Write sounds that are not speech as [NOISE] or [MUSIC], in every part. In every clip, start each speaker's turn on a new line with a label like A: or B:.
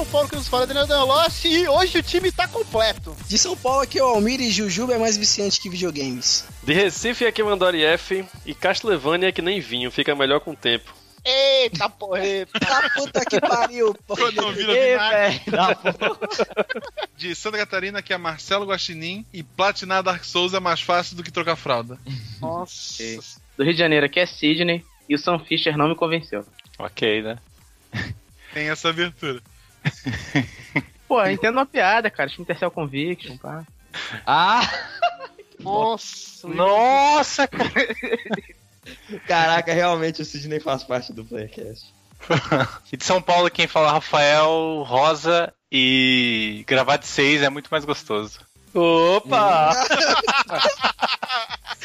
A: São Paulo que nos fala Daniel Lost e hoje o time tá completo.
B: De São Paulo aqui é o Almir e Jujuba é mais viciante que videogames.
C: De Recife aqui é Mandori F e Castlevania é que nem vinho, fica melhor com o tempo.
A: Eita porreta! [LAUGHS]
B: Ah, puta que pariu,
A: velho. [LAUGHS]
D: De Santa Catarina, que é Marcelo Guaxinim. E platinar Dark Souls é mais fácil do que trocar fralda.
A: Nossa.
E: Do Rio de Janeiro aqui é Sidney e o Sam Fisher não me convenceu.
C: Ok, né?
D: Tem essa abertura. [LAUGHS]
E: Pô, eu entendo uma piada, cara. Time Tercel Conviction, pá.
F: Ah, [LAUGHS]
A: Nossa.
F: nossa, cara. [LAUGHS] Caraca, realmente o Sidney faz parte do Playcast.
G: E de São Paulo, quem fala Rafael, Rosa e gravar de seis é muito mais gostoso.
C: Opa! [LAUGHS]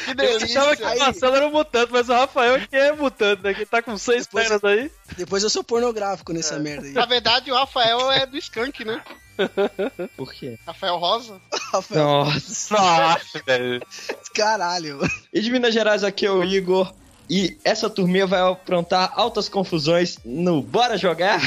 A: Que
C: Eu
A: delícia.
C: achava que o
B: Aí-
C: Marcelo era um mutante, mas o Rafael que é mutante, né? Que tá com seis
B: Depois-
C: pernas aí.
B: Depois eu sou pornográfico nessa merda aí.
A: Na verdade, o Rafael é do Skank, né? [LAUGHS]
F: Por quê?
A: Rafael Rosa.
B: Rafael,
F: Nossa.
B: Caralho.
F: E de Minas Gerais aqui é o Igor. E essa turminha vai aprontar altas confusões no Bora Jogar?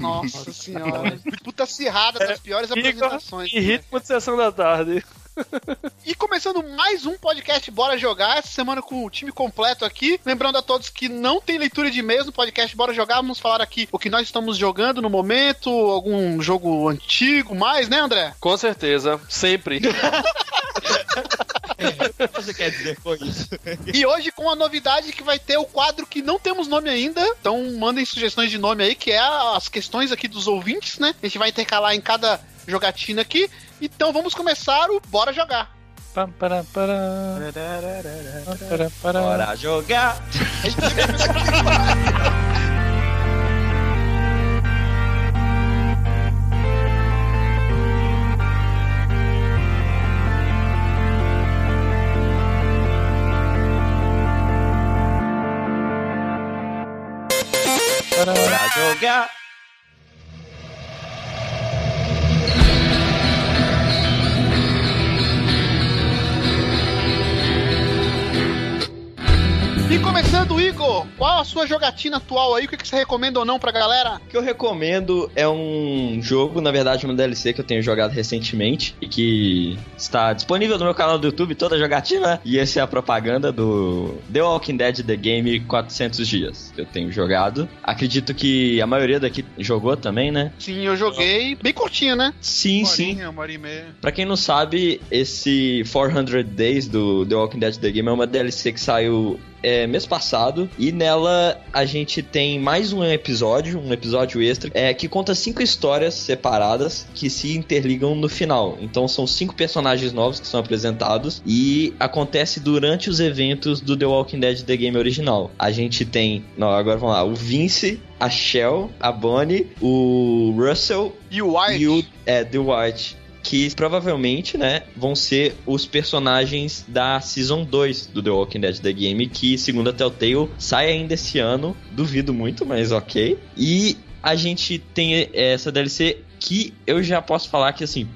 A: Nossa senhora. Puta acirrada das piores
C: Igor
A: apresentações.
C: e ritmo de sessão da tarde. [LAUGHS]
A: E começando mais um podcast Bora Jogar, essa semana com o time completo aqui. Lembrando a todos que não tem leitura de e-mails no podcast Bora Jogar. Vamos falar aqui o que nós estamos jogando no momento, algum jogo antigo, mais, né, André?
C: Com certeza, sempre. [LAUGHS]
F: O que você quer dizer com isso?
A: E hoje com a novidade que vai ter o quadro que não temos nome ainda. Então mandem sugestões de nome aí, que é as questões aqui dos ouvintes, né? A gente vai intercalar em cada jogatina aqui. Então vamos começar o Bora Jogar.
G: Pam.
F: Bora jogar! Bora jogar!
A: E começando, Igor, qual a sua jogatina atual aí? O que que você recomenda ou não pra galera?
F: O que eu recomendo é um jogo, na verdade, uma DLC que eu tenho jogado recentemente e que está disponível no meu canal do YouTube, toda jogatina. E essa é a propaganda do The Walking Dead The Game 400 dias que eu tenho jogado. Acredito que a maioria daqui jogou também, né?
A: Sim, eu joguei. Bem curtinho, né?
F: Sim, sim. Pra quem não sabe, esse 400 Days do The Walking Dead The Game é uma DLC que saiu é, mês passado e nela a gente tem mais um episódio, um episódio extra, é, que conta cinco histórias separadas que se interligam no final. Então são cinco personagens novos que são apresentados e acontece durante os eventos do The Walking Dead The Game original. A gente tem, não, agora vamos lá, o Vince, a Shell, a Bonnie, o Russell
A: E o White.
F: e o é, The White. Que provavelmente, né, vão ser os personagens da Season 2 do The Walking Dead The Game, que, segundo a Telltale, sai ainda esse ano. Duvido muito, mas ok. E a gente tem essa DLC que eu já posso falar que, assim,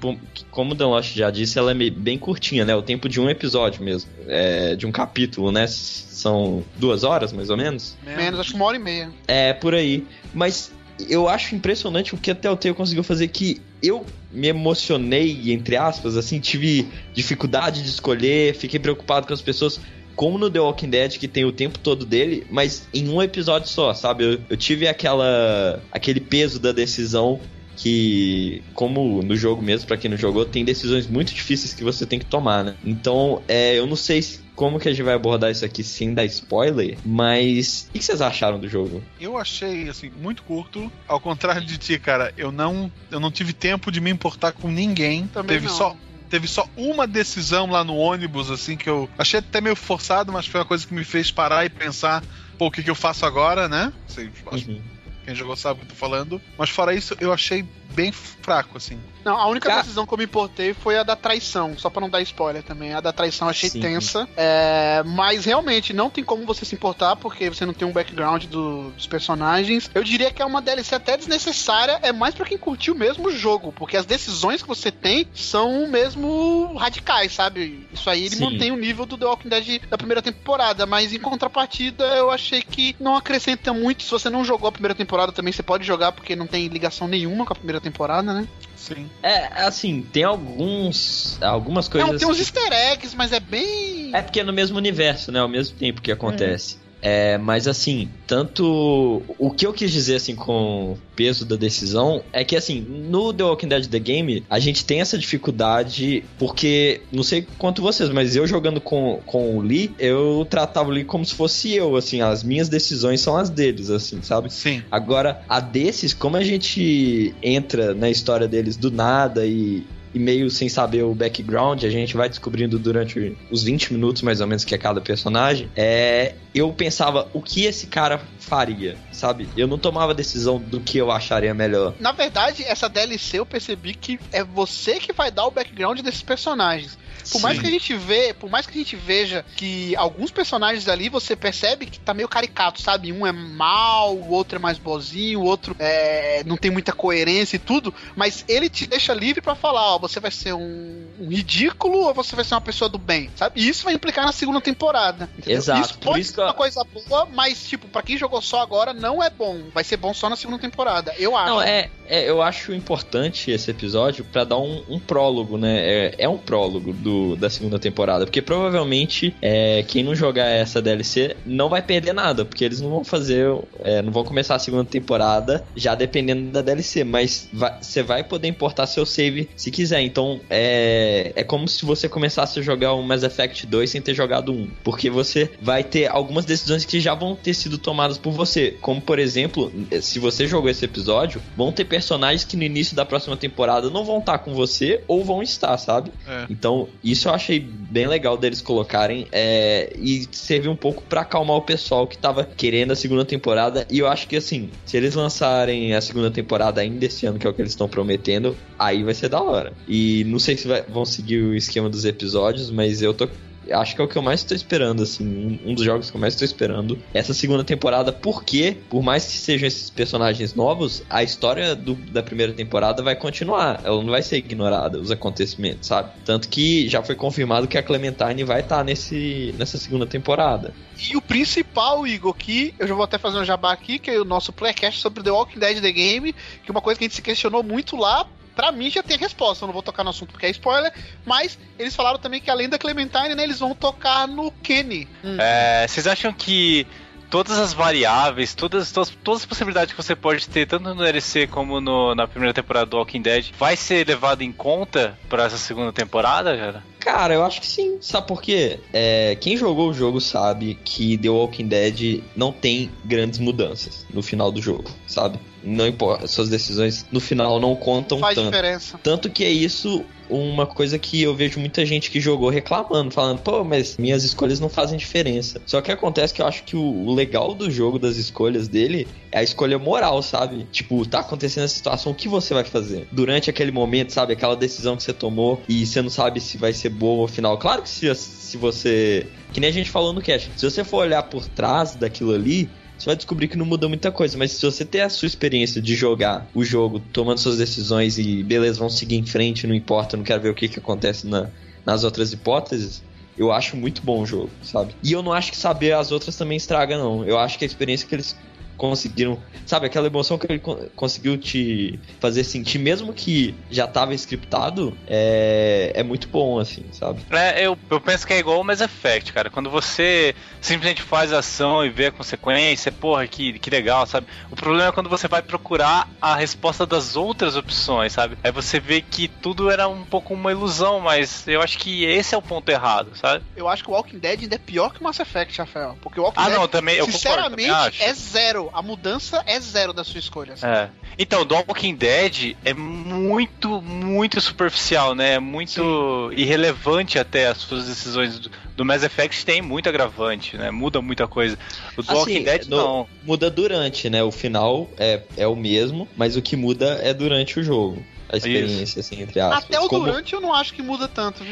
F: como o Dan Lost já disse, ela é bem curtinha, né? O tempo de um episódio mesmo. É, de um capítulo, né? São duas horas, mais ou menos.
A: Menos, acho que uma hora e meia.
F: É, por aí. Mas eu acho impressionante o que a Telltale conseguiu fazer que eu me emocionei, entre aspas, assim, tive dificuldade de escolher, fiquei preocupado com as pessoas. Como no The Walking Dead, que tem o tempo todo dele, mas em um episódio só, sabe? Eu, eu tive aquela. aquele peso da decisão que, como no jogo mesmo, pra quem não jogou, tem decisões muito difíceis que você tem que tomar, né? Então, é, eu não sei se- como que a gente vai abordar isso aqui sem dar spoiler, mas o que vocês acharam do jogo?
D: Eu achei, assim, muito curto. Ao contrário de ti, cara, eu não, eu não tive tempo de me importar com ninguém.
A: Também
D: Teve
A: não.
D: só Teve só uma decisão lá no ônibus, assim, que eu achei até meio forçado, mas foi uma coisa que me fez parar e pensar, pô, o que, que eu faço agora, né? Sei, acho
F: Uhum.
D: Quem jogou sabe o que eu tô falando. Mas fora isso, eu achei bem fraco, assim.
A: Não, a única
F: Cara-
A: decisão que eu me importei foi a da traição, só pra não dar spoiler também. A da traição eu achei
F: Sim.
A: tensa. É, mas realmente não tem como você se importar, porque você não tem um background do- dos personagens. Eu diria que é uma DLC até desnecessária, é mais pra quem curtiu mesmo o jogo, porque as decisões que você tem são mesmo radicais, sabe? Isso aí ele
F: Sim.
A: mantém o nível do The Walking Dead da primeira temporada, mas em contrapartida eu achei que não acrescenta muito. Se você não jogou a primeira temporada também, você pode jogar, porque não tem ligação nenhuma com a primeira temporada, né?
D: Sim.
F: É, assim, tem alguns. Algumas coisas.
A: Não, tem uns
F: que-
A: easter eggs, mas é bem.
F: É porque é no mesmo universo, né? Ao mesmo tempo que acontece. É, mas assim, tanto. O que eu quis dizer assim com o peso da decisão é que assim, no The Walking Dead The Game, a gente tem essa dificuldade porque, não sei quanto vocês, mas eu jogando com, com o Lee, eu tratava o Lee como se fosse eu, assim, as minhas decisões são as deles, assim, sabe?
D: Sim.
F: Agora, a desses, como a gente entra na história deles do nada e, e meio sem saber o background, a gente vai descobrindo durante os 20 minutos mais ou menos que é cada personagem, é, eu pensava o que esse cara faria, sabe? Eu não tomava decisão do que eu acharia melhor.
A: Na verdade, essa DLC eu percebi que é você que vai dar o background desses personagens. Por mais
D: Sim.
A: que a gente vê, por mais que a gente veja que alguns personagens ali você percebe que tá meio caricato, sabe? Um é mal, o outro é mais bozinho, o outro é, não tem muita coerência e tudo, mas ele te deixa livre pra falar, ó, você vai ser um, um ridículo ou você vai ser uma pessoa do bem, sabe? E isso vai implicar na segunda temporada. entendeu?
F: Exato,
A: Isso
F: por
A: pode
F: isso que eu-
A: uma coisa boa, mas tipo, pra quem jogou só agora não é bom. Vai ser bom só na segunda temporada, eu acho.
F: Não, é, é, eu acho importante esse episódio pra dar um, um prólogo, né? É, é um prólogo do, da segunda temporada, porque provavelmente é, quem não jogar essa DLC não vai perder nada, porque eles não vão fazer, é, não vão começar a segunda temporada já dependendo da DLC, mas vai- você vai poder importar seu save se quiser. Então é, é como se você começasse a jogar o Mass Effect 2 sem ter jogado um, porque você vai ter algumas decisões que já vão ter sido tomadas por você, como por exemplo, se você jogou esse episódio, vão ter personagens que no início da próxima temporada não vão estar com você ou vão estar, sabe?
D: É.
F: Então, isso eu achei bem legal deles colocarem é, e servir um pouco pra acalmar o pessoal que tava querendo a segunda temporada. E eu acho que, assim, se eles lançarem a segunda temporada ainda esse ano, que é o que eles estão prometendo, aí vai ser da hora. E não sei se vai- vão seguir o esquema dos episódios, mas eu tô. Acho que é o que eu mais tô esperando, assim, um- um dos jogos que eu mais tô esperando. Essa segunda temporada, porque, por mais que sejam esses personagens novos, a história do- da primeira temporada vai continuar. Ela não vai ser ignorada, os acontecimentos, sabe? Tanto que já foi confirmado que a Clementine vai estar nesse, nessa segunda temporada.
A: E o principal, Igor, que eu já vou até fazer um jabá aqui, que é o nosso playcast sobre The Walking Dead The Game, que é uma coisa que a gente se questionou muito lá. Pra mim já tem resposta, eu não vou tocar no assunto porque é spoiler, mas eles falaram também que além da Clementine, né, eles vão tocar no Kenny.
G: É, vocês acham que todas as variáveis, todas, todas, todas as possibilidades que você pode ter, tanto no DLC como no- na primeira temporada do Walking Dead, vai ser levado em conta pra essa segunda temporada, cara?
F: Cara, eu acho que sim. Sabe por quê? É, quem jogou o jogo sabe que The Walking Dead não tem grandes mudanças no final do jogo, sabe? Não importa, suas decisões no final não contam
A: Faz
F: tanto.
A: diferença.
F: Tanto que é isso uma coisa que eu vejo muita gente que jogou reclamando, falando, pô, mas minhas escolhas não fazem diferença. Só que acontece que eu acho que o, o legal do jogo, das escolhas dele, é a escolha moral, sabe? Tipo, tá acontecendo essa situação, o que você vai fazer? Durante aquele momento, sabe? Aquela decisão que você tomou e você não sabe se vai ser boa ou final. Claro que se, se você. Que nem a gente falou no cast, se você for olhar por trás daquilo ali, você vai descobrir que não muda muita coisa. Mas se você ter a sua experiência de jogar o jogo, tomando suas decisões e beleza, vamos seguir em frente, não importa, não quero ver o que, que acontece na- nas outras hipóteses. Eu acho muito bom o jogo, sabe? E eu não acho que saber as outras também estraga, não. Eu acho que a experiência que eles conseguiram, sabe, aquela emoção que ele con- conseguiu te fazer sentir, mesmo que já tava scriptado, é, é muito bom, assim, sabe?
G: É, eu, eu penso que é igual o Mass Effect, cara. Quando você simplesmente faz a ação e vê a consequência, porra, que, que legal, sabe? O problema é quando você vai procurar a resposta das outras opções, sabe? Aí você vê que tudo era um pouco uma ilusão, mas eu acho que esse é o ponto errado, sabe?
A: Eu acho que o Walking Dead ainda é pior que o Mass Effect, Rafael. Porque o Walking
G: Ah,
A: Dead,
G: não, também, eu concordo,
A: sinceramente,
G: também acho.
A: é zero. A mudança é zero da sua escolha. sabe?
G: É. Então, The Walking Dead é muito, muito superficial, né? É muito irrelevante até as suas decisões do- do Mass Effect tem muito agravante, né? Muda muita coisa. O do
F: Assim,
G: Walking Dead
F: no-
G: não.
F: Muda durante, né? O final é, é o mesmo, mas o que muda é durante o jogo. A experiência, assim, entre aspas.
A: Até o
F: Como-
A: durante eu não acho que muda tanto.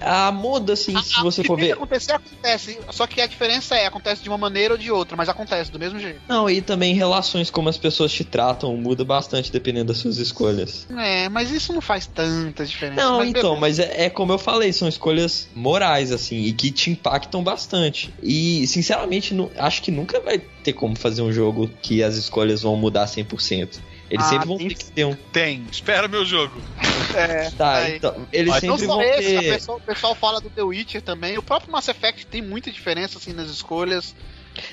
F: Ah, muda, assim, se
A: Ah,
F: você
A: o que
F: for
A: tem que
F: ver.
A: acontecer, acontece. Só que a diferença é, acontece de uma maneira ou de outra, mas acontece do mesmo jeito.
F: Não, e também relações como as pessoas te tratam muda bastante dependendo das suas escolhas.
A: É, mas isso não faz tanta diferença.
F: Não,
A: mas
F: então,
A: beleza.
F: mas é, é como eu falei, são escolhas morais, assim, e que te impactam bastante. E, sinceramente, nu- acho que nunca vai ter como fazer um jogo que as escolhas vão mudar 100%. Eles
A: Ah,
F: sempre vão
A: tem-
F: ter que ter um.
D: Tem, espera meu jogo.
A: É,
F: Tá,
A: aí.
F: então. Eles
G: Mas
A: Não
F: sempre
A: só
F: vão
A: esse, a
F: ter.
A: pessoa- o pessoal fala do The Witcher também. O próprio Mass Effect tem muita diferença assim nas escolhas.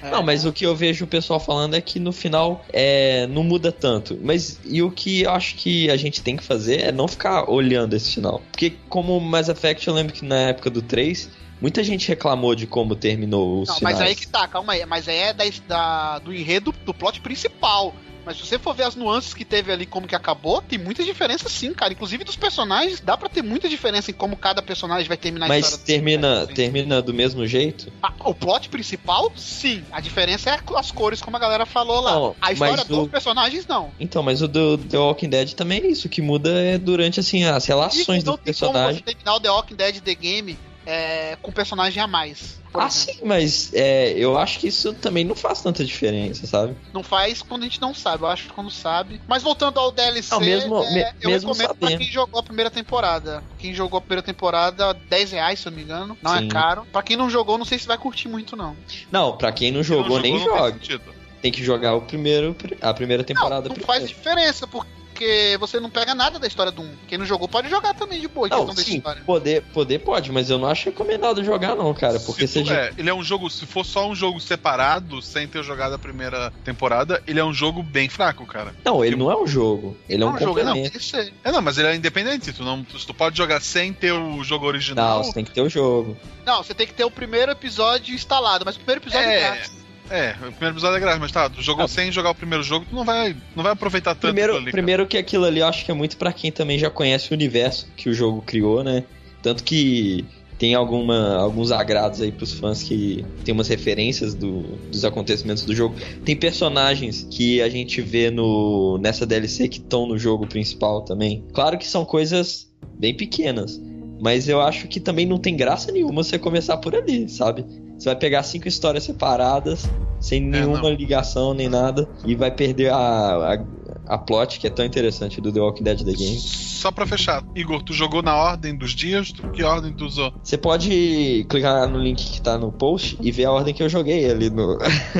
A: É,
F: Não, mas o que eu vejo o pessoal falando é que no final é, não muda tanto. Mas e o que eu acho que a gente tem que fazer é não ficar olhando esse final. Porque como o Mass Effect, eu lembro que na época do 3, muita gente reclamou de como terminou os
A: Não,
F: finais.
A: mas aí que tá, calma aí. Mas aí é da, da- do enredo do plot principal. Mas se você for ver as nuances que teve ali, como que acabou, tem muita diferença sim, cara. Inclusive dos personagens, dá pra ter muita diferença em como cada personagem vai terminar a
F: Mas
A: história.
F: termina,
A: Sim.
F: termina do mesmo jeito?
A: Ah, o plot principal, sim. A diferença é as cores, como a galera falou lá.
F: Não,
A: a história
F: mas
A: dos
F: o-
A: personagens, não.
F: Então, mas o do The Walking Dead também é isso. O que muda é durante, assim, as relações
A: não
F: dos
A: tem como
F: personagens.
A: você terminar o The Walking Dead The Game é, com personagem a mais.
F: Ah,
A: exemplo.
F: sim, mas é, eu acho que isso também não faz tanta diferença, sabe?
A: Não faz quando a gente não sabe, eu acho que quando sabe. Mas voltando ao DLC,
F: Não, mesmo-
A: é,
F: me-
A: eu
F: mesmo
A: recomendo pra
F: sabendo.
A: quem jogou a primeira temporada. Quem jogou a primeira temporada, 10 reais, se eu não me engano. Não
F: Sim.
A: é caro. Pra quem não jogou, não sei se vai curtir muito, não.
F: Não, pra quem não
D: Quem não
F: jogou, nem joga. Tem que jogar o primeiro, a primeira temporada
A: não, não
F: primeiro.
A: faz diferença, porque você não pega nada da história do 1. Quem não jogou pode jogar também de boa, em
F: Não, sim,
A: história.
F: poder, poder pode, mas eu não acho recomendado jogar não, cara, porque
D: Se
F: seja...
D: é, ele é um jogo, se for só um jogo separado, sem ter jogado a primeira temporada, ele é um jogo bem fraco, cara.
F: Não, ele não é um jogo, ele é um
A: não, jogo não,
F: complemento.
A: tem que ser.
D: É, não, mas ele é independente. Tu, não, tu pode jogar sem ter o jogo original.
F: Não, você tem que ter o jogo.
A: Não, você tem que ter o primeiro episódio instalado, mas o primeiro episódio é,
D: É,
A: grátis.
D: É, o primeiro episódio é grátis, mas tá, tu jogou
F: Ah.
D: sem jogar o primeiro jogo, tu não vai, não vai aproveitar tanto
F: Primeiro,
D: ali,
F: primeiro que aquilo ali eu acho que é muito pra quem também já conhece o universo que o jogo criou, né? Tanto que tem alguma, alguns agrados aí pros fãs que tem umas referências do- dos acontecimentos do jogo. Tem personagens que a gente vê no, nessa DLC que estão no jogo principal também. Claro que são coisas bem pequenas, mas eu acho que também não tem graça nenhuma você começar por ali, sabe? Você vai pegar cinco histórias separadas, sem nenhuma
D: não.
F: ligação nem nada, e vai perder a, a, a plot que é tão interessante do The Walking Dead The Game.
D: Só pra fechar, Igor, tu jogou na ordem dos dias? Que ordem tu usou?
F: Você pode clicar no link que tá no post e ver a ordem que eu joguei ali no,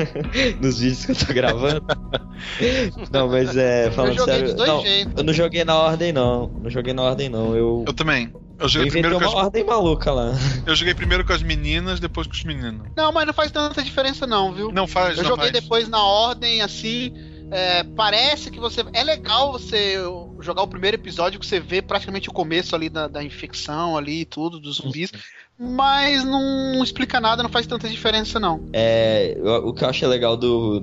F: [LAUGHS] nos vídeos que eu tô gravando. [LAUGHS] Não, mas é,
A: Eu
F: falando
A: joguei
F: sério. Não, eu não joguei na ordem, não. Não joguei na ordem, não. Eu,
D: Eu também. Eu joguei, primeiro
F: uma
D: com as,
F: ordem maluca lá.
D: eu joguei primeiro com as meninas, depois com os meninos.
A: Não, mas não faz tanta diferença não, viu?
D: Não faz,
A: Eu
D: não
A: joguei
D: faz.
A: depois na ordem, assim. é, parece que você. É legal você jogar o primeiro episódio que você vê praticamente o começo ali da, da infecção ali e tudo, dos zumbis. Mas não, não explica nada, não faz tanta diferença, não.
F: É, o o que eu achei legal do,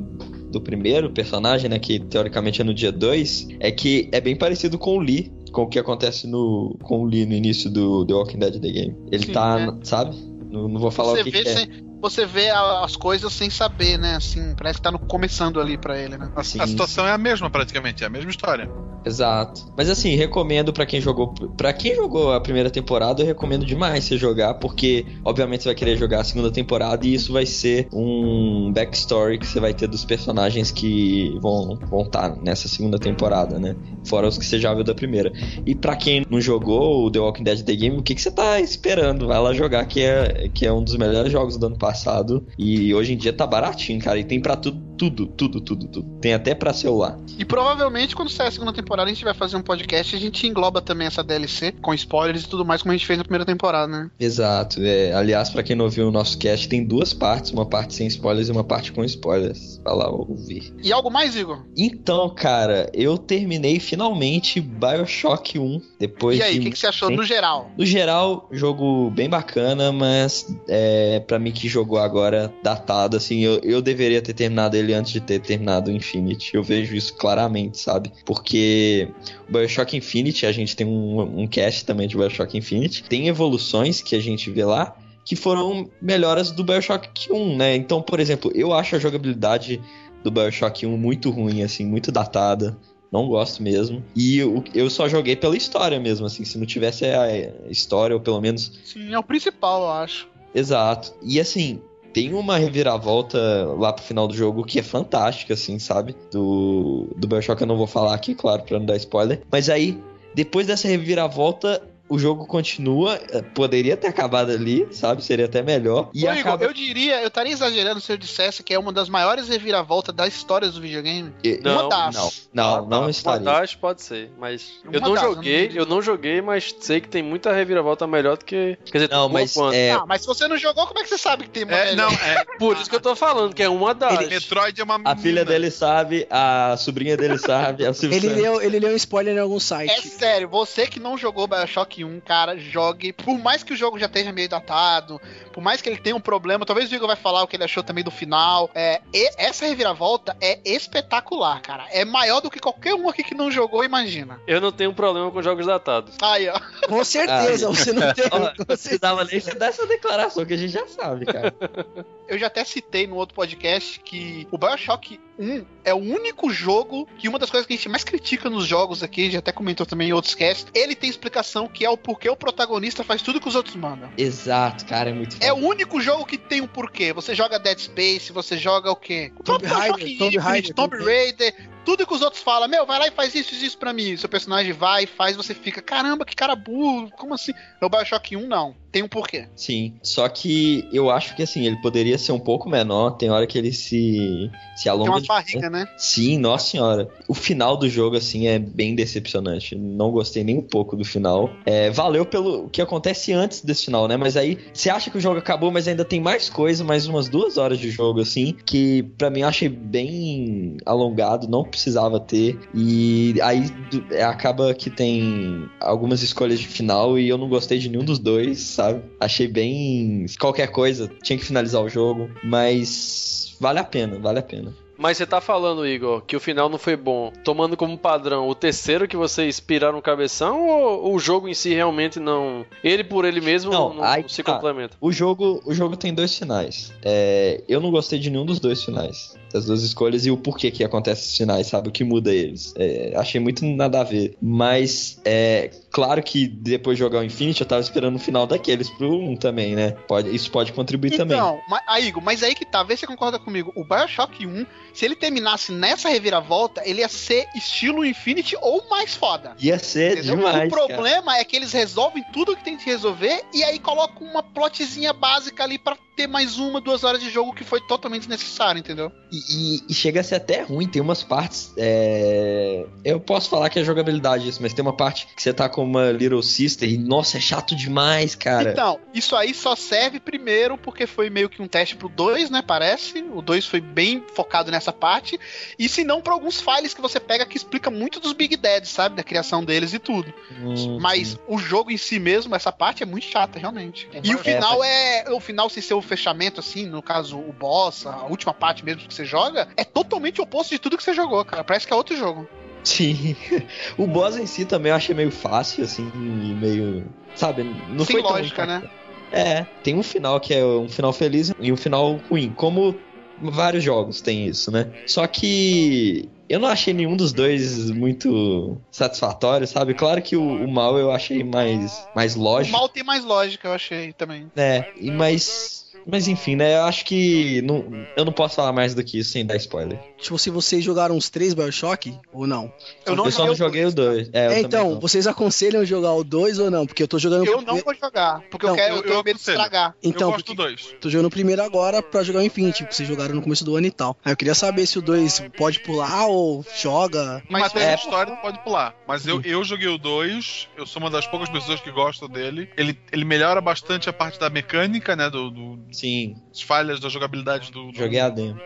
F: do primeiro personagem, né, que teoricamente é no dia 2, é que é bem parecido com o Lee, com o que acontece no, com o Lee no início do The Walking Dead The Game. Ele
A: Sim,
F: tá,
A: é.
F: sabe? Não, não vou falar
A: você
F: o que,
A: vê
F: que é.
A: Você vê a- as coisas sem saber, né? Assim, parece que tá no- começando ali pra ele, né?
D: A,
F: Sim,
D: a situação é a mesma, praticamente, é a mesma história.
F: Exato. Mas assim, recomendo pra quem jogou, para quem jogou a primeira temporada, eu recomendo demais você jogar, porque obviamente você vai querer jogar a segunda temporada e isso vai ser um backstory que você vai ter dos personagens que vão vão estar nessa segunda temporada, né? Fora os que você já viu da primeira. E pra quem não jogou o The Walking Dead The Game, o que, que você tá esperando? Vai lá jogar que é que é um dos melhores jogos do ano passado e hoje em dia tá baratinho, cara, e tem pra tudo, tudo, tudo, tudo, tudo. Tem até pra celular.
A: E provavelmente quando sair a segunda temporada a gente vai fazer um podcast e a gente engloba também essa DLC com spoilers e tudo mais como a gente fez na primeira temporada, né?
F: Exato. É, aliás, pra quem não ouviu o nosso cast, tem duas partes, uma parte sem spoilers e uma parte com spoilers. Vai lá ouvir.
A: E algo mais, Igor?
F: Então, cara, eu terminei finalmente BioShock 1 depois
A: e aí,
F: de
A: o que, que você achou no geral?
F: no geral, jogo bem bacana, mas é, para mim que jogou agora datado, assim, eu, eu deveria ter terminado ele antes de ter terminado o Infinity. Eu vejo isso claramente, sabe? Porque o Bioshock Infinity, a gente tem um, um cast também de Bioshock Infinity, tem evoluções que a gente vê lá que foram melhoras do BioShock 1, né? Então, por exemplo, eu acho a jogabilidade do BioShock 1 muito ruim, assim, muito datada. Não gosto mesmo. E eu, eu só joguei pela história mesmo, assim. Se não tivesse a história, ou pelo menos.
A: Sim, é o principal, eu acho.
F: Exato. E assim, tem uma reviravolta lá pro final do jogo que é fantástica, assim, sabe? Do, do Bioshock eu não vou falar aqui, claro, pra não dar spoiler. Mas aí, depois dessa reviravolta, o jogo continua, eh, poderia ter acabado ali, sabe? Seria até melhor. E
A: Ô,
F: acaba...
A: Igor, eu diria, eu estaria exagerando se eu dissesse que é uma das maiores reviravoltas da história do videogame.
F: E-
C: Não,
A: uma das.
F: Não, não, não
C: Uma
F: estaria.
C: das pode ser, mas
A: Uma
C: eu não
A: das, eu não
C: joguei, eu não joguei, mas sei que tem muita reviravolta melhor do que, quer dizer,
F: Não, mas
C: quanto.
F: é,
A: Ah, mas se você não jogou, como é que você sabe que tem uma
D: É,
A: melhor?
D: não, é. [LAUGHS]
C: Por isso que eu tô falando que é uma das.
D: Metroid é uma
F: a filha dele sabe, a sobrinha dele sabe, a Silvia
B: Ele
F: Santos.
B: leu, ele leu um spoiler em algum
A: É
B: site.
A: sério, você que não jogou Bioshock 1, cara, jogue. Por mais que o jogo já esteja meio datado, por mais que ele tenha um problema, talvez o Igor vai falar o que ele achou também do final. É, e- essa reviravolta é espetacular, cara. É maior do que qualquer um aqui que não jogou, imagina.
C: Eu não tenho problema com jogos datados.
A: Aí, ó.
B: Com certeza,
F: Ah,
B: você não tem. Certeza.
F: precisava nem se dar essa declaração que a gente já sabe, cara.
A: Eu já até citei no outro podcast que o Bioshock 1 é o único jogo que uma das coisas que a gente mais critica nos jogos aqui, a gente até comentou também em outros casts, ele tem explicação que é o porquê o protagonista faz tudo que os outros mandam.
F: Exato, cara, é muito
A: É o
F: foda.
A: único jogo que tem um porquê. Você joga Dead Space, você joga o quê? O
B: Tomb Raider, Tomb Raider,
A: tudo que os outros falam, meu, vai lá e faz isso, isso, isso pra mim. Seu personagem vai e faz, você fica, caramba, que cara burro, como assim? No Bioshock 1, não. Tem um porquê.
F: Sim, só que eu acho que assim, ele poderia ser um pouco menor, tem hora que ele se, se
A: Tem
F: alonga
A: umas
F: de-
A: barrigas, né?
F: Sim, nossa senhora. O final do jogo, assim, é bem decepcionante. Não gostei nem um pouco do final. É, valeu pelo que acontece antes desse final, né? Mas aí, você acha que o jogo acabou, mas ainda tem mais coisa, mais umas duas horas de jogo, assim, que pra mim eu achei bem alongado, não precisava ter. E aí é, acaba que tem algumas escolhas de final e eu não gostei de nenhum dos dois, sabe? Achei bem. qualquer coisa, tinha que finalizar o jogo, mas. Vale a pena, vale a pena.
C: Mas você tá falando, Igor, que o final não foi bom, tomando como padrão o terceiro que vocês piraram no cabeção ou o jogo em si realmente não. Ele por ele mesmo
F: Não,
C: não,
F: aí
C: se
F: tá.
C: complementa?
F: O jogo, o jogo tem dois finais. É, eu não gostei de nenhum dos dois finais. Das duas escolhas e o porquê que acontece esses finais, sabe? O que muda eles. É, achei muito nada a ver. Mas, é claro que depois de jogar o Infinity, eu tava esperando o final daqueles pro 1 também, né? Pode, isso pode contribuir também.
A: Então, mas, aí, Igor, mas aí que tá, vê se você concorda comigo. O Bioshock 1, se ele terminasse nessa reviravolta, ele ia ser estilo Infinity ou mais foda.
F: Ia ser
A: Entendeu?
F: demais.
A: o problema é que eles resolvem tudo que tem que resolver e aí colocam uma plotzinha básica ali pra ter mais uma, duas horas de jogo que foi totalmente desnecessário, entendeu?
F: E, e- e chega a ser até ruim, tem umas partes. é, Eu posso falar que é jogabilidade isso, mas tem uma parte que você tá com uma Little Sister e, nossa, é chato demais, cara.
A: Então, isso aí só serve primeiro porque foi meio que um teste pro 2, né? Parece. O 2 foi bem focado nessa parte. E se não, pra alguns files que você pega que explica muito dos Big Dads, sabe? Da criação deles e tudo.
F: Hum,
A: Mas o jogo em si mesmo, essa parte é muito chata, realmente. E o
F: É,
A: final é. O final, sem ser o fechamento, assim, no caso, o boss, a última parte mesmo que você joga, é totalmente o oposto de tudo que você jogou, cara. Parece que é outro jogo.
F: Sim. [LAUGHS] O boss em si também eu achei meio fácil, assim, e meio. Sabe? Não
A: Sem
F: foi tão
A: lógica, né?
F: É, tem um final que é um final feliz e um final ruim. Como vários jogos tem isso, né? Só que eu não achei nenhum dos dois muito satisfatório, sabe? Claro que o, o mal eu achei mais, mais
A: O
F: lógico.
A: mal tem mais lógica, eu achei também.
F: É, e mas. Mas enfim, né? Eu acho que. Não, eu não posso falar mais do que isso sem dar spoiler.
B: Tipo, se vocês jogaram os três Bioshock ou não?
A: Eu não
F: eu só não joguei o 2. É, eu
B: É, então,
F: não.
B: vocês aconselham jogar o 2 ou não? Porque eu tô jogando o
A: Eu não vou jogar, porque eu
B: Não,
A: quero
D: eu-
A: eu tenho
D: eu
A: medo de estragar.
B: Então,
D: eu gosto
B: porque
D: do dois.
B: tô jogando o primeiro agora pra jogar o Infinity, porque vocês jogaram no começo do ano e tal. Aí eu queria saber se o 2 pode pular ou joga.
D: Mas
A: Mas é-
D: a história, pode pular. Mas eu, eu joguei o 2, eu sou uma das poucas pessoas que gostam dele. Ele, ele melhora bastante a parte da mecânica, né? Do, do-
F: Sim,
D: das falhas da jogabilidade do. do-
F: joguei a demo.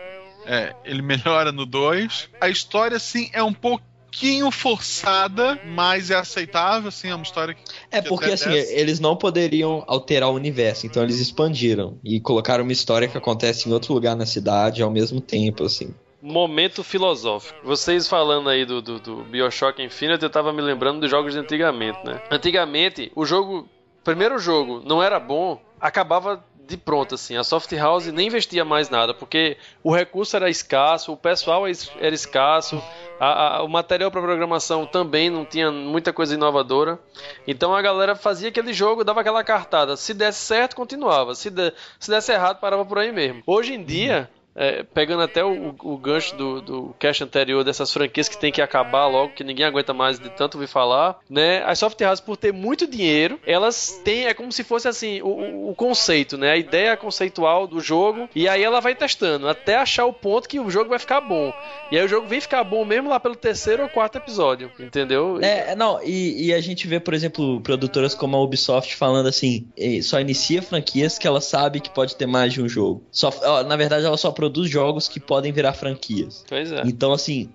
D: É, ele melhora no 2. A história, sim, é um pouquinho forçada, mas é aceitável, assim, é uma história que.
F: É
D: que
F: porque assim, eles não poderiam alterar o universo, então eles expandiram e colocaram uma história que acontece em outro lugar na cidade ao mesmo tempo, assim.
C: Momento filosófico. Vocês falando aí do, do, do Bioshock Infinite, eu tava me lembrando dos jogos de antigamente, né? Antigamente, o jogo. Primeiro jogo não era bom, acabava de pronto, assim. A Soft House nem investia mais nada, porque o recurso era escasso, o pessoal era escasso, a, a, o material para programação também não tinha muita coisa inovadora. Então a galera fazia aquele jogo, dava aquela cartada. Se desse certo, continuava. Se, de, se desse errado, parava por aí mesmo. Hoje em dia é, pegando até o, o gancho do, do cast anterior dessas franquias que tem que acabar logo, que ninguém aguenta mais de tanto ouvir falar, né? As soft por ter muito dinheiro, elas têm, é como se fosse assim, o, o, conceito, né? A ideia conceitual do jogo, e aí ela vai testando, até achar o ponto que o jogo vai ficar bom. E aí o jogo vem ficar bom mesmo lá pelo terceiro ou quarto episódio, entendeu?
F: É, não, e, e a gente vê, por exemplo, produtoras como a Ubisoft falando assim, só inicia franquias que ela sabe que pode ter mais de um jogo. Só, na verdade, ela só produz jogos que podem virar franquias.
C: Pois é.
F: Então, assim,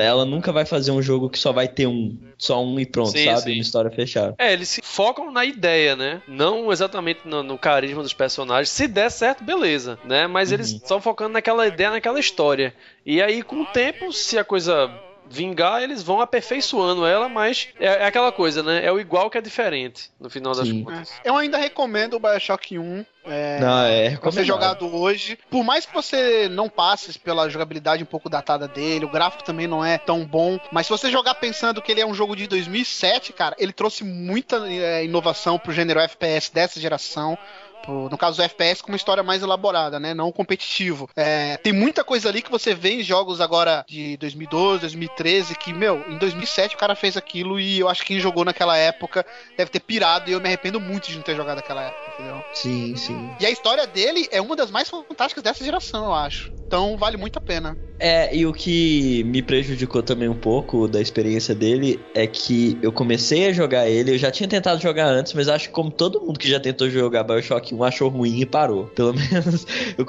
F: ela nunca vai fazer um jogo que só vai ter um, só um e pronto, sim, sabe? Sim. Uma história fechada.
C: É, eles se focam na ideia, né? Não exatamente no, no carisma dos personagens. Se der certo, beleza, né? Mas uhum. eles estão focando naquela ideia, naquela história. E aí, com o tempo, se a coisa vingar, eles vão aperfeiçoando ela, mas é, é, aquela coisa, né? É o igual que é diferente, no final das Sim. contas.
A: Eu ainda recomendo o Bioshock 1. É,
F: não, é
A: pra ser jogado hoje. Por mais que você não passe pela jogabilidade um pouco datada dele, o gráfico também não é tão bom. Mas se você jogar pensando que ele é um jogo de 2007, cara, ele trouxe muita é, inovação pro gênero FPS dessa geração no caso do FPS, com uma história mais elaborada, né? Não competitivo. É, tem muita coisa ali que você vê em jogos agora de 2012, 2013, que, meu, em 2007 o cara fez aquilo e eu acho que quem jogou naquela época deve ter pirado e eu me arrependo muito de não ter jogado naquela época, entendeu?
F: Sim, sim.
A: E a história dele é uma das mais fantásticas dessa geração, eu acho. Então vale muito a pena.
F: É, e o que me prejudicou também um pouco da experiência dele é que eu comecei a jogar ele, eu já tinha tentado jogar antes, mas acho que como todo mundo que já tentou jogar Bioshock 1 achou ruim e parou. [LAUGHS] Pelo menos. Eu...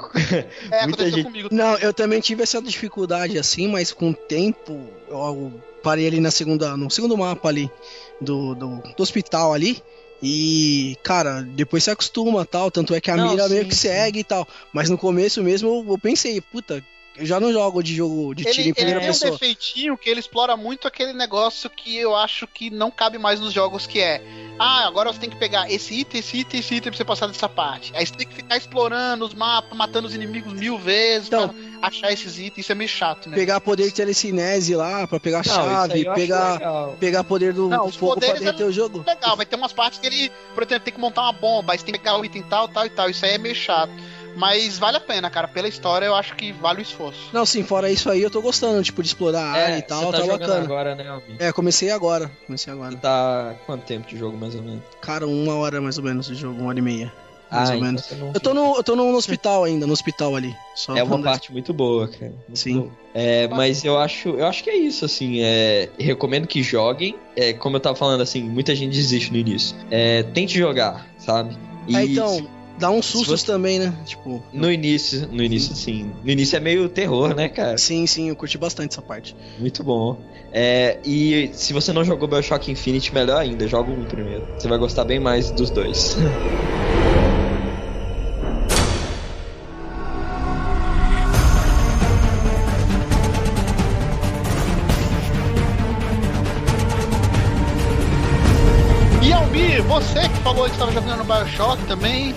A: É, muita gente... comigo.
B: Não, eu também tive essa dificuldade assim, mas com o tempo eu parei ali na segunda, no segundo mapa ali do, do, do hospital ali. E, cara, depois você acostuma tal. Tanto é que a não, mira sim, meio que sim. segue e tal. Mas no começo mesmo eu, eu pensei, puta, eu já não jogo de jogo de tiro ele, em primeira
A: ele
B: pessoa.
A: Ele tem um defeitinho que ele explora muito aquele negócio que eu acho que não cabe mais nos jogos, que é ah, agora você tem que pegar esse item, esse item, esse item pra você passar dessa parte. Aí você tem que ficar explorando os mapas, matando os inimigos mil vezes então, pra achar esses itens, isso é meio chato, né?
B: Pegar poder de telecinese lá pra pegar a chave, pegar, pegar poder do não, fogo pra derreter é o jogo.
A: Legal, vai ter umas partes que ele, por exemplo, tem que montar uma bomba, aí você tem que pegar o item tal, tal e tal. Isso aí é meio chato. Mas vale a pena, cara. Pela história, eu acho que vale o esforço.
B: Não, sim, fora isso aí, eu tô gostando, tipo, de explorar a é, área e tal,
F: tá,
B: tá bacana.
F: agora, né, Alvin?
B: É, comecei agora. Comecei agora.
F: Tá quanto tempo de jogo, mais ou menos?
B: Cara, uma hora mais ou menos de jogo, uma hora e meia. Mais ah, ou então menos. Eu tô, no, eu tô no hospital ainda, no hospital ali.
F: é uma parte muito boa, cara.
B: Muito Sim. Boa.
F: É, mas eu acho, eu acho que é isso, assim. É, recomendo que joguem. É, como eu tava falando, assim, muita gente desiste no início. É, tente jogar, sabe?
B: E é, então, Dá uns sustos você... também, né? Tipo.
F: No início, no início, sim. No início é meio terror, né, cara?
B: Sim, sim, eu curti bastante essa parte.
F: Muito bom. É, e se você não jogou Bioshock Infinite, melhor ainda, joga um primeiro. Você vai gostar bem mais dos dois. [LAUGHS]
A: E Almir, você que falou que estava jogando Bioshock também,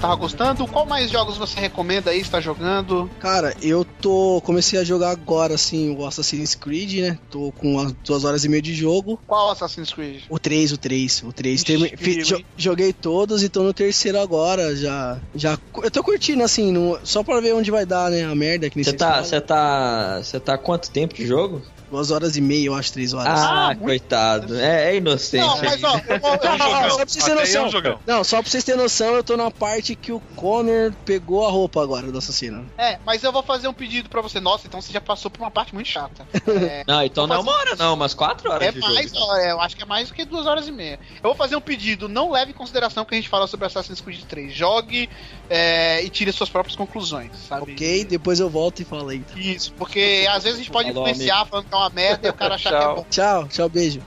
A: estava gostando. Qual mais jogos você recomenda aí, está jogando?
B: Cara, eu tô. Comecei a jogar agora, assim, o Assassin's Creed, né? Tô com as duas horas e meia de jogo.
A: Qual Assassin's Creed?
B: O 3, o 3, o 3. Termi... jo joguei todos e tô no terceiro agora. Já. já eu tô curtindo, assim, no... só pra ver onde vai dar, né? A merda que
F: Você tá. Você tá. Você tá quanto tempo de jogo?
B: Duas horas e meia, eu acho, três horas.
F: Ah, ah coitado. É, é, inocente. Não, mas ó, eu vou,
B: eu não, não, só pra vocês terem noção. Não, só pra vocês terem noção, eu tô na parte que o Connor pegou a roupa agora do assassino.
A: É, mas eu vou fazer um pedido pra você. Nossa, então você já passou por uma parte muito chata. [LAUGHS]
F: É, não, então não é uma hora, não, umas quatro horas.
A: É mais, jogo, ó, é, eu acho que é mais do que duas horas e meia. Eu vou fazer um pedido, não leve em consideração que a gente fala sobre Assassin's Creed 3. Jogue é, e tire suas próprias conclusões, sabe?
B: Ok, depois eu volto e falo aí.
A: Isso, porque às vezes a gente pode influenciar falando que é uma merda e o cara achar que é bom.
B: Tchau, tchau, beijo.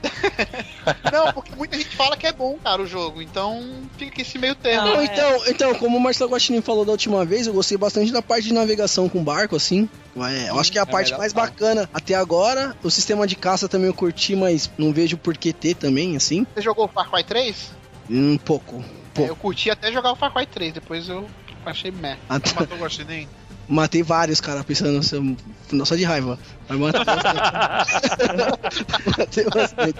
B: [LAUGHS]
A: não, porque muita gente fala que é bom, cara, o jogo. Então fica esse meio termo.
B: Não, então, então, como o Marcelo Guaxinim falou da última vez, eu gostei bastante da parte de navegação com barco, assim. É, eu acho que é a é parte mais bacana até agora. O sistema de caça também eu curti, mas não vejo por que ter também, assim.
A: Você jogou Far Cry 3?
B: Um pouco. Pô.
A: É, eu curti até jogar o Far Cry 3, depois eu achei meh.
D: Não matou o Guaxinim?
B: Matei vários, cara, pensando no seu. Não, só de raiva. Mas matei [LAUGHS] bastante. [LAUGHS] matei bastante.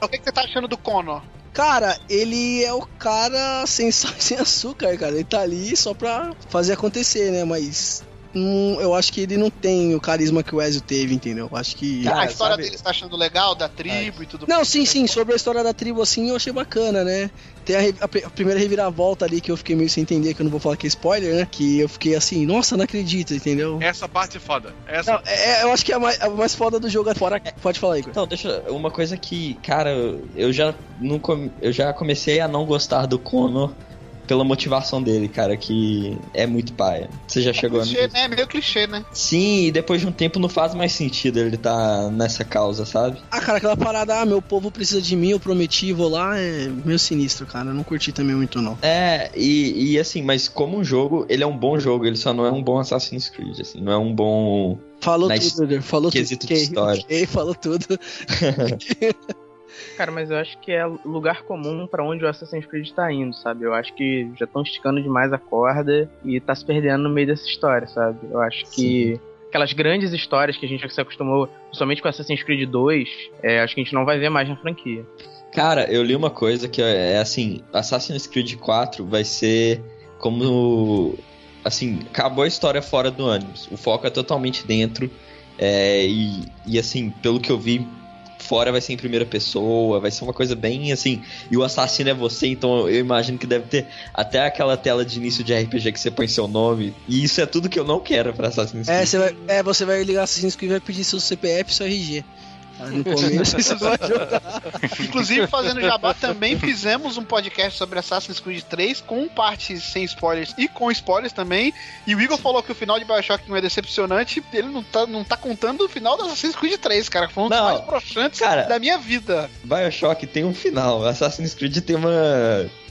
A: O que, que você tá achando do Connor?
B: Cara, ele é o cara sem sem açúcar, cara. Ele tá ali só pra fazer acontecer, né? Mas. Hum, eu acho que ele não tem o carisma que o Ezio teve, entendeu? Eu acho que.
F: Cara,
A: a história
F: sabe-
A: dele você tá achando legal, da tribo e tudo
B: Não, sim, sim, sobre a história da tribo assim, eu achei bacana, né? Tem a, a a primeira reviravolta ali que eu fiquei meio sem entender, que eu não vou falar que é spoiler, né? Que eu fiquei assim, nossa, não acredito, entendeu?
D: Essa parte é foda. Essa
B: Não, é, eu acho que é a mais, a mais foda do jogo é fora. Pode falar, Igor.
F: Então, deixa. Uma coisa que, cara, eu já não com- eu já comecei a não gostar do Connor pela motivação dele, cara, que é muito paia. Você já chegou
A: clichê,
F: a.
A: né? É meio clichê, né?
F: Sim, e depois de um tempo não faz mais sentido ele tá nessa causa, sabe?
B: Ah, cara, aquela parada, ah, meu povo precisa de mim, eu prometi, vou lá, é meio sinistro, cara. Eu não curti também muito, não.
F: É, e, e assim, mas como um jogo, ele é um bom jogo, ele só não é um bom Assassin's Creed, assim, não é um bom.
B: Falou
F: Na
B: tudo, falou
F: quesito
B: tudo.
F: de história.
B: ok, falou tudo. [LAUGHS]
E: Cara, mas eu acho que é lugar comum pra onde o Assassin's Creed tá indo, sabe? Eu acho que já estão esticando demais a corda e tá se perdendo no meio dessa história, sabe? Eu acho que aquelas grandes histórias que a gente se acostumou, principalmente com Assassin's Creed 2, é, acho que a gente não vai ver mais na franquia.
F: Cara, eu li uma coisa que é, é assim, Assassin's Creed 4 vai ser como assim, acabou a história fora do ônibus. O foco é totalmente dentro. é, e, e assim, pelo que eu vi, fora vai ser em primeira pessoa, vai ser uma coisa bem assim. E o assassino é você, então eu imagino que deve ter até aquela tela de início de RPG que você põe seu nome. E isso é tudo que eu não quero pra Assassin's Creed.
B: É, você vai, é, você vai ligar Assassin's Creed e vai pedir seu CPF e seu RG. Aí no começo você vai. [LAUGHS]
A: Inclusive, fazendo jabá, também fizemos um podcast sobre Assassin's Creed 3 com partes sem spoilers e com spoilers também. E o Igor falou que o final de Bioshock não é decepcionante. Ele não tá, não tá contando o final do Assassin's Creed 3, cara. que Foi um dos
F: Não.
A: mais broxantes
F: Cara,
A: da minha vida.
F: Bioshock tem um final. Assassin's Creed tem uma.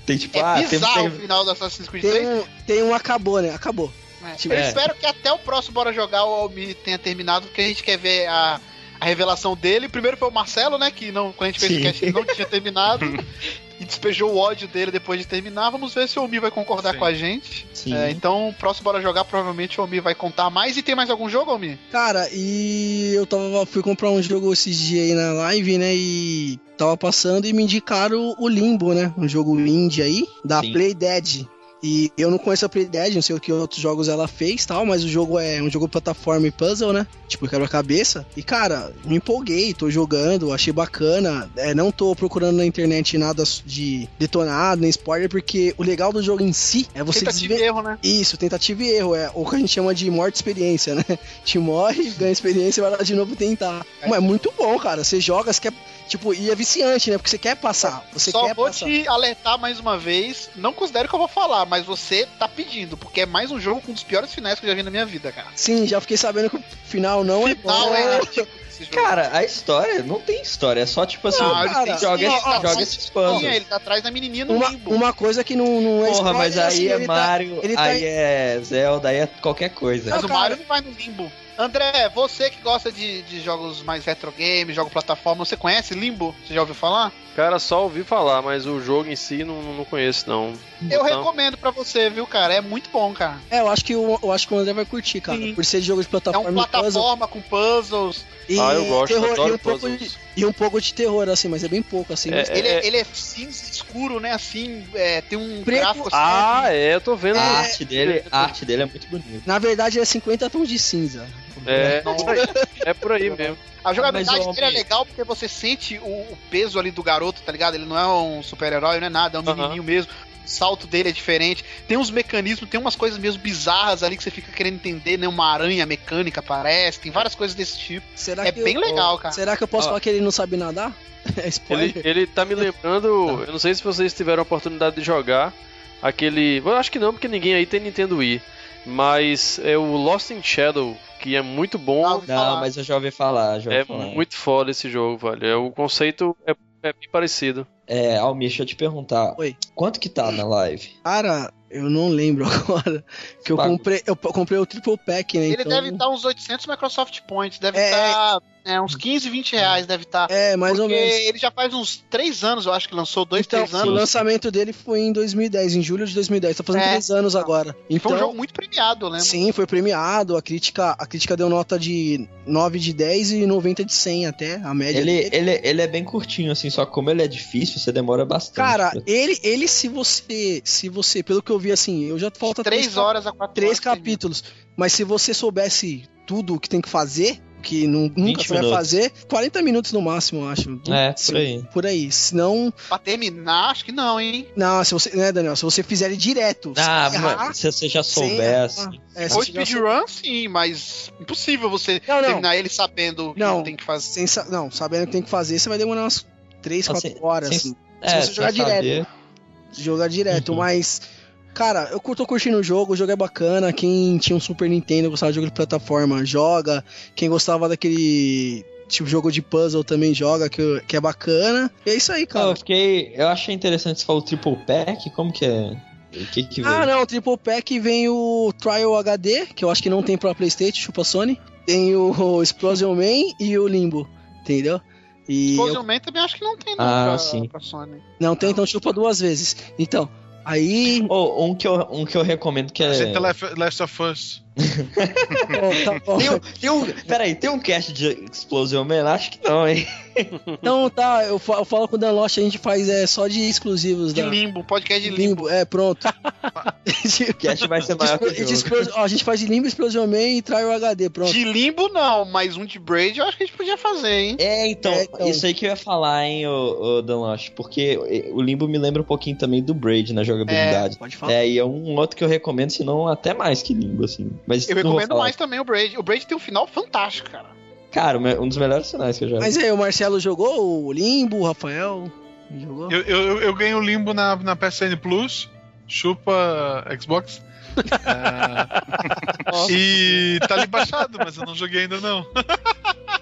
F: Tem tipo,
A: É
F: ah, tem,
A: bizarro o
F: tem,
A: final do Assassin's Creed
B: Tem
A: 3.
B: um, tem um acabou, né? Acabou.
A: É.
B: Tipo,
A: Eu
F: é.
A: espero que até o próximo Bora Jogar o Almi tenha terminado, porque a gente quer ver a, a revelação dele. Primeiro foi o Marcelo, né? Que não, quando a gente fez o
F: Sim.
A: cast, ele não tinha terminado. [LAUGHS] e despejou o ódio dele depois de terminar. Vamos ver se o Almi vai concordar
D: Sim.
A: com a gente.
F: Sim.
A: É, então, o próximo Bora Jogar, provavelmente o Almi vai contar mais. E tem mais algum jogo, Almi?
B: Cara, e eu tava, fui comprar um jogo esses dias aí na live, né? E tava passando e me indicaram o Limbo, né? Um jogo indie aí, da
F: Sim.
B: Play Dead. E eu não conheço a Play Dead, não sei o que outros jogos ela fez tal, mas o jogo é um jogo plataforma e puzzle, né? Tipo, quebra-cabeça. E cara, me empolguei, tô jogando, achei bacana. É, não tô procurando na internet nada de detonado, nem spoiler, porque o legal do jogo em si é você
A: Tentativa
B: desve-
A: e erro, né?
B: isso, tentativa e erro, é o que a gente chama de morte experiência, né? [LAUGHS] Te morre, ganha experiência e vai lá de novo tentar. Mas é muito bom, cara. Você joga, você quer. Tipo, e é viciante, né? Porque você quer passar. Você
A: Só
B: quer
A: vou
B: passar.
A: te alertar mais uma vez. Não considero que eu vou falar, mas você tá pedindo, porque é mais um jogo com um dos piores finais que eu já vi na minha vida, cara.
B: Sim, já fiquei sabendo que o final não é
A: Final
B: bom.
A: é.
F: Cara, a história não tem história, é só tipo assim,
A: Não,
B: cara,
F: joga,
A: sim,
F: esse-
A: tá
F: joga esses.
A: Sim, ele tá atrás da menininha no
B: Uma,
A: limbo.
B: uma coisa que não, não é
F: Porra, mas
B: spoiler,
F: aí
B: assim,
F: é
B: ele tá-
F: Mario,
B: ele tá
F: aí
B: em-
F: é Zelda, aí é qualquer coisa.
A: Mas
B: Não,
A: o
B: cara.
A: Mario não vai no limbo. André, você que gosta de, de jogos mais retro game, jogo plataforma, você conhece Limbo? Você já ouviu falar?
C: Cara, só ouvi falar, mas o jogo em si não, não conheço, não.
A: Eu
C: Então,
A: recomendo pra você, viu, cara? É muito bom, cara.
B: É, eu acho que o, eu acho que o André vai curtir, cara.
A: Sim.
B: Por ser jogo de
A: É
B: plataforma
A: um
B: e puzzle.
A: plataforma com puzzles.
B: E
C: Ah, eu gosto,
B: terror,
C: adoro
B: e um, pouco de, e um pouco de terror, assim, mas é bem pouco, assim.
C: É,
B: mas-
A: Ele,
C: é-
A: ele é cinza escuro, né? Assim, é, tem um
B: Preto.
A: gráfico assim.
C: Ah, é, eu tô vendo.
F: A
B: É-
F: arte dele, a arte dele é muito bonita.
B: Na verdade, é 50 tons de cinza.
C: É,
A: Não,
C: é por aí mesmo.
A: A jogabilidade dele é legal porque você sente o, o peso ali do garoto, tá ligado? Ele não é um super-herói, não é nada, é um menininho mesmo. O salto dele é diferente. Tem uns mecanismos, tem umas coisas mesmo bizarras ali que você fica querendo entender, né? Uma aranha mecânica aparece, tem várias coisas desse tipo.
B: Será
A: É
B: que
A: bem
B: eu-
A: legal, cara.
B: Será que eu posso
F: Ó.
B: falar que ele não sabe nadar? [LAUGHS] É spoiler.
C: Ele, ele tá me lembrando. [LAUGHS] Eu não sei se vocês tiveram a oportunidade de jogar aquele. Eu acho que não, porque ninguém aí tem Nintendo Wii. Mas é o Lost in Shadow, que é muito bom.
A: Ah,
F: Não,
A: falar.
F: mas eu já ouvi falar, já ouvi
C: É
F: falar.
C: muito foda esse jogo, velho. É, o conceito é, é bem parecido.
F: É, Almir, deixa eu te perguntar.
B: Oi.
F: Quanto que tá na live?
B: Cara, eu não lembro [LAUGHS] agora. Que eu
F: Pago.
B: comprei, eu comprei o triple pack, né?
A: Ele
B: então...
A: deve estar uns 800 Microsoft Points, deve
B: É,
A: estar É, uns 15, 20 reais deve estar.
B: É, mais
A: porque
B: ou menos.
A: ele já faz uns 3 anos, eu acho que lançou, 2,
B: então,
A: 3
B: o
A: anos.
B: lançamento dele foi em 2010, em julho de 2010. Tá fazendo
A: É.
B: 3 anos agora.
A: E
B: Então,
A: foi um jogo muito premiado, né?
B: sim, foi premiado. A crítica, a crítica deu nota de 9 de 10 e 90 de 100 até, a média.
F: Ele,
B: dele.
F: ele, ele é bem curtinho, assim, só que como ele é difícil, você demora bastante.
B: Cara,
F: pra-
B: ele, ele se você, se você, pelo que eu vi assim, eu já falta
A: 3
B: três
A: horas a 4
B: três
A: horas. termina.
B: capítulos. Mas se você soubesse tudo o que tem que fazer, que nu- nunca
F: 20
B: você vai
F: minutos.
B: fazer, 40 minutos no máximo, eu acho.
F: É,
B: Sim,
F: por aí.
B: Por aí. Senão.
A: Pra terminar, acho que não, hein?
B: Não, se você. Né, Daniel? Se você fizer ele direto.
F: Ah,
B: sem errar,
F: mas se você já soubesse.
B: é, se
A: Ou speedrun, sim, mas impossível você
B: Não, não.
A: terminar ele sabendo o que
B: Não.
A: tem que fazer.
B: sem sa- não, sabendo o que tem que fazer, você vai demorar umas 3,
F: Ah,
B: 4
F: sem-
B: horas.
F: sem-
B: assim,
F: É,
B: você jogar direto.
F: saber.
B: jogar direto,
F: Uhum.
B: mas. Cara, eu tô curtindo o jogo, o jogo é bacana. Quem tinha um Super Nintendo gostava de jogo de plataforma, joga. Quem gostava daquele tipo jogo de puzzle também joga, que, que é bacana. E é isso aí,
F: Não,
B: cara.
F: eu fiquei. Eu achei interessante você falou triple pack, como que é? O que que veio?
B: Ah, não, o Triple Pack vem o Trial HD, que eu acho que não tem pra Playstation, chupa Sony. Tem o [LAUGHS] Explosion Man e o Limbo, entendeu? E eu-
A: Explosion Man também acho que não tem, não,
F: Ah,
A: pra,
F: sim.
A: pra Sony.
B: não tem, então chupa duas vezes. Então, aí.
F: Oh, um, que eu, um que eu recomendo que é.
D: Last, Last of Us. [LAUGHS]
B: Ó, tá bom.
F: Tem um, tem um, peraí, tem um cast de Explosion Man? Acho que não, hein? [LAUGHS]
B: Então tá, eu fa- eu falo com o Dan Lost, a gente faz é, só de exclusivos
A: De
B: da.
A: Limbo, podcast de Limbo.
B: Limbo, é, pronto. [LAUGHS]
F: O cast vai ser
B: De
F: maior o
B: de
F: jogo.
B: explo- ó, a gente faz de Limbo, Explosion Man e Trial HD, pronto.
A: De Limbo não, mas um de Braid eu acho que a gente podia fazer, hein?
F: É então,
B: É, então.
F: isso aí que eu ia falar, hein, o, o Dan Lost, porque o Limbo me lembra um pouquinho também do Braid na jogabilidade.
B: Pode falar.
F: É, e é um outro que eu recomendo, se não até mais que Limbo, assim. Mas
A: Eu recomendo mais também o Braid. O Braid tem um final fantástico, cara.
F: Cara, um dos melhores sinais que eu já vi.
B: Mas aí, o Marcelo jogou o Limbo, o Rafael jogou?
D: Eu, eu, eu- ganhei o limbo na, na PSN Plus. Chupa Xbox. [LAUGHS] É, e tá ali baixado, mas eu não joguei ainda não. [LAUGHS]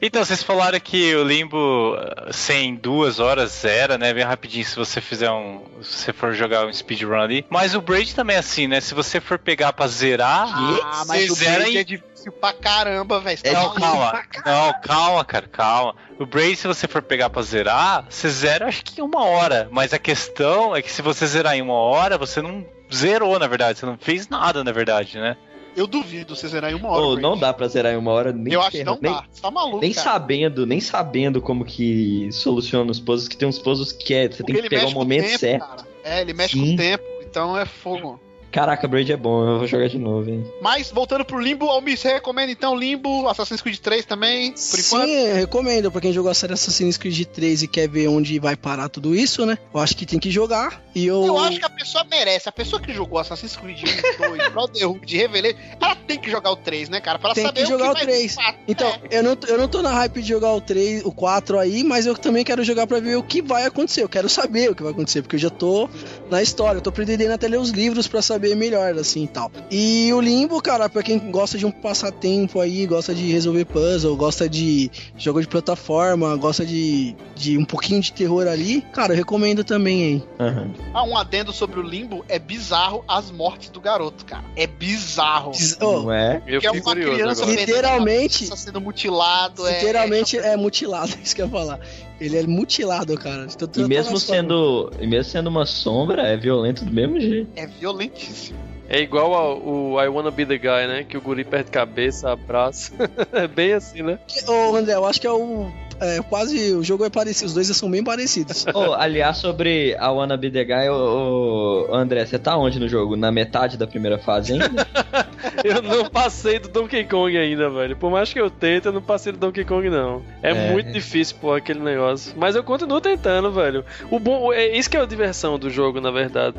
G: Então, vocês falaram que o Limbo eh, sem duas horas era, né? Bem rapidinho se você fizer um. Se você for jogar um speedrun ali. Mas o Braid também é assim, né? Se você for pegar pra zerar.
A: Ah, mas o
G: zera
A: Braid
G: em-
A: é difícil pra caramba, velho.
F: É
A: tá
G: Não,
A: maluco.
G: calma. Não, calma, cara, calma. O Braid, se você for pegar pra zerar, você zera acho que em uma hora. Mas a questão é que se você zerar em uma hora, você não zerou, na verdade. Você não fez nada, na verdade, né?
A: Eu duvido você zerar em uma hora. Braid.
F: não dá pra zerar em uma hora nem
A: Eu acho que não
F: nem,
A: dá. Você tá maluco,
F: nem
A: cara.
F: sabendo, nem sabendo como que soluciona os puzzles, que tem uns puzzles que é, você
A: Porque
F: tem que pegar o momento
A: tempo,
F: certo.
A: cara. É, ele mexe
F: Sim.
A: com o tempo, então é fogo.
F: Caraca, Braid é bom, eu vou jogar de novo, hein.
A: Mas, voltando pro Limbo, Almir, você recomenda então Limbo, Assassin's Creed 3 também, por
B: Sim,
A: enquanto?
B: eu recomendo. Pra quem jogou a série Assassin's Creed 3 e quer ver onde vai parar tudo isso, né? Eu acho que tem que jogar. E eu.
A: Eu acho que a pessoa merece. A pessoa que jogou Assassin's Creed 1, 2, [LAUGHS] Brotherhood, Revelation, ela tem que jogar o 3, né, cara? Pra ela
B: Tem
A: saber
B: que jogar o
A: vai
B: 3.
A: fato.
B: Então,
A: É.
B: eu não, eu não tô na hype de jogar o 3, o 4 aí, mas eu também quero jogar pra ver o que vai acontecer. Eu quero saber o que vai acontecer, porque eu já tô na história. Eu tô pretendendo até ler os livros pra saber melhor, assim e tal. E o Limbo, cara, pra quem gosta de um passatempo aí, gosta de resolver puzzle, gosta de jogo de plataforma, gosta de, de um pouquinho de terror ali, cara, eu recomendo também aí.
F: Aham.
A: Ah, um adendo sobre o Limbo, é bizarro as mortes do garoto, cara. É bizarro.
B: Diz- oh,
F: Não é?
C: Eu
A: é uma
C: curioso
A: criança
B: Literalmente-
A: cabeça, sendo mutilado. é-
B: literalmente é mutilado, é [LAUGHS] isso que eu ia falar. Ele é mutilado, cara.
F: E mesmo sendo, e mesmo sendo uma sombra, é violento do mesmo jeito.
A: É violentíssimo.
C: É igual ao o I Wanna Be The Guy, né? Que o guri perde cabeça, abraça. [LAUGHS] é bem assim, né?
B: Ô, André, eu acho que é o. É, quase. O jogo é parecido, os dois são bem parecidos.
F: Oh, aliás, sobre a Wanna Be The Guy, ô, ô, André, você tá onde no jogo? Na metade da primeira fase ainda? [LAUGHS]
C: Eu não passei do Donkey Kong ainda, velho. Por mais que eu tente, eu não passei do Donkey Kong, não. É,
F: É.
C: muito difícil, pô, aquele negócio. Mas eu continuo tentando, velho. O bom. É isso que é a diversão do jogo, na verdade.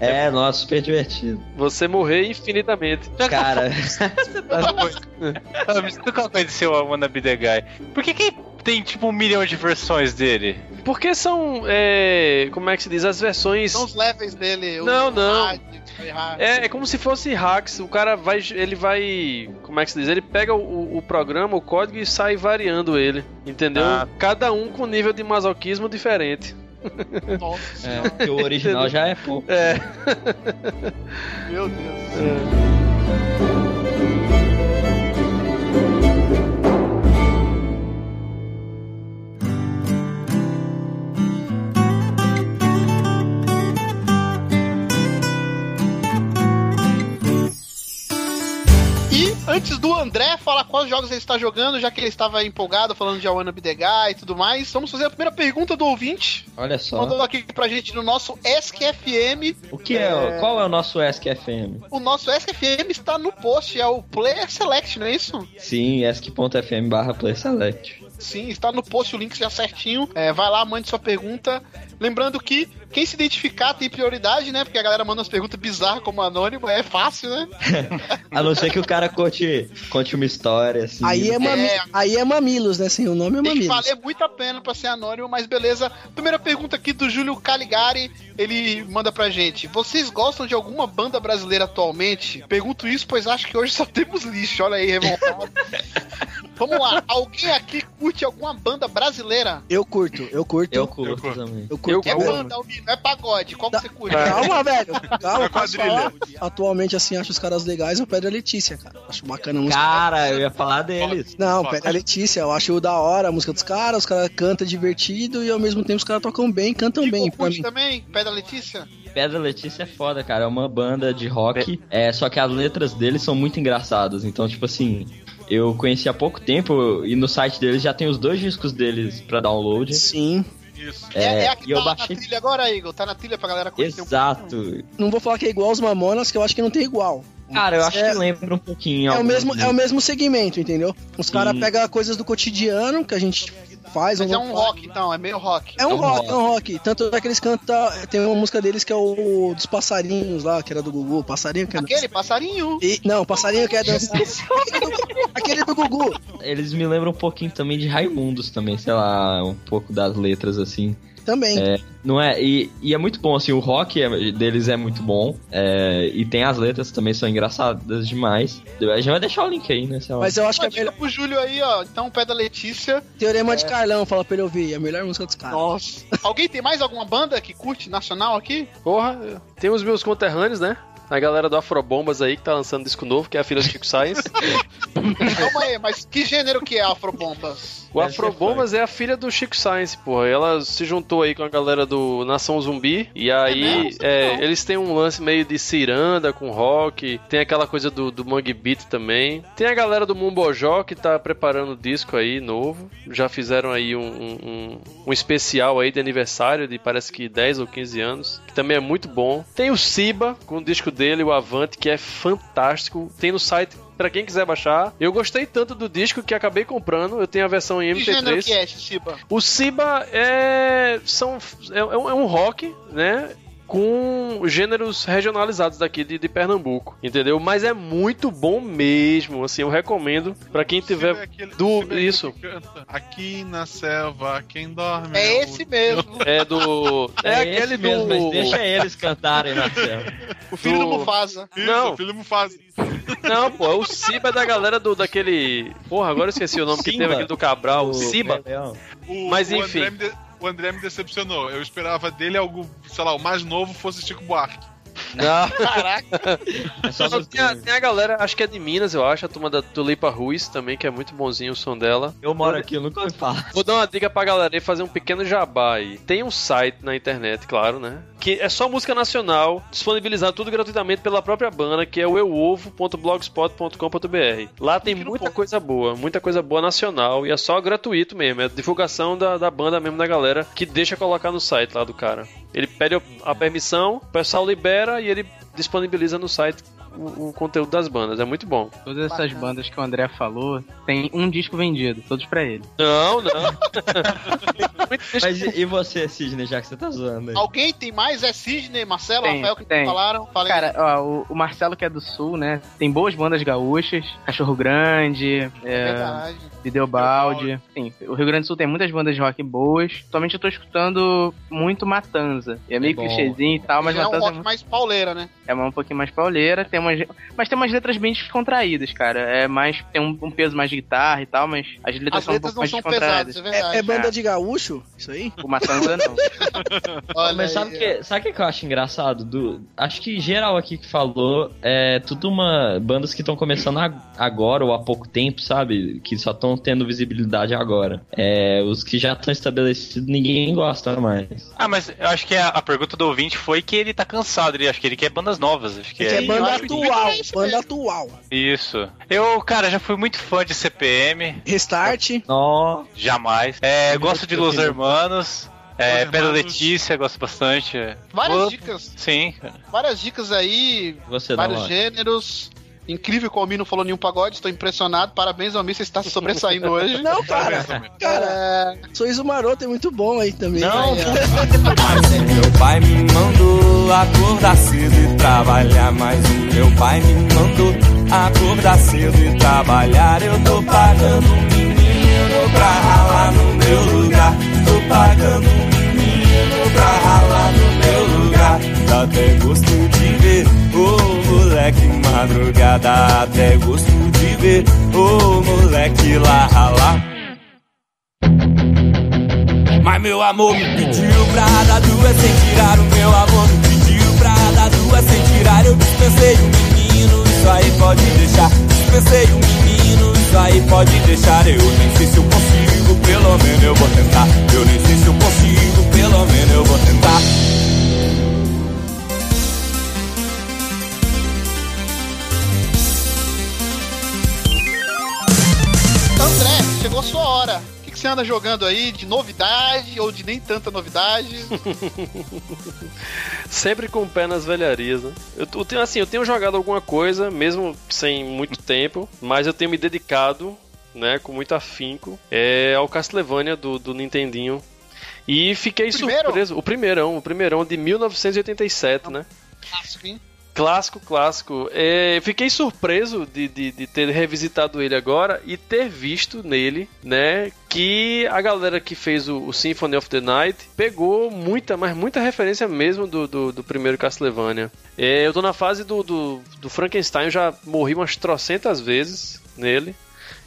F: É, nossa, super divertido.
C: Você morrer infinitamente.
F: Cara,
G: Ah, mas [LAUGHS] nunca aconteceu a Wanna Be The Guy. Por que, que tem tipo um milhão de versões dele?
C: Porque são. É, como é que se diz? As versões.
A: São os levels dele.
C: Não, não.
A: hard, hard.
C: É, é como se fosse hacks. O cara vai. Ele vai. Como é que se diz? Ele pega o, o programa, o código e sai variando ele. Entendeu?
G: Ah.
C: Cada um com nível de masoquismo diferente.
A: Nossa,
F: é, porque o original já é pouco.
C: É.
A: meu Deus. Antes do André falar quais jogos ele está jogando, já que ele estava empolgado falando de Guy e tudo mais, vamos fazer a primeira pergunta do ouvinte.
F: Olha só.
A: Mandou aqui pra gente no nosso SQFM.
F: O que é, qual é o nosso ESC-FM?
A: O nosso SQFM está no post, é o Player Select, não é isso?
F: Sim, ESC.fm barra Play Select.
A: Sim, está no post o link já certinho. É, vai lá, mande sua pergunta. Lembrando que quem se identificar tem prioridade, né? Porque a galera manda umas perguntas bizarras como anônimo, é fácil, né? [LAUGHS]
F: A não ser que o cara conte, conte uma história, assim.
B: Aí é, mami-
A: É.
B: aí é Mamilos, né? Sem o nome é
A: Tem que
B: Mamilos.
A: valer muito a pena pra ser anônimo, mas beleza. Primeira pergunta aqui do Júlio Caligari, ele manda pra gente. Vocês gostam de alguma banda brasileira atualmente? Pergunto isso, pois acho que hoje só temos lixo. Olha aí, revoltado. [LAUGHS] Vamos lá, alguém aqui curte alguma banda brasileira?
B: Eu curto, eu curto.
F: Eu curto
D: Eu curto.
F: também.
B: Eu curto.
A: É
B: mesmo.
A: banda, Almir, não é pagode. Qual que você curte?
B: Calma, velho. Calma,
D: É
B: posso
D: quadrilha.
B: Atualmente, assim, acho os caras legais. O Pedro Letícia, cara. Acho bacana a música.
F: Cara, eu ia falar deles.
B: Não,
D: Foda.
B: Pedro Letícia, eu acho da hora a música dos caras. Os caras cantam divertido e ao mesmo tempo os caras tocam bem, cantam
A: Chico
B: bem. Pra
A: curte
B: mim.
A: também? Pedra Letícia?
F: Pedra Letícia é foda, cara. É uma banda de rock. É, só que as letras deles são muito engraçadas. Então, tipo assim, eu conheci há pouco tempo e no site deles já tem os dois discos deles pra download.
B: Sim.
D: Isso.
A: É, é,
F: É,
A: a que
F: e eu
A: tá
F: baixei.
A: na trilha agora, Igor? Tá na trilha pra galera conhecer um
F: Exato.
B: Não vou falar que é igual aos Mamonas, que eu acho que não tem igual.
F: Cara, eu acho
B: É-
F: que lembra um pouquinho.
B: É o, mesmo, é o mesmo segmento, entendeu? Os caras pegam coisas do cotidiano que a gente faz.
A: Mas é um
B: faz.
A: rock, então, é meio rock.
B: É um
F: É um
B: rock,
F: rock.
B: é um rock. Tanto é que eles cantam. Tem uma música deles que é o dos passarinhos lá, que era do Gugu. Passarinho que é
A: Aquele passarinho.
B: E, não, passarinho que é dançar. [LAUGHS] Aquele do Gugu.
F: Eles me lembram um pouquinho também de Raimundos também, sei lá, um pouco das letras assim.
B: Também.
F: É, não é? E, e é muito bom, assim, o rock é- deles é muito bom. é, e tem as letras também, são engraçadas demais. A gente vai deixar o link aí, né?
B: Mas eu acho que é melhor.
A: pro Júlio aí, ó. Então, Pé da Letícia.
B: Teorema de Carlão, fala pra ele ouvir. É a melhor música dos caras.
A: Nossa. Alguém tem mais alguma banda que curte nacional aqui?
C: Porra, tem os meus conterrâneos, né? A galera do Afrobombas aí que tá lançando disco novo, que é a filha do Chico Sainz. [LAUGHS] [LAUGHS]
A: Calma aí, mas que gênero que é Afrobombas?
C: O Afrobombas é a filha do Chico Science, porra. Ela se juntou aí com a galera do Nação Zumbi. E aí,
A: mesmo?
C: é, eles têm um lance meio de ciranda com rock. Tem aquela coisa do, do Mangue Beat também. Tem a galera do Mumbojó que tá preparando o disco aí novo. Já fizeram aí um, um, um- um especial aí de aniversário de parece que 10 ou 15 anos. Que também é muito bom. Tem o Siba com o disco dele, o Avante, que é fantástico. Tem no site. Pra quem quiser baixar, eu gostei tanto do disco que acabei comprando. Eu tenho a versão em
A: Que gênero
C: MP3.
A: que é esse, Shiba?
C: O Siba é, são, é, é um é um rock, né? Com gêneros regionalizados daqui de, de Pernambuco, entendeu? Mas é muito bom mesmo, assim, eu recomendo pra quem tiver
D: é aquele-
C: do-
D: é aquele
C: isso.
D: que canta, Aqui na selva, quem dorme.
A: É
D: o-
A: esse mesmo.
C: é do é, aquele
F: esse mesmo,
C: do
F: mas deixa eles cantarem na cena.
A: O filho do,
C: do-
A: Mufasa.
D: Isso,
C: Não.
D: o filho do Mufasa.
C: Não, pô, o Siba é da galera do daquele, porra, agora eu esqueci o nome que
F: Simba.
C: teve aqui do Cabral,
F: O Leão.
D: O,
C: Mas,
D: o
C: enfim.
D: André me de- o André me decepcionou. Eu esperava dele algo, sei lá, o mais novo fosse Chico Buarque.
C: Não. [LAUGHS]
A: Caraca.
F: É só nos
C: tem, a, tem a galera, acho que é de Minas, eu acho, a turma da Tulipa Ruiz também, que é muito bonzinho o som dela.
F: Eu moro aqui, eu nunca ouvi falar.
C: Vou dar uma dica pra galera aí fazer um pequeno jabá aí. Tem um site na internet, claro, né? Que é só música nacional, disponibilizado tudo gratuitamente pela própria banda, que é o euovo.blogspot.com.br. Lá tem muita coisa boa, muita coisa boa nacional e é só gratuito mesmo. É divulgação da, da banda mesmo da galera que deixa colocar no site lá do cara. Ele pede a permissão, o pessoal libera e ele disponibiliza no site o, o conteúdo das bandas. É muito bom.
E: Todas essas bandas que o André falou, tem um disco vendido, todos pra ele.
C: Não, não. [LAUGHS] Muito
F: Mas e, e você, Sidney, já que você tá zoando aí?
A: Alguém tem mais? É Sidney, Marcelo,
E: Tem,
A: Rafael que
E: tem.
A: falaram? Fala aí.
E: Cara, ó, o, o Marcelo que é do Sul, né? Tem boas bandas gaúchas, Cachorro Grande,
A: é
E: é. Videobaldi. Sim, o Rio Grande do Sul tem muitas bandas de rock boas. Atualmente eu tô escutando muito Matanza. É meio
F: É
E: clichêzinho e tal, mas
A: Já é um
E: Matanza
A: rock mais pauleira, né?
E: é um pouquinho mais pauleira. Tem umas, mas tem umas letras bem descontraídas, cara. É mais. Tem um, um peso mais de guitarra e tal, mas as letras
A: As
E: são um
A: letras
E: pouco
A: não
E: mais
A: são pesadas,
E: descontraídas.
A: é verdade.
B: É, é banda
E: É.
B: de gaúcho? Isso aí?
E: O Matanza não. [LAUGHS]
A: Olha
F: Mas sabe o que, sabe o que eu acho engraçado? Do, acho que geral aqui que falou é tudo uma. bandas que estão começando a- agora ou há pouco tempo, sabe? Que só estão tendo visibilidade agora. É, os que já estão estabelecidos, ninguém gosta mais.
G: Ah, mas eu acho que a, a pergunta do ouvinte foi que ele tá cansado. Ele acho que ele quer bandas novas. Acho que
B: Ele
G: é,
B: quer banda
G: que-
B: atual,
A: é isso
B: banda atual.
G: Isso. Eu, cara, já fui muito fã de CPM.
B: Restart.
F: Nó.
G: Jamais. É,
F: Eu
G: gosto de Los. Hermanos. É, Pedro. Letícia, gosto bastante.
A: Várias
G: Vou-
A: dicas,
G: Sim, cara.
A: várias dicas aí,
F: Você não,
A: vários gêneros. Incrível que o Almir não falou nenhum pagode, estou impressionado. Parabéns, Almir, você está sobressaindo hoje.
B: Não, cara. Cara,
A: É,
B: Sorriso Maroto é muito bom aí também.
F: Não,
H: o meu pai me mandou acordar cedo e trabalhar. Mas o meu pai me mandou acordar cedo e trabalhar. Eu tô pagando um menino pra ralar no meu lugar. Tô pagando um menino pra ralar no meu lugar. Dá até gosto de ver moleque madrugada. Até gosto de ver o moleque lá ralar. Mas meu amor me pediu pra dar duas sem tirar. O meu amor me pediu pra dar duas sem tirar. Eu dispensei o menino, isso aí pode deixar. Dispensei o menino, isso aí pode deixar. Eu nem sei se eu consigo, pelo menos eu vou tentar. Eu nem sei se eu consigo, pelo menos eu vou tentar.
A: André, chegou a sua hora. O que, que você anda jogando aí de novidade ou de nem tanta novidade? [LAUGHS]
C: Sempre com o pé nas velharias, né? Eu, eu tenho, assim, eu tenho jogado alguma coisa, mesmo sem muito tempo, mas eu tenho me dedicado, né, com muito afinco, é, ao Castlevania do, do Nintendinho. E fiquei surpreso. O primeirão, o primeirão de 1987, né?
A: Clássico, hein?
C: Clássico, clássico. É, fiquei surpreso de, de, de ter revisitado ele agora e ter visto nele, né, que a galera que fez o, o Symphony of the Night pegou muita, mas muita referência mesmo do, do, do primeiro Castlevania. É, eu tô na fase do, do, do Frankenstein, eu já morri umas trocentas vezes nele.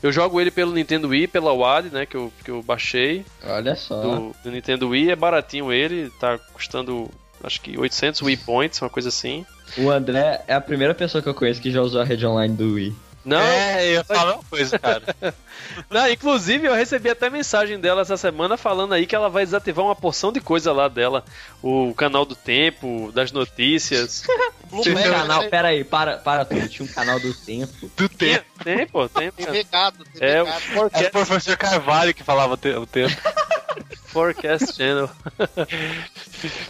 C: Eu jogo ele pelo Nintendo Wii, pela WAD, né, que eu, que eu baixei
F: Olha só.
C: do, do Nintendo Wii. É baratinho ele, tá custando acho que 800 Wii Points, uma coisa assim.
F: O André é a primeira pessoa que eu conheço que já usou a rede online do Wii.
C: Não,
G: É, eu ia falar uma coisa, cara. [LAUGHS]
C: não, inclusive eu recebi até mensagem dela essa semana falando aí que ela vai desativar uma porção de coisa lá dela. O canal do tempo, das notícias. [LAUGHS]
F: Tinha um canal,
A: né?
F: pera aí, para, para tudo. Tinha um canal do tempo.
G: Do tempo.
C: Tem, pô, tem. É o.
G: É o professor Carvalho que falava o te- o tempo. [LAUGHS]
C: Forecast Channel. [LAUGHS]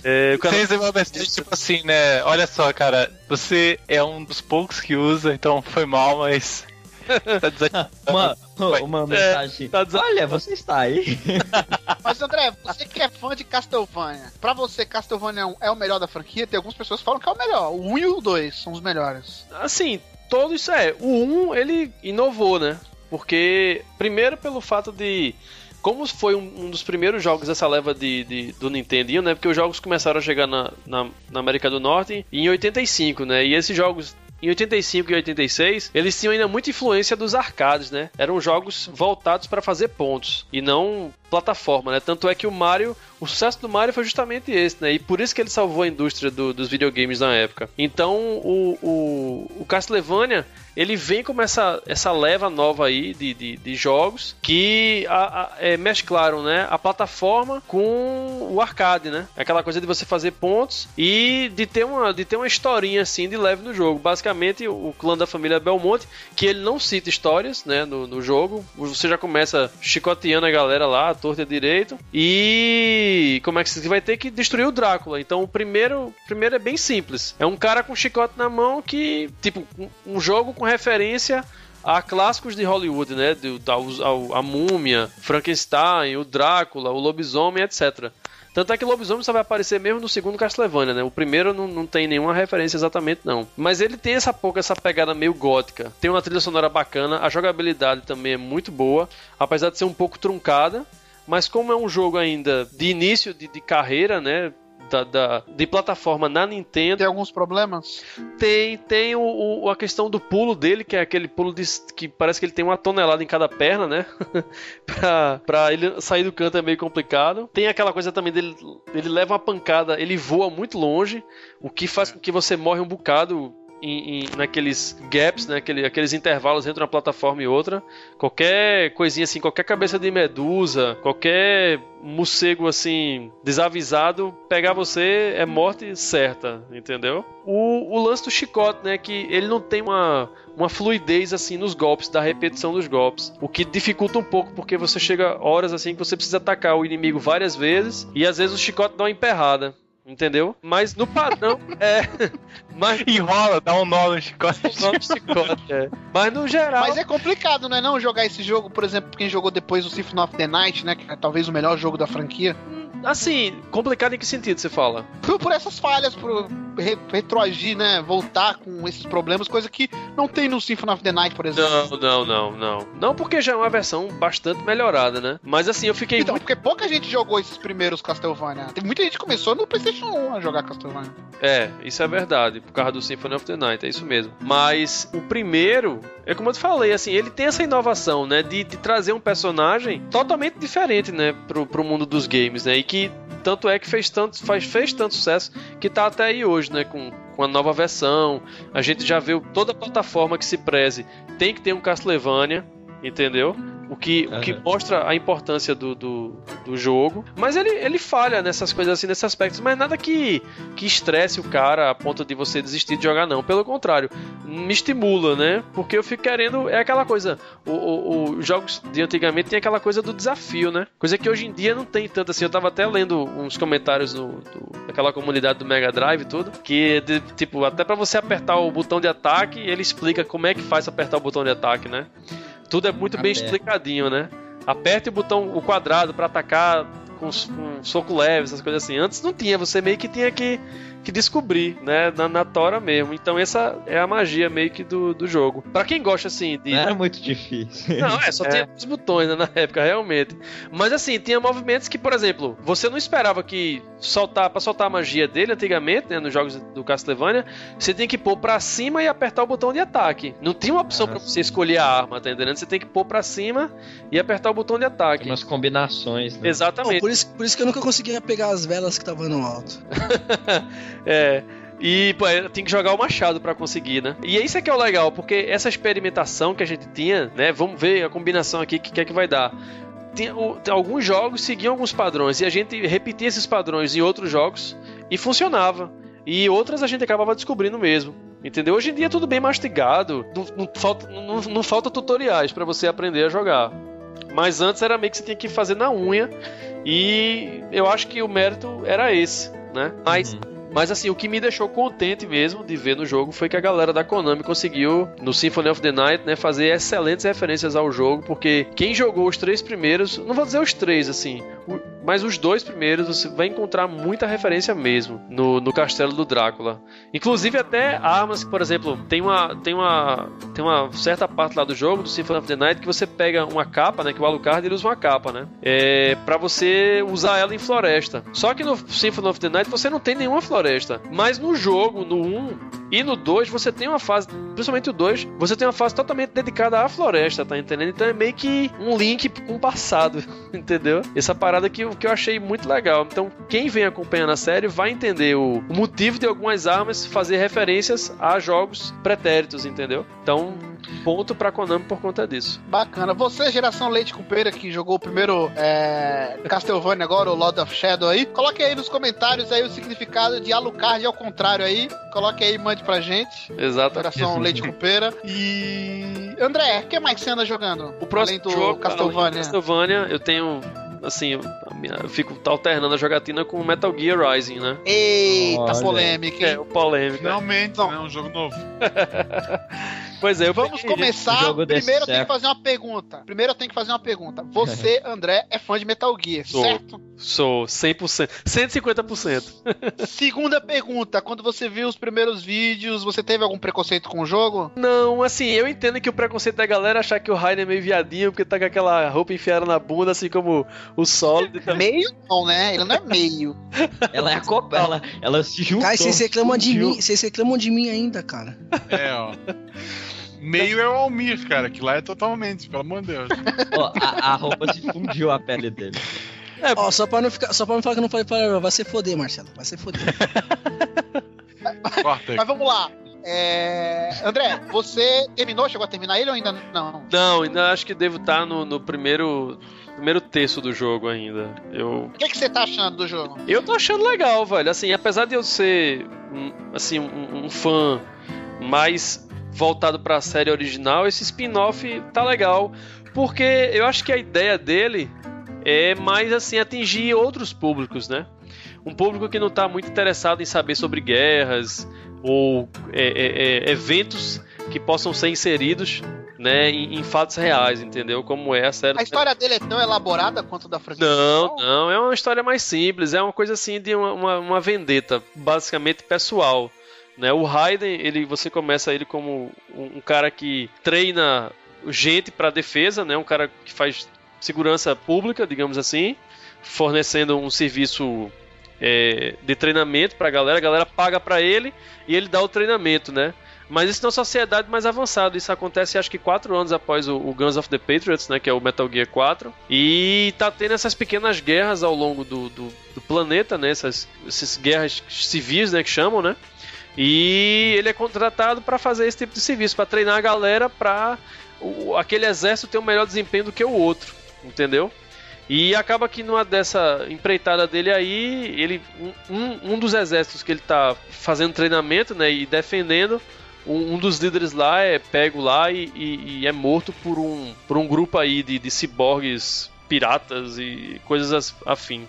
C: É, o
G: Você
C: canal-
G: recebeu uma mensagem tipo assim, né? Olha só, cara, você é um dos poucos que usa, então foi mal, mas. [LAUGHS] Tá desativado.
F: Uma, uma mensagem.
C: tá desa-
F: Olha, você está aí. [LAUGHS]
A: Mas André, você que é fã de Castlevania, pra você Castlevania 1 é o melhor da franquia? Tem algumas pessoas que falam que é o melhor. O 1 e o 2 são os melhores.
C: Assim, todo isso é. O 1 ele inovou, né? Porque, primeiro, pelo fato de. Como foi um, um dos primeiros jogos dessa leva de, de- do Nintendo, né? Porque os jogos começaram a chegar na, na, na América do Norte em 85, né? E esses jogos. Em 85 e 86, eles tinham ainda muita influência dos arcades, né? Eram jogos voltados para fazer pontos e não plataforma, né? Tanto é que o Mario, o sucesso do Mario foi justamente esse, né? E por isso que ele salvou a indústria do- dos videogames na época. Então, o, o, o Castlevania, ele vem como essa, essa leva nova aí de, de, de jogos que a, a- é, mesclaram, né? A plataforma com o arcade, né? Aquela coisa de você fazer pontos e de ter uma, de ter uma historinha assim de leve no jogo. Basicamente, o clã da família Belmonte, que ele não cita histórias, né? No, no jogo. Você já começa chicoteando a galera lá, torta e direito. E como é que você vai ter que destruir o Drácula? Então o primeiro, primeiro é bem simples. É um cara com chicote na mão que, tipo, um- um jogo com referência a clássicos de Hollywood, né? Do, a múmia, Frankenstein, o Drácula, o lobisomem, etc. Tanto é que o lobisomem só vai aparecer mesmo no segundo Castlevania, né? O primeiro não, não tem nenhuma referência exatamente, não. Mas ele tem essa pouco, essa pegada meio gótica. Tem uma trilha sonora bacana, a jogabilidade também é muito boa, apesar de ser um pouco truncada. Mas como é um jogo ainda de início de, de carreira, né? Da, da- de plataforma na Nintendo,
A: Tem alguns problemas?
C: tem, tem o, o- a questão do pulo dele, que é aquele pulo de, que parece que ele tem uma tonelada em cada perna, né? [LAUGHS] pra, pra ele sair do canto é meio complicado. Tem aquela coisa também dele, ele leva uma pancada, ele voa muito longe, o que faz com que você morre um bocado em- em- naqueles gaps, né, aquele- aqueles intervalos entre uma plataforma e outra. Qualquer coisinha assim, qualquer cabeça de medusa, qualquer morcego assim desavisado pegar você é morte certa, entendeu? O, o lance do chicote, né, que ele não tem uma uma fluidez assim nos golpes, da repetição dos golpes, o que dificulta um pouco porque você chega horas assim que você precisa atacar o inimigo várias vezes e às vezes o chicote dá uma emperrada. Entendeu? Mas no padrão [LAUGHS] é. Mas
G: Enrola, dá um nó no chicote.
C: não no chicote, é. Mas no geral.
A: Mas é complicado, não é não jogar esse jogo, por exemplo, quem jogou depois o Symphony of the Night, né? Que é talvez o melhor jogo da franquia.
C: Assim, complicado em que sentido você fala?
A: Por, por essas falhas, por re- retroagir, né? Voltar com esses problemas, coisa que não tem no Symphony of the Night, por exemplo.
C: Não, não, não, não. Não porque já é uma versão bastante melhorada, né? Mas assim, eu fiquei
A: Então,
C: muito.
A: porque pouca gente jogou esses primeiros Castlevania. Tem muita gente que começou no PlayStation 1 a jogar Castlevania.
C: É, isso é verdade, por causa do Symphony of the Night, é isso mesmo. Mas o primeiro, é como eu te falei, assim, ele tem essa inovação, né? De, de trazer um personagem totalmente diferente, né? Pro, pro mundo dos games, né? E que tanto é que fez tanto, faz, fez tanto sucesso que tá até aí hoje, né? Com, com a nova versão. A gente já viu toda plataforma que se preze tem que ter um Castlevania, entendeu? O que, o que mostra a importância do, do, do jogo. Mas ele, ele falha nessas coisas assim, nesses aspectos. Mas nada que, que estresse o cara a ponto de você desistir de jogar, não. Pelo contrário, me estimula, né? Porque eu fico querendo. É aquela coisa. Os jogos de antigamente tem aquela coisa do desafio, né? Coisa que hoje em dia não tem tanto assim. Eu tava até lendo uns comentários do, do- daquela comunidade do Mega Drive e tudo. Que, de- tipo, até pra você apertar o botão de ataque, ele explica como é que faz apertar o botão de ataque, né? Tudo é muito bem
F: Aperta.
C: explicadinho, né? Aperte o botão, o quadrado pra atacar com, com soco leve, essas coisas assim. Antes não tinha, você meio que tinha que, que descobrir, né? Na, na tora mesmo. Então essa é a magia meio que do, do jogo. Pra quem gosta assim de.
F: Não era muito difícil.
C: Não, é, só
G: É.
C: tinha os botões né, na época, realmente. Mas assim, tinha movimentos que, por exemplo, você não esperava que soltar para soltar a magia dele antigamente, né, nos jogos do Castlevania, você tem que pôr pra cima e apertar o botão de ataque. Não tinha uma opção
F: Ah,
C: pra
F: sim.
C: você escolher a arma, tá entendendo? Você tem que pôr pra cima e apertar o botão de
F: Tem
C: ataque.
F: umas combinações, né?
B: Não,
C: Exatamente.
B: Por, isso, por isso que eu nunca conseguia pegar as velas que estavam no alto. [LAUGHS]
C: É. E, pô, tem que jogar o machado pra conseguir, né? E isso é que é o legal, porque essa experimentação que a gente tinha, né? Vamos ver a combinação aqui, que que é que vai dar. Tinha, o- tem- alguns jogos seguiam alguns padrões e a gente repetia esses padrões em outros jogos e funcionava. E outras a gente acabava descobrindo mesmo. Entendeu? Hoje em dia é tudo bem mastigado, não, não falta, não, não falta tutoriais pra você aprender a jogar. Mas antes era meio que você tinha que fazer na unha. E eu acho que o mérito era esse, né? Mas
F: Uhum.
C: Mas assim, o que me deixou contente mesmo de ver no jogo foi que a galera da Konami conseguiu, no Symphony of the Night, né, fazer excelentes referências ao jogo, porque quem jogou os três primeiros, não vou dizer os três, assim, mas os dois primeiros você vai encontrar muita referência mesmo no, no castelo do Drácula. Inclusive até armas, por exemplo, tem uma, tem uma tem uma certa parte lá do jogo, do Symphony of the Night, que você pega uma capa, né, que o Alucard ele usa uma capa, né, é, para você usar ela em floresta. Só que no Symphony of the Night você não tem nenhuma floresta, mas no jogo, no 1 e no 2 você tem uma fase, principalmente o 2, você tem uma fase totalmente dedicada à floresta, tá entendendo? Então é meio que um link com o passado, [LAUGHS] entendeu? Essa parada que, que eu achei muito legal. Então, quem vem acompanhando a série vai entender o, o motivo de algumas armas fazer referências a jogos pretéritos, entendeu? Então, ponto pra Konami por conta disso.
A: Bacana. Você, geração Leite com Pera, que jogou o primeiro é, Castlevania agora, o Lord of Shadow aí, coloque aí nos comentários aí o significado de Alucard ao contrário aí. Coloque aí e mande pra gente.
C: Exato.
A: Geração Leite com Pera. E. André, o que mais que você anda jogando?
C: O próximo
A: Além do
C: jogo,
A: Castlevania.
C: além do Castlevania, eu tenho assim, a minha- eu fico alternando a jogatina com Metal Gear Rising, né?
A: Eita,
F: Olha.
A: polêmica, hein?
C: É, o polêmico.
D: Finalmente,
A: Não.
D: né? Um jogo novo. [LAUGHS]
C: Pois é, eu
A: Vamos começar. Primeiro eu tenho que fazer uma pergunta. Primeiro eu tenho que fazer uma pergunta. Você, [LAUGHS] André, é fã de Metal Gear,
C: Sou.
A: certo?
C: Sou 100%, 150%. [LAUGHS]
A: Segunda pergunta. Quando você viu os primeiros vídeos, você teve algum preconceito com o jogo?
C: Não, assim, eu entendo que o preconceito da galera é achar que o Raiden é meio viadinho, porque tá com aquela roupa enfiada na bunda, assim como o Solid.
A: Meio não, né? Ele não é meio. [LAUGHS]
F: Ela é a copa, ela, ela se juntou.
B: Cara, vocês reclamam de mim, vocês reclamam de mim ainda, cara.
D: É, ó. Meio é o Almir, cara, que lá é totalmente, pelo amor de Deus. [LAUGHS]
F: Ó, a, a roupa se fundiu a pele dele.
B: Ó, só pra não ficar, só pra não falar que eu não falei para vai se foder, Marcelo, vai se foder. [LAUGHS]
D: Corta aí.
A: Mas vamos lá. É... André, você terminou? Chegou a terminar ele ou ainda não?
C: Não, ainda acho que devo estar no, no primeiro primeiro terço do jogo ainda. Eu
A: O que, que você tá achando do jogo?
C: eu tô achando legal, velho. Assim, apesar de eu ser um, assim um, um fã mais voltado pra série original, esse spin-off tá legal, porque eu acho que a ideia dele é mais assim atingir outros públicos, né? Um público que não tá muito interessado em saber sobre guerras ou é, é, é, eventos que possam ser inseridos né, em, em fatos reais, entendeu? Como é a série.
A: A história dele é tão elaborada quanto da franquia?
C: Não, não, é uma história mais simples, é uma coisa assim de uma, uma, uma vendetta, basicamente pessoal. Né? O Raiden, ele, você começa ele como um, um cara que treina gente para defesa, né? um cara que faz segurança pública, digamos assim, fornecendo um serviço é, de treinamento pra galera, a galera paga pra ele e ele dá o treinamento, né? Mas isso na sociedade mais avançada. Isso acontece acho que quatro anos após o, o Guns of the Patriots, né? Que é o Metal Gear 4. E tá tendo essas pequenas guerras ao longo do, do, do planeta, né? Essas, essas guerras civis, né? Que chamam, né? E ele é contratado para fazer esse tipo de serviço, para treinar a galera para aquele exército ter um melhor desempenho do que o outro, entendeu? E acaba que numa dessa empreitada dele aí, ele um, um dos exércitos que ele tá fazendo treinamento, né, e defendendo, um, um dos líderes lá é pego lá e, e- e é morto por um, por um grupo aí de, de ciborgues piratas e coisas as- afim.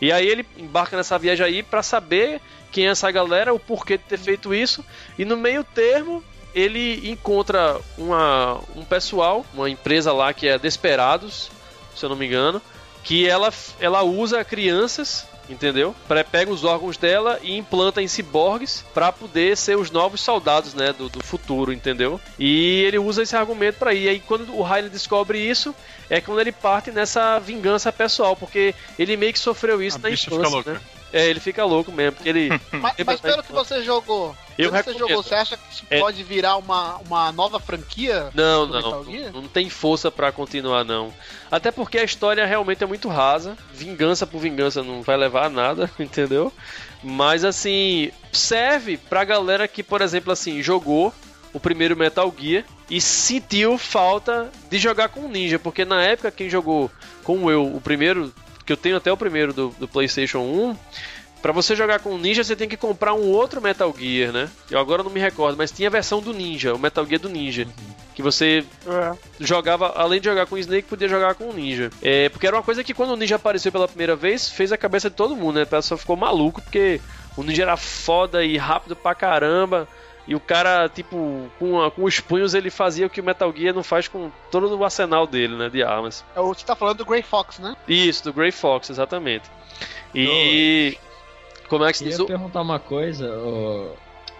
C: E aí ele embarca nessa viagem aí pra saber quem é essa galera, o porquê de ter feito isso, e no meio termo ele encontra uma, um pessoal, uma empresa lá que é Desperados, se eu não me engano, que ela, ela usa crianças, entendeu? Pega os órgãos dela e implanta em ciborgues pra poder ser os novos soldados, né, do, do futuro, entendeu? E ele usa esse argumento pra ir. Aí quando o Riley descobre isso, é quando ele parte nessa vingança pessoal, porque ele meio que sofreu isso
D: A
C: na infância, né? É, ele fica louco mesmo, porque ele [LAUGHS]
A: Mas, mas pelo que você jogou,
C: Eu
A: pelo que você
C: recomendo.
A: jogou, você acha que isso
C: É.
A: pode virar uma, uma nova franquia?
C: Não, não, não, não tem força pra continuar não. Até porque a história realmente é muito rasa. Vingança por vingança não vai levar a nada, [LAUGHS] entendeu? Mas assim, serve pra galera que, por exemplo, assim, jogou o primeiro Metal Gear e sentiu falta de jogar com o Ninja, porque na época quem jogou como eu, o primeiro, que eu tenho até o primeiro do, do PlayStation 1, Pra você jogar com o Ninja, você tem que comprar um outro Metal Gear, né? Eu agora não me recordo, mas tinha a versão do Ninja, o Metal Gear do Ninja. Que você jogava, além de jogar com o Snake, podia jogar com o Ninja. É, porque era uma coisa que quando o Ninja apareceu pela primeira vez, fez a cabeça de todo mundo, né? O pessoal ficou maluco, porque o Ninja era foda e rápido pra caramba. E o cara, tipo, com, a- com os punhos ele fazia o que o Metal Gear não faz com todo o arsenal dele, né? De armas.
A: É o- Você tá falando do Grey Fox, né?
C: Isso, do Grey Fox, exatamente. E. Como é que se diz?
F: Queria
C: O-
F: perguntar uma coisa, ô,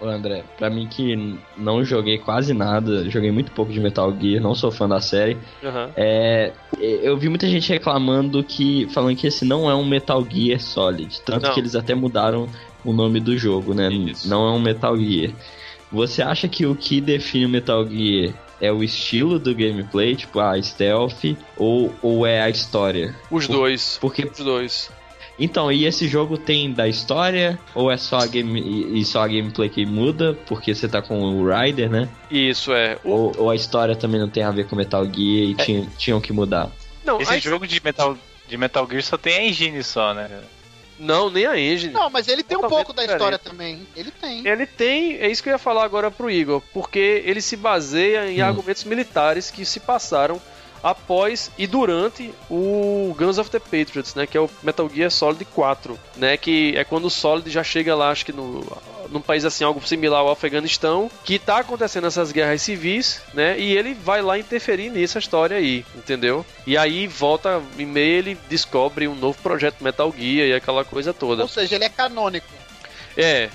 F: ô André. Pra mim que não joguei quase nada, joguei muito pouco de Metal Gear, não sou fã da série.
C: Aham.
F: É, eu vi muita gente reclamando que. falando que esse não é um Metal Gear Solid. Tanto
C: Não.
F: que eles até mudaram o nome do jogo, né?
C: Isso.
F: Não é um Metal Gear. Você acha que o que define o Metal Gear é o estilo do gameplay, tipo a stealth, ou, ou é a história?
C: Os dois.
F: Porque
C: Os dois.
F: então, e esse jogo tem da história ou é só a game e e só a gameplay que muda porque você tá com o Rider, né?
C: Isso é. O-
F: Ou, ou a história também não tem a ver com Metal Gear e
G: É.
F: tinham, tinham que mudar?
C: Não,
G: Esse
C: a-
G: jogo de Metal, de Metal Gear só tem a engine só, né?
C: Não, nem a engine.
A: Não, mas ele tem um pouco da história também. Ele tem.
C: Ele tem, é isso que eu ia falar agora pro Igor, porque ele se baseia em
F: Hum.
C: argumentos militares que se passaram após e durante o Guns of the Patriots, né, que é o Metal Gear Solid 4, né, que é quando o Solid já chega lá, acho que no num país assim algo similar ao Afeganistão, que tá acontecendo essas guerras civis, né, e ele vai lá interferir nessa história aí, entendeu? E aí volta em meio ele descobre um novo projeto Metal Gear e aquela coisa toda.
A: Ou seja, ele é canônico.
C: É.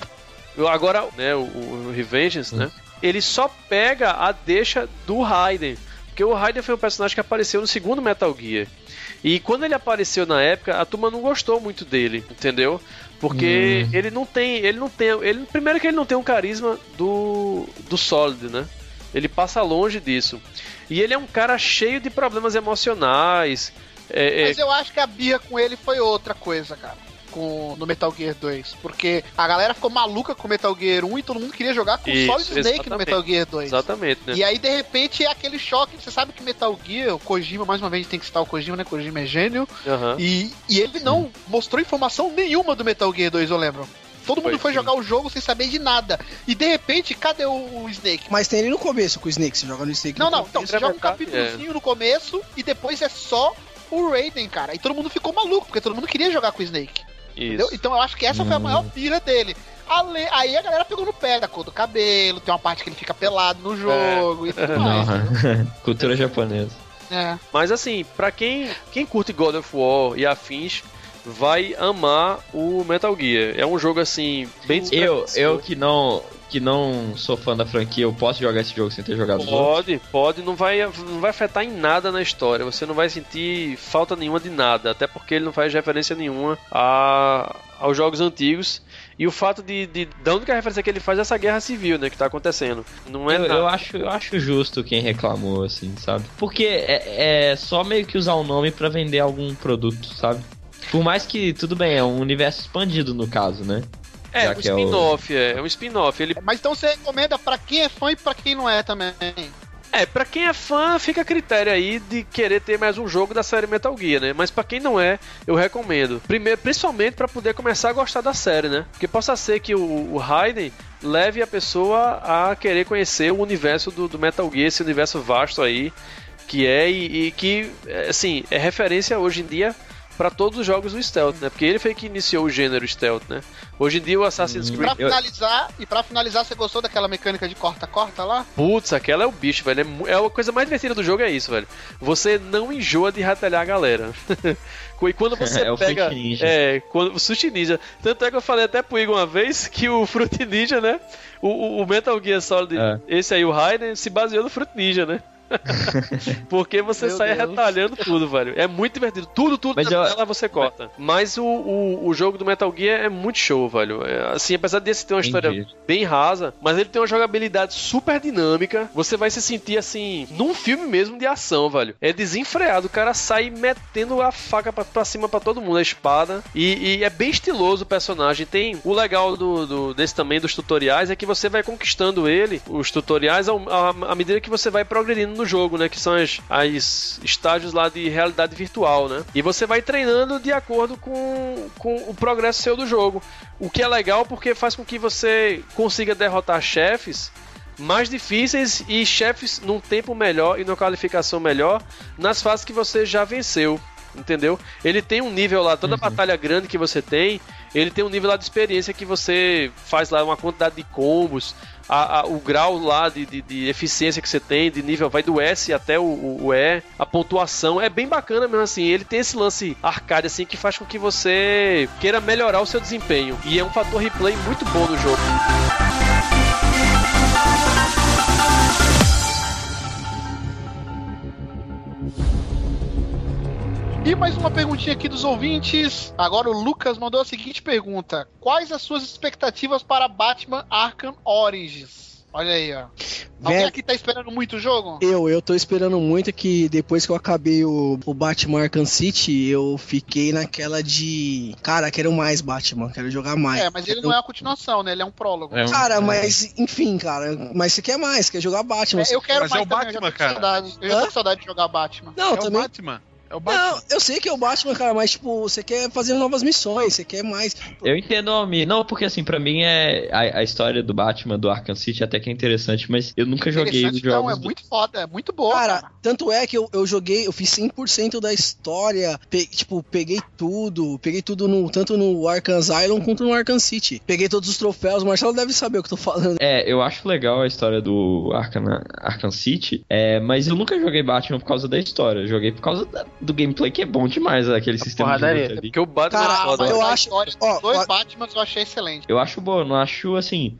C: Agora, né, o, o Revengeance, né? Ele só pega a deixa do Raiden. Porque o Raiden foi um personagem que apareceu no segundo Metal Gear. E quando ele apareceu na época, a turma não gostou muito dele, entendeu? Porque ele não tem. Ele não tem. Ele, primeiro que ele não tem um carisma do. do Solid, né? Ele passa longe disso. E ele é um cara cheio de problemas emocionais. É, é,
A: Mas eu acho que a birra com ele foi outra coisa, cara. Com, no Metal Gear 2. Porque a galera ficou maluca com o Metal Gear 1 e todo mundo queria jogar com o
C: Isso,
A: Solid Snake no. Metal Gear 2.
C: Exatamente, né?
A: E aí, de repente, é aquele choque. Você sabe que Metal Gear, o Kojima, mais uma vez, tem que citar o Kojima, né? Kojima é gênio.
C: Aham.
A: E, e ele não mostrou informação nenhuma do Metal Gear 2, eu lembro. Todo mundo
C: Foi, sim.
A: jogar o jogo sem saber de nada. E de repente, cadê o, o Snake?
B: Mas tem ele no começo com o Snake, você joga no Snake.
A: Não,
B: no
A: não, então você joga um
C: verdade,
A: capítulozinho no começo e depois é só o Raiden, cara. E todo mundo ficou maluco, porque todo mundo queria jogar com o Snake. Entendeu? Então eu acho que essa foi a maior pira dele. Ale- Aí a galera pegou no pé da cor do cabelo, tem uma parte que ele fica pelado no jogo e tudo [LAUGHS] mais. [LAUGHS]
F: Cultura japonesa.
A: É.
C: Mas assim, pra quem, quem curte God of War e afins, vai amar o Metal Gear. É um jogo assim, bem
F: Eu, eu que não que não sou fã da franquia, eu posso jogar esse jogo sem ter jogado os outros?
C: Pode, pode, não vai, não vai afetar em nada na história. Você não vai sentir falta nenhuma de nada, até porque ele não faz referência nenhuma a, aos jogos antigos. E o fato de, de. Da única referência que ele faz é essa guerra civil, né? Que tá acontecendo. Não é
F: Eu, eu acho, eu acho justo quem reclamou, assim, sabe? Porque é, é só meio que usar o nome pra vender algum produto, sabe? Por mais que, tudo bem, é um universo expandido no caso, né?
C: É, um
F: é o-
C: spin-off, é, é um spin-off. Ele
A: Mas então você recomenda pra quem é fã e pra quem não é também.
C: É, pra quem é fã, fica a critério aí de querer ter mais um jogo da série Metal Gear, né? Mas pra quem não é, eu recomendo. Primeiro, principalmente pra poder começar a gostar da série, né? Porque possa ser que o, o Raiden leve a pessoa a querer conhecer o universo do, do Metal Gear, esse universo vasto aí que é e, e que, é, assim, é referência hoje em dia pra todos os jogos do stealth, né? Porque ele foi que iniciou o gênero stealth, né? Hoje em dia o Assassin's
A: E
C: Creed
A: pra
F: Eu-
A: finalizar, e pra finalizar, você gostou daquela mecânica de corta-corta lá?
C: Putz, aquela é o bicho, velho. É, é a coisa mais divertida do jogo é isso, velho. Você não enjoa de ratalhar a galera. [LAUGHS] e quando você [LAUGHS]
F: É o
C: pega.
F: Fruit Ninja.
C: É, quando, o Sushi Ninja. Tanto é que eu falei até pro Igor uma vez que o Fruit Ninja, né? O, o- o Metal Gear Solid,
F: É.
C: esse aí, o Raiden, se baseou no Fruit Ninja, né? [LAUGHS] Porque você
A: Meu
C: sai
A: Deus.
C: retalhando tudo, velho. É muito divertido. Tudo, tudo
F: Mas
C: na
F: eu-
C: tela você corta. Mas o, o, o jogo do Metal Gear é muito show, velho. É, assim, apesar desse ter uma história
F: Entendi.
C: bem rasa, mas ele tem uma jogabilidade super dinâmica. Você vai se sentir assim, num filme mesmo de ação, velho. É desenfreado, o cara sai metendo a faca pra, pra cima pra todo mundo, a espada. E, e é bem estiloso o personagem. Tem o legal do, do- desse também dos tutoriais é que você vai conquistando ele, os tutoriais, à medida que você vai progredindo no jogo, né? Que são as, as estágios lá de realidade virtual, né? E você vai treinando de acordo com, com o progresso seu do jogo. O que é legal porque faz com que você consiga derrotar chefes mais difíceis e chefes num tempo melhor e numa qualificação melhor nas fases que você já venceu. Entendeu? Ele tem um nível lá, toda batalha grande que você tem, ele tem um nível lá de experiência que você faz lá uma quantidade de combos, a- a- o grau lá de, de- de eficiência que você tem, de nível, vai do S até o, o- E, a pontuação, é bem bacana mesmo assim. Ele tem esse lance arcade assim que faz com que você queira melhorar o seu desempenho. E é um fator replay muito bom no jogo.
A: E mais uma perguntinha aqui dos ouvintes. Agora o Lucas mandou a seguinte pergunta: Quais as suas expectativas para Batman Arkham Origins? Olha aí, ó. Alguém aqui tá esperando muito o jogo?
B: Eu, eu tô esperando muito que depois que eu acabei o, o Batman Arkham City, eu fiquei naquela de. Cara, quero mais Batman, quero jogar mais.
A: É, mas ele não é a continuação, né? Ele é um prólogo.
F: É um-
B: Cara, mas, enfim, cara, mas você quer mais, quer jogar Batman.
A: É, eu quero
D: Mas
A: mais
D: é o
A: também, eu
D: Batman,
A: tô com
D: cara.
A: saudade. Eu já tô com saudade de jogar Batman.
B: Não,
D: é
B: também.
D: o Batman. É o Batman.
B: Não, eu sei que é o Batman, cara, mas tipo, você quer fazer novas missões, você quer mais.
F: Eu entendo, Almir. Não, porque assim, pra mim é a, a história do Batman do Arkham City até que é interessante, mas eu nunca joguei os
A: Interessante, então,
F: jogos.
A: é
F: do-
A: muito foda, é muito boa.
B: Cara, tanto é que eu, eu joguei, eu fiz 100% da história, pe- tipo, peguei tudo, peguei tudo no, tanto no Arkham Asylum quanto no Arkham City. Peguei todos os troféus, o Marcelo deve saber o que eu tô falando.
F: É, eu acho legal a história do Arkham, Arkham City, é, mas eu nunca joguei Batman por causa da história. Eu joguei por causa da- do gameplay que é bom demais, aquele sistema de luta ali.
C: Porque o Batman
B: Cara,
C: é foda.
B: eu
A: a
B: acho-
A: história
B: ó,
A: dos dois
B: ó-
A: Batmans eu achei excelente.
F: Eu acho bom, eu não acho assim.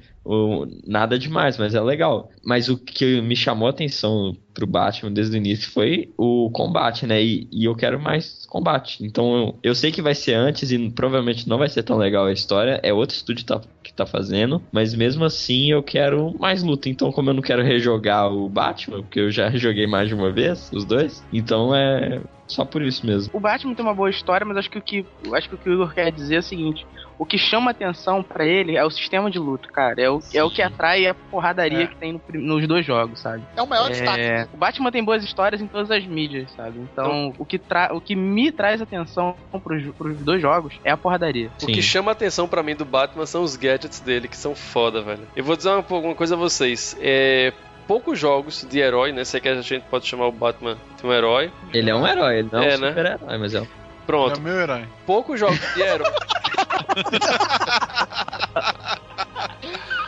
F: Nada demais, mas é legal. Mas o que me chamou a atenção pro Batman desde o início foi o combate, né? E, e eu quero mais combate. Então eu, eu, sei que vai ser antes e provavelmente não vai ser tão legal a história. É outro estúdio tá, que tá fazendo. Mas mesmo assim eu quero mais luta. Então, como eu não quero rejogar o Batman, porque eu já [LAUGHS] joguei mais de uma vez, os dois, então é. Só por isso mesmo.
E: O Batman tem uma boa história, mas acho que o que, acho que o, que o Igor quer dizer é o seguinte: o que chama atenção para ele é o sistema de luta, cara. É o, é o que atrai a porradaria é. que tem no, nos dois jogos, sabe?
A: É o maior é... destaque.
E: O Batman tem boas histórias em todas as mídias, sabe? Então, o, que tra... o que me traz atenção pros, pros dois jogos é a porradaria.
C: Sim. O que chama atenção para mim do Batman são os gadgets dele, que são foda, velho. Eu vou dizer uma, uma coisa a vocês. É, poucos jogos de herói, né? Sei que a gente pode chamar o Batman de um herói.
F: Ele é um herói, ele não é um né? super-herói, mas é um.
C: Pronto.
D: É o meu herói.
C: Poucos jogos herói. [LAUGHS]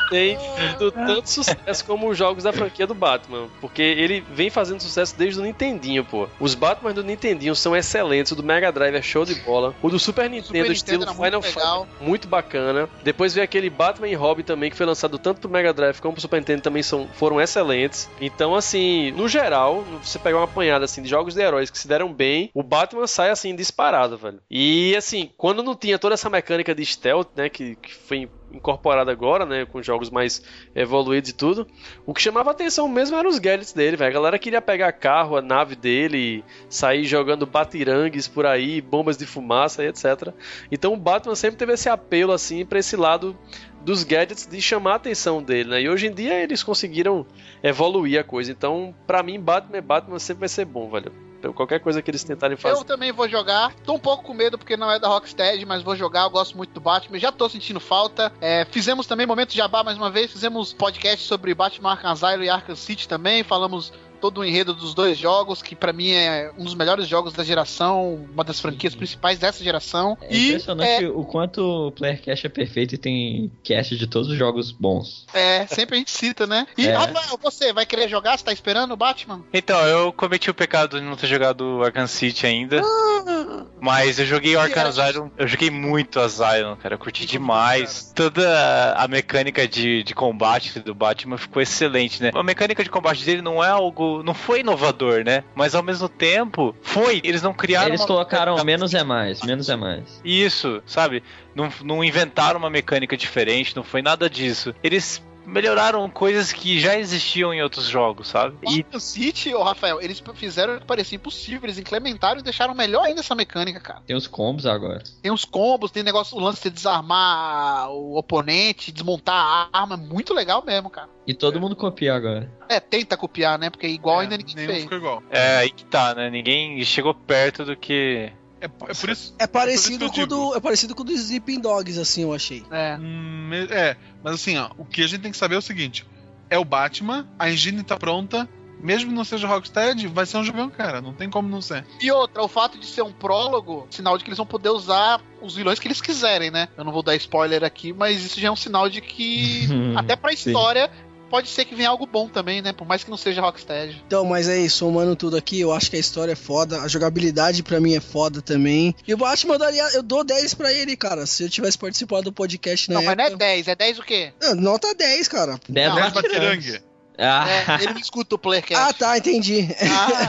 C: tem tido tanto sucesso como os jogos da franquia do Batman. Porque ele vem fazendo sucesso desde o Nintendinho, pô. Os Batman do Nintendinho são excelentes. O do Mega Drive é show de bola. O do Super Nintendo, Super estilo Nintendo Final Fight, muito bacana. Depois veio aquele Batman e Robin também, que foi lançado tanto pro Mega Drive como pro Super Nintendo, também são, foram excelentes. Então, assim, no geral, você pegar uma apanhada assim, de jogos de heróis que se deram bem, o Batman sai assim disparado, velho. E assim, quando não tinha toda essa mecânica de stealth, né, que, que foi incorporado agora, né, com jogos mais evoluídos e tudo. O que chamava atenção mesmo eram os gadgets dele, velho. A galera queria pegar carro, a nave dele, sair jogando batirangues por aí, bombas de fumaça e etc. Então o Batman sempre teve esse apelo assim para esse lado dos gadgets de chamar a atenção dele, né? E hoje em dia eles conseguiram evoluir a coisa. Então, para mim, Batman é Batman sempre vai ser bom, velho. Então, qualquer coisa que eles tentarem fazer.
A: Eu também vou jogar. Tô um pouco com medo porque não é da Rocksteady, mas vou jogar. Eu gosto muito do Batman. Já tô sentindo falta. É, fizemos também momento jabá mais uma vez. Fizemos podcast sobre Batman Arkham Asylum e Arkham City também. Falamos todo o enredo dos dois jogos, que para mim é um dos melhores jogos da geração, uma das franquias principais dessa geração.
F: É e impressionante é... o quanto o Player Cash é perfeito e tem cast de todos os jogos bons.
A: É, sempre a gente cita, né? E, é. Rafael, você vai querer jogar? Você tá esperando o Batman?
G: Então, eu cometi o pecado de não ter jogado Arkham City ainda. Ah, mas eu joguei o Arkham Asylum, eu joguei muito Asylum, cara, eu curti demais. Toda a mecânica de, de combate do Batman ficou excelente, né? A mecânica de combate dele não é algo não foi inovador, né? Mas ao mesmo tempo foi. Eles não criaram.
F: Eles colocaram menos é mais, menos é mais.
G: Isso, sabe? Não, não inventaram uma mecânica diferente, não foi nada disso. Eles melhoraram coisas que já existiam em outros jogos, sabe?
A: E o City, ô Rafael, eles fizeram o que parecia impossível, eles implementaram e deixaram melhor ainda essa mecânica, cara.
F: Tem os combos agora.
A: Tem os combos, tem negócio, o lance de desarmar o oponente, desmontar a arma, muito legal mesmo, cara.
F: E todo é. mundo copia agora.
A: É, tenta copiar, né? Porque igual é, ainda ninguém fez.
G: Ficou igual. É, aí que tá, né? Ninguém chegou perto do que
B: é, é, por isso. É parecido, é por isso com do, é parecido com o do Sleeping Dogs, assim, eu achei.
D: É. Hum, é, mas assim, ó, o que a gente tem que saber é o seguinte: é o Batman, a engine tá pronta. Mesmo que não seja Rocksteady, vai ser um jogão, cara. Não tem como não ser.
A: E outra, o fato de ser um prólogo, sinal de que eles vão poder usar os vilões que eles quiserem, né? Eu não vou dar spoiler aqui, mas isso já é um sinal de que, [LAUGHS] até pra história, pode ser que venha algo bom também, né? Por mais que não seja Rocksteady.
B: Então, mas é isso, somando tudo aqui, eu acho que a história é foda, a jogabilidade para mim é foda também. E o Batman eu, daria, eu dou 10 para ele, cara. Se eu tivesse participado do podcast na
A: não,
B: época...
A: Não, mas não é 10, é 10 o quê?
B: nota 10, cara.
F: 10
D: não, batirangue.
A: Ah. É, ele me escuta o Playcast.
B: Ah, tá, entendi. Ah,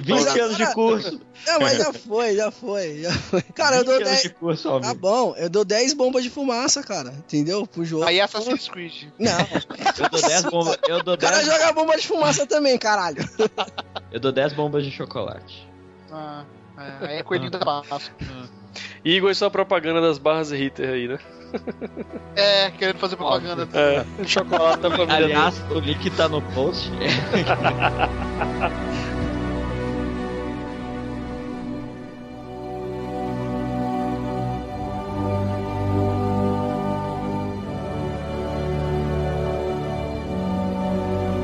F: 20 anos de curso.
B: Não, mas já foi, já foi, já foi. Cara, eu dou 10. Curso, tá bom, eu dou 10 bombas de fumaça, cara. Entendeu? Pro jogo.
A: Aí é Assassin's Creed.
B: Não.
F: eu dou 10 bombas. Eu dou 10...
B: O cara joga bomba de fumaça também, caralho.
F: eu dou 10 bombas de chocolate.
A: Ah, é, aí é coelhinho da passa.
C: Igor, só propaganda das barras Ritter aí, né?
A: É, querendo fazer propaganda.
C: É, chocolate da família
F: Aliás, dele. o link tá no post. [LAUGHS]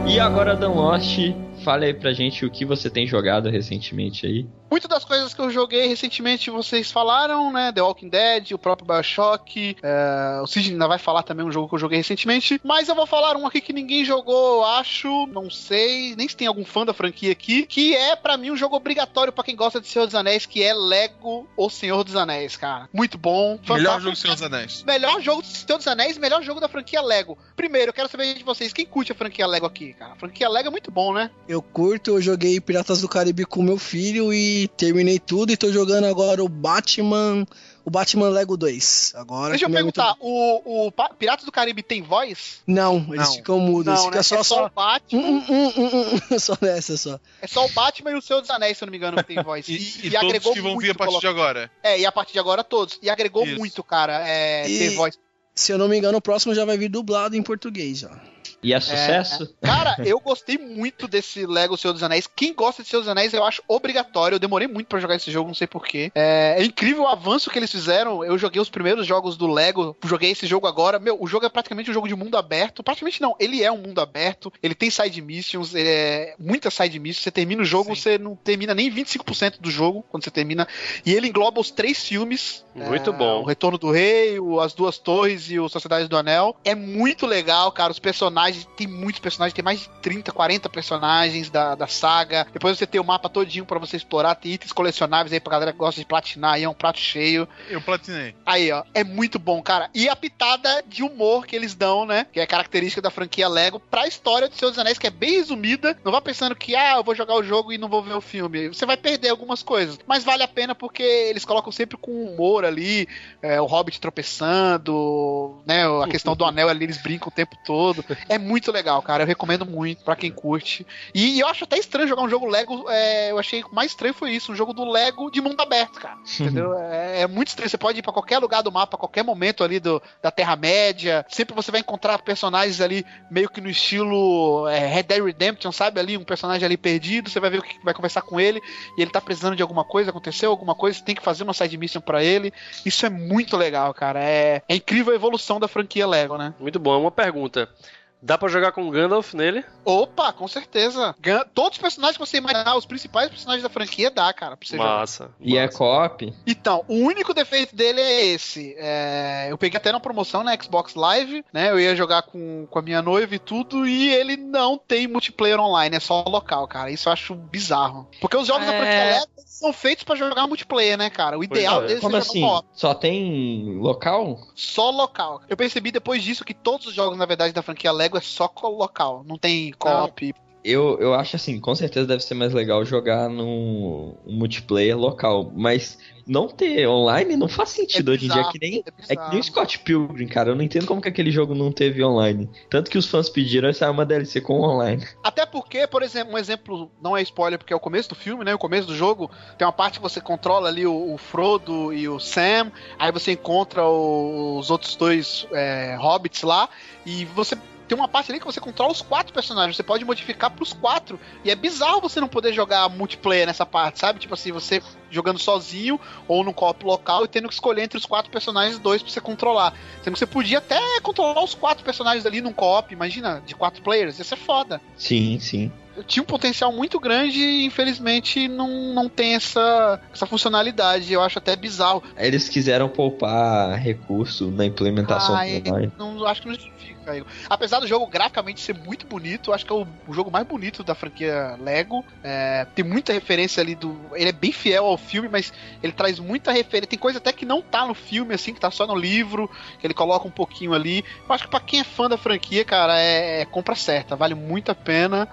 F: E agora, Dan Lost, fale aí pra gente o que você tem jogado recentemente aí.
A: Muitas das coisas que eu joguei recentemente vocês falaram, né? The Walking Dead, o próprio Bioshock. é, o Sidney ainda vai falar também um jogo que eu joguei recentemente. Mas eu vou falar um aqui que ninguém jogou, eu acho. Não sei, nem se tem algum fã da franquia aqui. Que é, pra mim, um jogo obrigatório pra quem gosta de Senhor dos Anéis, que é Lego O Senhor dos Anéis, cara. Muito bom.
D: Melhor jogo do Senhor dos Anéis.
A: Melhor jogo do Senhor dos Anéis, melhor jogo da franquia Lego. Primeiro, eu quero saber de vocês, quem curte a franquia Lego aqui, cara? A franquia Lego é muito bom, né?
B: Eu curto, eu joguei Piratas do Caribe com meu filho e terminei tudo e tô jogando agora o Batman, o Batman Lego 2. Agora
A: Deixa eu
B: é muito
A: perguntar, o, o Piratas do Caribe tem voz?
B: Não, eles
D: Não.
B: ficam mudos,
A: Não,
B: fica
A: né?
B: só,
A: é só,
B: só
A: o Batman.
B: um, um, um, um, um, [LAUGHS] só nessa só.
A: É só o Batman e o Senhor dos Anéis, se eu não me engano, que tem voz. [LAUGHS]
D: E, e todos que vão vir a partir de agora.
A: É, e a partir de agora todos. E agregou
D: Isso.
A: muito, cara, é,
B: E-
A: ter voz.
B: Se eu não me engano, o próximo já vai vir dublado em português já.
F: E é sucesso?
A: Cara, eu gostei muito desse Lego Senhor dos Anéis. Quem gosta de Senhor dos Anéis, eu acho obrigatório. Eu demorei muito pra jogar esse jogo, não sei porquê. É, é incrível o avanço que eles fizeram. Eu joguei os primeiros jogos do Lego, joguei esse jogo agora. Meu, o jogo é praticamente um jogo de mundo aberto. Praticamente não, ele é um mundo aberto. Ele tem side missions, ele é muitas side missions. Você termina o jogo,
D: Sim.
A: você não termina nem 25% do jogo quando você termina. E ele engloba os três filmes.
C: Muito
A: É,
C: bom.
A: O Retorno do Rei, o As Duas Torres e o Sociedade do Anel. É muito legal, cara. Os personagens, tem muitos personagens, tem mais de 30, 40 personagens da, da saga. Depois você tem o mapa todinho pra você explorar, tem itens colecionáveis aí pra galera que gosta de platinar, aí é um prato cheio.
D: Eu platinei.
A: Aí, ó, é muito bom, cara. E a pitada de humor que eles dão, né? Que é característica da franquia Lego pra história do Senhor dos Anéis, que é bem resumida. Não vá pensando que, ah, eu vou jogar o jogo e não vou ver o filme. Você vai perder algumas coisas. Mas vale a pena porque eles colocam sempre com humor ali. é, o Hobbit tropeçando, né? A [LAUGHS] questão do anel ali, eles brincam o tempo todo. É muito legal, cara. Eu recomendo muito pra quem curte. E eu acho até estranho jogar um jogo Lego. é, eu achei mais estranho foi isso. Um jogo do Lego de mundo aberto, cara. [LAUGHS] Entendeu? É, é muito estranho. Você pode ir pra qualquer lugar do mapa, a qualquer momento ali do, da Terra-média. Sempre você vai encontrar personagens ali meio que no estilo é, Red Dead Redemption, sabe? Ali, um personagem ali perdido. Você vai ver o que vai conversar com ele. E ele tá precisando de alguma coisa, aconteceu alguma coisa, você tem que fazer uma side mission pra ele. Isso é muito legal, cara. É, é incrível a evolução da franquia Lego, né?
C: Muito bom. Uma pergunta. Dá pra jogar com Gandalf nele?
A: Opa, com certeza. Gan- Todos os personagens que você imaginar, os principais personagens da franquia, dá, cara, pra você jogar.
C: Massa.
F: E é co-op?
A: Então, o único defeito dele é esse. É, eu peguei até na promoção na Xbox Live, né? Eu ia jogar com, com a minha noiva e tudo, e ele não tem multiplayer online, é só local, cara. Isso eu acho bizarro. Porque os jogos da
C: É.
A: franquia Lego são feitos pra jogar multiplayer, né, cara? O ideal
C: é.
A: deles
F: Como
A: é jogar
F: assim?
A: co-op.
F: Só tem local?
A: Só local. Eu percebi depois disso que todos os jogos, na verdade, da franquia Lego é só co- local. Não tem co-op.
F: Eu, eu acho assim, com certeza deve ser mais legal jogar num um multiplayer local, mas não ter online não faz sentido
A: É
F: hoje em dia. É
A: bizarro,
F: que nem,
A: é
F: é que nem o
A: bizarro.
F: Scott Pilgrim, cara. Eu não entendo como que aquele jogo não teve online. Tanto que os fãs pediram essa uma DLC com online.
A: Até porque, por exemplo, um exemplo, não é spoiler, porque é o começo do filme, né? O começo do jogo, tem uma parte que você controla ali o, o Frodo e o Sam, aí você encontra o- os outros dois é, hobbits lá, e você. Tem uma parte ali que você controla os quatro personagens, você pode modificar pros quatro. E é bizarro você não poder jogar multiplayer nessa parte, sabe? Tipo assim, você jogando sozinho ou num copo local e tendo que escolher entre os quatro personagens dois pra você controlar. Sendo que você podia até controlar os quatro personagens ali num co-op, imagina, de quatro players, ia ser foda
F: Sim, sim.
A: Tinha um potencial muito grande e infelizmente não, não tem essa, essa funcionalidade. Eu acho até bizarro.
F: Eles quiseram poupar recurso na implementação
A: Ah,
F: do
A: é-
F: online.
A: não, acho que não justifica. Igor. Apesar do jogo graficamente ser muito bonito, eu acho que é o, o jogo mais bonito da franquia Lego. É, tem muita referência ali do. Ele é bem fiel ao filme, mas ele traz muita referência. Tem coisa até que não tá no filme, assim, que tá só no livro, que ele coloca um pouquinho ali. Eu acho que pra quem é fã da franquia, cara, é, é compra certa. Vale muito a pena.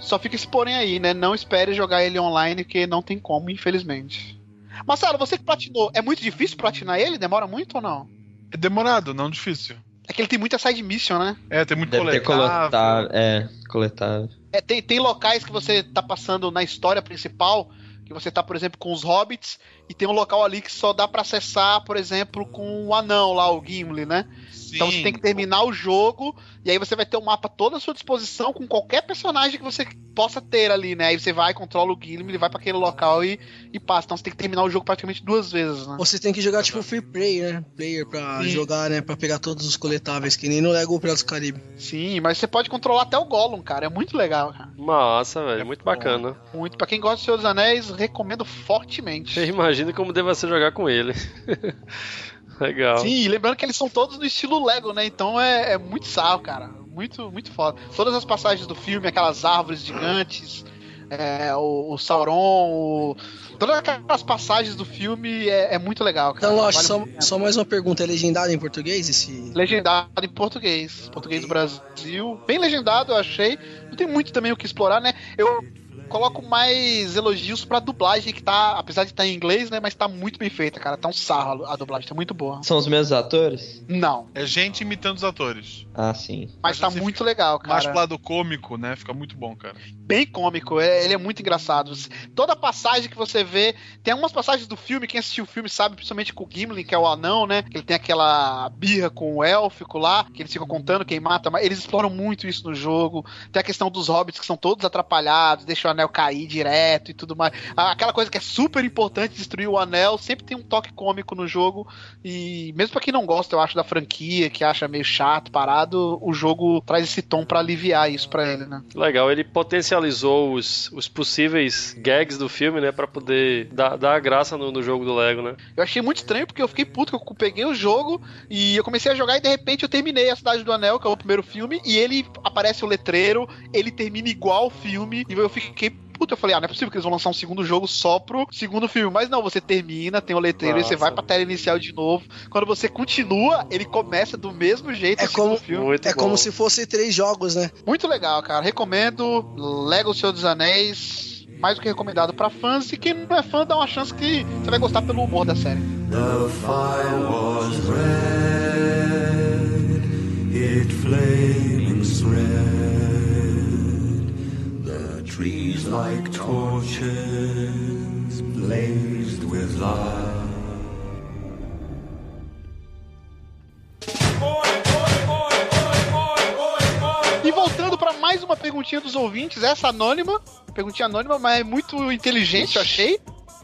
A: Só fica esse porém aí, né? Não espere jogar ele online, que não tem como, infelizmente. Marcelo, você que platinou, é muito difícil platinar ele? Demora muito ou não?
D: É demorado, não difícil.
A: É que ele tem muita side mission, né?
D: É, tem muito
F: Deve ter
D: coletável.
F: coletar, é, coletar.
A: É, tem, tem locais que você tá passando na história principal, que você tá, por exemplo, com os hobbits, e tem um local ali que só dá pra acessar, por exemplo, com o anão lá, o Gimli, né? Então você tem que terminar o jogo e aí você vai ter o mapa todo à sua disposição com qualquer personagem que você possa ter ali, né? Aí você vai, controla o Gimli, ele vai para aquele local e, e passa. Então você tem que terminar o jogo praticamente duas vezes, né?
B: Você tem que jogar tipo free play, né? Player pra Sim. jogar, né? Pra pegar todos os coletáveis, que nem no Lego Piratas do Caribe.
A: Sim, mas você pode controlar até o Gollum, cara. É muito legal, cara.
C: Massa, velho. É muito bacana.
A: Muito. Pra quem gosta de Senhor dos Anéis, recomendo fortemente.
C: Imagina como deve ser jogar com ele. [LAUGHS] Legal.
A: Sim, lembrando que eles são todos no estilo Lego, né? Então é, é muito sarro, cara. Muito, muito foda. Todas as passagens do filme, aquelas árvores gigantes, é, o, o, Sauron, o, todas aquelas passagens do filme é, é muito legal, cara.
B: Então, Lost, vale só, só, mais uma pergunta: é legendado em português esse?
A: Legendado em português. Português do Brasil. Bem legendado, eu achei. Não tem muito também o que explorar, né? Eu coloco mais elogios pra dublagem, que tá, apesar de estar tá em inglês, né? Mas tá muito bem feita, cara. Tá um sarro a dublagem, tá muito boa.
F: São os mesmos atores?
A: Não.
D: É gente imitando os atores.
F: Ah, sim.
A: Mas, Mas tá muito fica, legal, cara.
D: Mais pro lado cômico, né? Fica muito bom, cara.
A: Bem cômico, é, ele é muito engraçado. Toda passagem que você vê, tem algumas passagens do filme, quem assistiu o filme sabe, principalmente com o Gimli, que é o anão, né? Que ele tem aquela birra com o élfico lá, que eles ficam contando quem mata, mas eles exploram muito isso no jogo. Tem a questão dos hobbits que são todos atrapalhados, deixam o anel cair direto e tudo mais. Aquela coisa que é super importante, destruir o anel, sempre tem um toque cômico no jogo. E mesmo para quem não gosta, eu acho, da franquia, que acha meio chato, parado, o jogo traz esse tom para aliviar isso para ele, né?
C: Legal, ele potencializou os, os possíveis gags do filme, né, para poder dar, dar a graça no, no, jogo do Lego, né?
A: Eu achei muito estranho porque eu fiquei puto que eu peguei o jogo e eu comecei a jogar e de repente eu terminei a Cidade do Anel, que é o primeiro filme, e ele aparece o letreiro, ele termina igual o filme, e eu fiquei puta, eu falei, ah, não é possível que eles vão lançar um segundo jogo só pro segundo filme. Mas não, você termina, tem o letreiro Nossa. e você vai pra tela inicial de novo. Quando você continua, ele começa do mesmo jeito
B: é como, filme. é bom. como se fosse três jogos, né?
A: Muito legal, cara. Recomendo Lego Senhor dos Anéis. Mais do que recomendado para fãs. E quem não é fã, dá uma chance que você vai gostar pelo humor da série. The fire was red, it flaming red trees like torches blazed with light. E voltando para mais uma perguntinha dos ouvintes, essa anônima, perguntinha anônima, mas é muito inteligente, eu achei.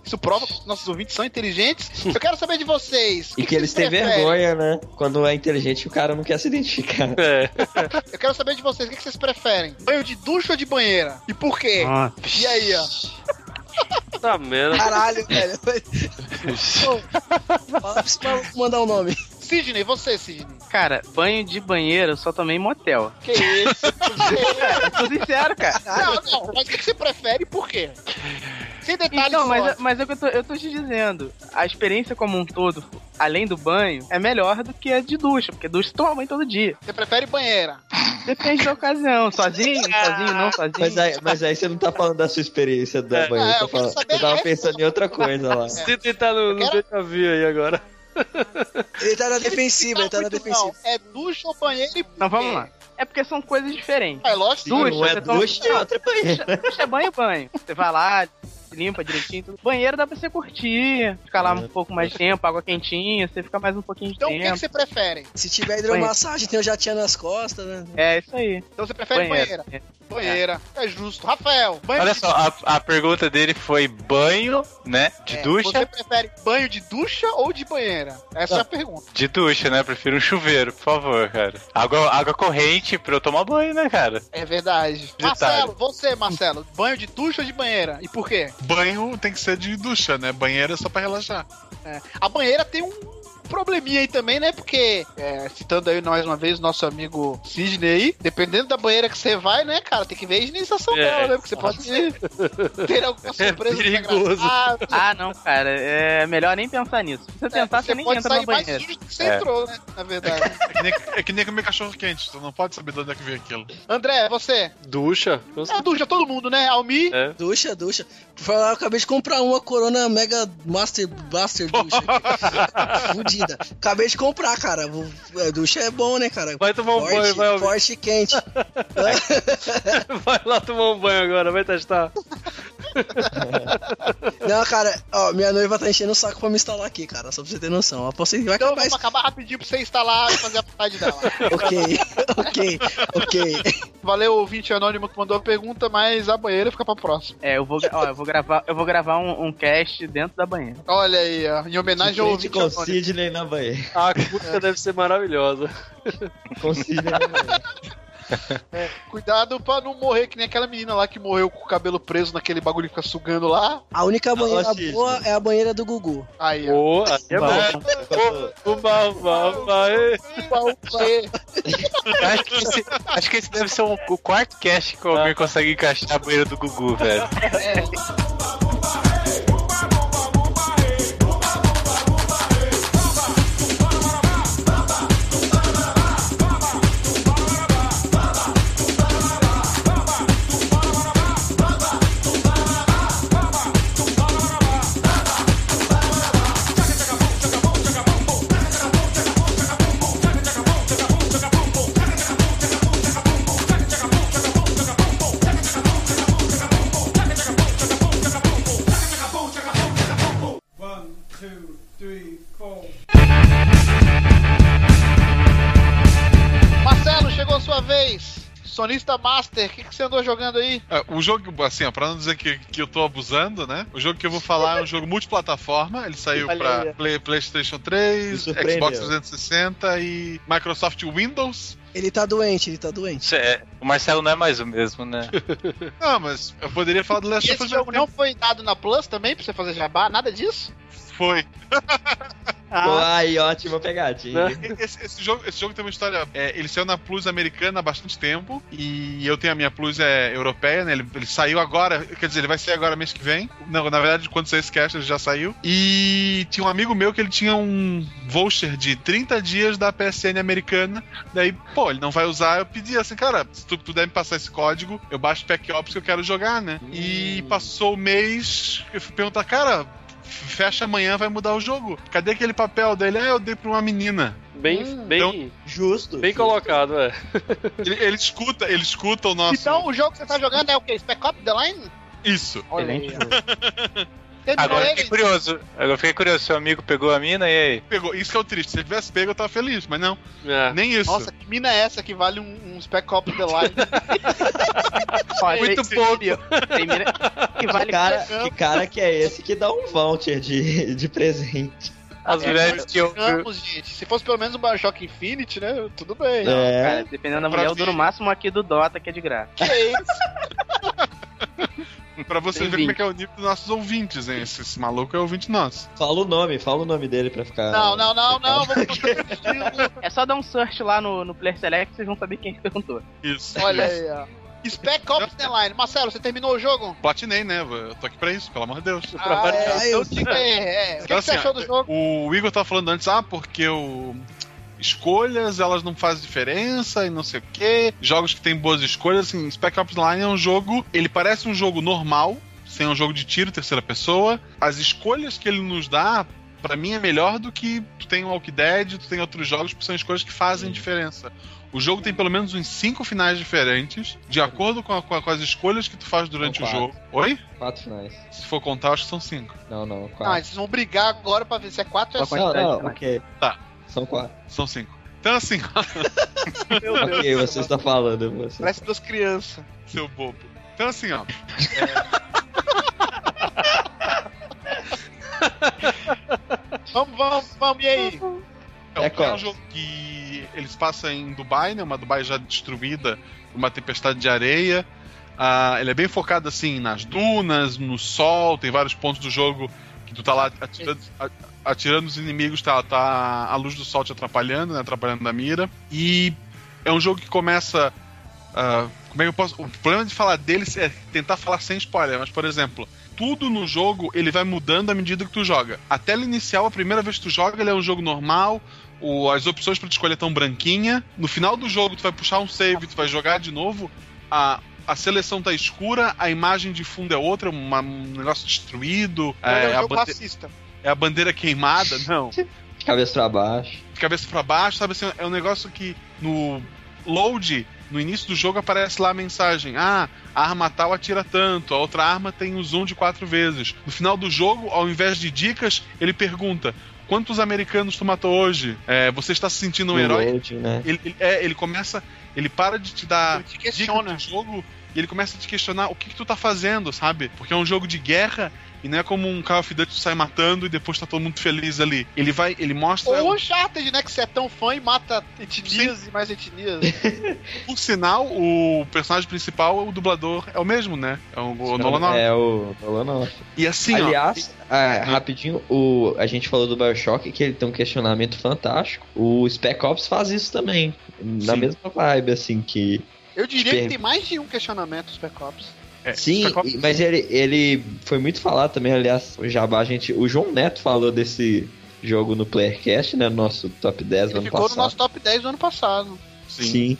A: Isso prova que os nossos ouvintes são inteligentes. Eu quero saber de vocês.
F: e que, que eles têm vergonha, né? Quando é inteligente, o cara não quer se identificar.
A: É. [LAUGHS] Eu quero saber de vocês. O que, que vocês preferem? Banho de ducha ou de banheira? E por quê? Ah. E aí, ó? [LAUGHS]
C: Tá merda.
B: Caralho, velho. [LAUGHS] Pra mandar o um nome.
A: Sidney, você, Sidney.
E: Cara, banho de banheiro eu só tomei em motel.
A: Que isso? [LAUGHS]
E: Tô sincero, cara.
A: Não, não, mas o que você prefere e por quê? Sem detalhes.
E: Então, mas, mas é o que eu tô, eu tô te dizendo. A experiência como um todo, além do banho, é melhor do que a de ducha, porque ducha toma banho todo dia.
A: Você prefere banheira?
E: Depende da ocasião. [LAUGHS] Sozinho, sozinho, não sozinho.
F: Mas aí, mas aí você não tá falando da sua experiência da é, banheira. É, tá falando, você tava pensando em outra coisa lá.
C: Você tá no, no quero... aí agora.
B: Ele tá na defensiva, ele tá na defensiva.
A: Não, é ducha ou banheiro e.
E: Não, vamos lá. É porque são coisas diferentes.
A: É lógico.
F: Ducha, não é ducha, é outra banheira.
E: Ducha é banho, banho. Você vai lá, limpa direitinho. Tudo. Banheiro dá pra você curtir, ficar lá um pouco mais de tempo, água quentinha, você fica mais um pouquinho de
A: então,
E: tempo.
A: Então o que, que, você prefere?
B: Se tiver hidromassagem, tem o jatinho nas costas, né?
E: É, isso aí.
A: Então você prefere banheira? banheira. Banheira, é. é justo. Rafael,
G: banho Olha só, a, a, pergunta dele foi banho, né? De é, ducha.
A: Você prefere banho de ducha ou de banheira? Essa Não. é a pergunta.
G: De ducha, né? Prefiro um chuveiro, por favor, cara. Água, água corrente pra eu tomar banho, né, cara?
A: É verdade. Marcelo, você, Marcelo, banho de ducha ou de banheira? E por quê?
D: Banho tem que ser de ducha, né? Banheira é só pra relaxar.
A: É. A banheira tem um probleminha aí também, né? Porque, é, citando aí mais uma vez nosso amigo Sidney aí, dependendo da banheira que você vai, né, cara, tem que ver a higienização é, dela, né? Porque você pode [LAUGHS] ter alguma é surpresa. É
C: perigoso.
E: Ah, não, cara, é melhor nem pensar nisso. Se você tentar, é, você, você nem entra na banheira. Mais
A: que você é. entrou, né? Na verdade.
D: É que, nem, é que nem comer cachorro quente, tu não pode saber de onde é que veio aquilo.
A: André, você?
C: Ducha.
A: É, ducha todo mundo, né? Almi?
B: É. Ducha, ducha. Por falar, eu acabei de comprar uma Corona Mega Master Blaster ducha. [LAUGHS] Fudida. Acabei de comprar, cara. A ducha é bom, né, cara?
C: Vai tomar um forte, banho, vai
B: Forte e quente. [LAUGHS]
C: vai lá tomar um banho agora, vai testar. [LAUGHS]
B: Não, cara, ó, minha noiva tá enchendo o saco pra me instalar aqui, cara, só pra você ter noção. Que vai
A: Então
B: acabar
A: vamos acabar rapidinho pra você instalar e fazer a vontade dela. [LAUGHS]
B: Ok, ok, ok.
A: Valeu, ouvinte anônimo que mandou a pergunta, mas a banheira fica pra próxima.
E: É, eu vou, ó, eu vou gravar, eu vou gravar um, um cast dentro da banheira.
A: Olha aí, ó, em homenagem ao ouvinte
F: com
A: anônimo.
F: Sidney na banheira.
C: A acústica deve ser maravilhosa.
F: Com Sidney na banheira. [LAUGHS]
A: Cuidado pra não morrer que nem aquela menina lá que morreu com o cabelo preso naquele bagulho que fica sugando lá.
B: A única banheira boa é a banheira do Gugu.
A: Aí, ó.
C: Boa, é bom.
G: Acho, que esse, acho que esse deve ser o, o quarto cast que o Almir consegue encaixar a banheira do Gugu, velho.
A: Marcelo, Master, o que, que você andou jogando aí?
D: É, O jogo, assim, ó, pra não dizer que, que eu tô abusando, né? O jogo que eu vou falar é um jogo multiplataforma. Ele saiu
A: Olha
D: pra. Play- PlayStation 3,
F: Me surpreendeu.
D: Xbox 360 e Microsoft Windows.
B: Ele tá doente, ele tá doente.
G: É- o Marcelo não é mais o mesmo, né? [LAUGHS]
D: Não, mas eu poderia falar do Last of
A: esse
D: Us.
A: jogo não foi dado na Plus também pra você fazer jabá? Nada disso?
D: Foi.
A: Ah,
F: Ai, ótima pegadinha.
D: Esse, esse jogo, esse jogo tem uma história. é, ele saiu na Plus americana há bastante tempo. E eu tenho a minha Plus é, europeia, né? Ele, ele saiu agora. Quer dizer, ele vai sair agora mês que vem. Não, na verdade, quando sair esse cast, ele já saiu. E tinha um amigo meu que ele tinha um voucher de 30 dias da PSN americana. Daí, pô, ele não vai usar. Eu pedi assim, cara, se tu puder me passar esse código, eu baixo o Pack Ops que eu quero jogar, né? E passou o mês. Eu fui perguntar, cara. Fecha amanhã, vai mudar o jogo. Cadê aquele papel dele? Ah, eu dei pra uma menina.
C: Bem, bem,
D: Então-
F: Justo.
C: bem colocado, é.
D: Ele, ele escuta, ele escuta o nosso.
A: Então o jogo que você tá jogando é o quê? Spec Ops The Line?
D: Isso.
A: Olha aí. Terminou
G: Agora eu
A: ele?
G: fiquei curioso. Agora eu fiquei curioso. Seu amigo pegou a mina e aí?
D: Pegou. Isso que é o triste. Se ele tivesse pego, eu tava feliz, mas não.
C: É.
D: Nem isso.
A: Nossa, que mina é essa que vale um, um Spec Ops The Line? [LAUGHS] Muito pouco.
E: mina que vale
F: cara, que cara que é esse que dá um voucher de, de presente?
G: As mulheres que eu.
A: Vamos, gente. Se fosse pelo menos um Bioshock Infinity, né? Tudo bem.
F: É.
E: Cara, dependendo da mulher, eu dou no máximo aqui do Dota, que é de graça.
A: Que isso? [LAUGHS]
D: Pra você
E: Tem
D: ver como é
E: 20.
D: que é o nível dos nossos ouvintes, hein? Esse, esse maluco é ouvinte nosso.
F: Fala o nome, fala o nome dele pra ficar.
A: Não, não, não, não. Vamos mostrar o estilo.
E: É só dar um search lá no, no Player Select vocês vão saber quem perguntou.
D: Isso.
A: Olha aí, ó. Spec Ops The Line. Marcelo, você terminou o jogo?
D: Platinei, né? Eu tô aqui pra isso, pelo amor de Deus.
A: Ah, é,
B: eu-
A: diga aí, é. O que,
D: Então,
A: que você
D: assim,
A: achou do jogo?
D: O Igor tava falando antes, ah, porque o. Escolhas, elas não fazem diferença e não sei o que. Jogos que tem boas escolhas, assim, Spec Ops Line é um jogo. Ele parece um jogo normal, sem um jogo de tiro, terceira pessoa. As escolhas que ele nos dá, pra mim, é melhor do que tu tem o Walk Dead, tu tem outros jogos, que são escolhas que fazem diferença. O jogo tem pelo menos uns cinco finais diferentes, de acordo com, a- com a- com as escolhas que tu faz durante o jogo. Oi?
F: Quatro finais.
D: Se for contar, acho que são cinco.
F: Não, não,
A: Não,
F: quatro.
A: eles vão brigar agora pra ver se é 4 ou é 5.
F: não, não, ok.
D: Tá.
F: São quatro.
D: São cinco. Então, assim, [LAUGHS]
F: ok, você está falando. Você.
A: Parece duas crianças.
D: seu bobo. Então, assim, ó. [LAUGHS]
A: Vamos, vamos, vamos, e aí?
D: É,
F: É
D: um- é um jogo que eles passam em Dubai, né? Uma Dubai já destruída por uma tempestade de areia. Ah, ele é bem focado assim nas dunas, no sol, tem vários pontos do jogo tu tá lá atirando, a- atirando os inimigos, tá, tá a luz do sol te atrapalhando, né? Atrapalhando da mira. E é um jogo que começa. ah, como é que eu posso. O problema de falar deles é tentar falar sem spoiler, mas, por exemplo, tudo no jogo ele vai mudando à medida que tu joga. A tela inicial, a primeira vez que tu joga, ele é um jogo normal. o- as opções pra te escolher tão branquinha. No final do jogo, tu vai puxar um save, tu vai jogar de novo. A, a seleção tá escura, a imagem de fundo é outra, uma- um negócio destruído.
A: É
D: É,
A: um
D: bande- é a bandeira queimada. Não. [LAUGHS]
F: Cabeça pra baixo.
D: cabeça pra baixo, sabe assim, é um negócio que no load no início do jogo aparece lá a mensagem: ah, a arma tal atira tanto, a outra arma tem um zoom de quatro vezes. No final do jogo, ao invés de dicas, ele pergunta: quantos americanos tu matou hoje? É, você está se sentindo um herói?
F: load, né?
D: Ele, ele- é, ele começa. Ele para de te dar
A: Ele te questiona.
D: dicas do jogo e ele começa a te questionar o que, que tu tá fazendo, sabe? Porque é um jogo de guerra e não é como um Call of Duty sai matando e depois tá todo mundo feliz ali. Ele vai, ele mostra.
A: Ou Uncharted, né? Que você é tão fã e mata etnias e mais etnias. [LAUGHS]
D: Por sinal, o personagem principal, o dublador, é o mesmo, né? É o, o Nolan.
F: É o Nolan.
D: E assim, ó.
F: Aliás, ah, rapidinho, o, a gente falou do Bioshock, que ele tem um questionamento fantástico. O Spec Ops faz isso também. Na
D: Sim.
F: mesma vibe, assim, que.
A: Eu diria que tem mais de um questionamento Spec Ops.
D: É,
F: Sim, mas ele, ele foi muito falado também, aliás, o Jabá, a gente. O João Neto falou desse jogo no Playercast, né? No nosso top 10 do
A: Ele
F: ano
A: ficou
F: passado.
A: no nosso top 10 do ano passado.
D: Sim.
F: Sim.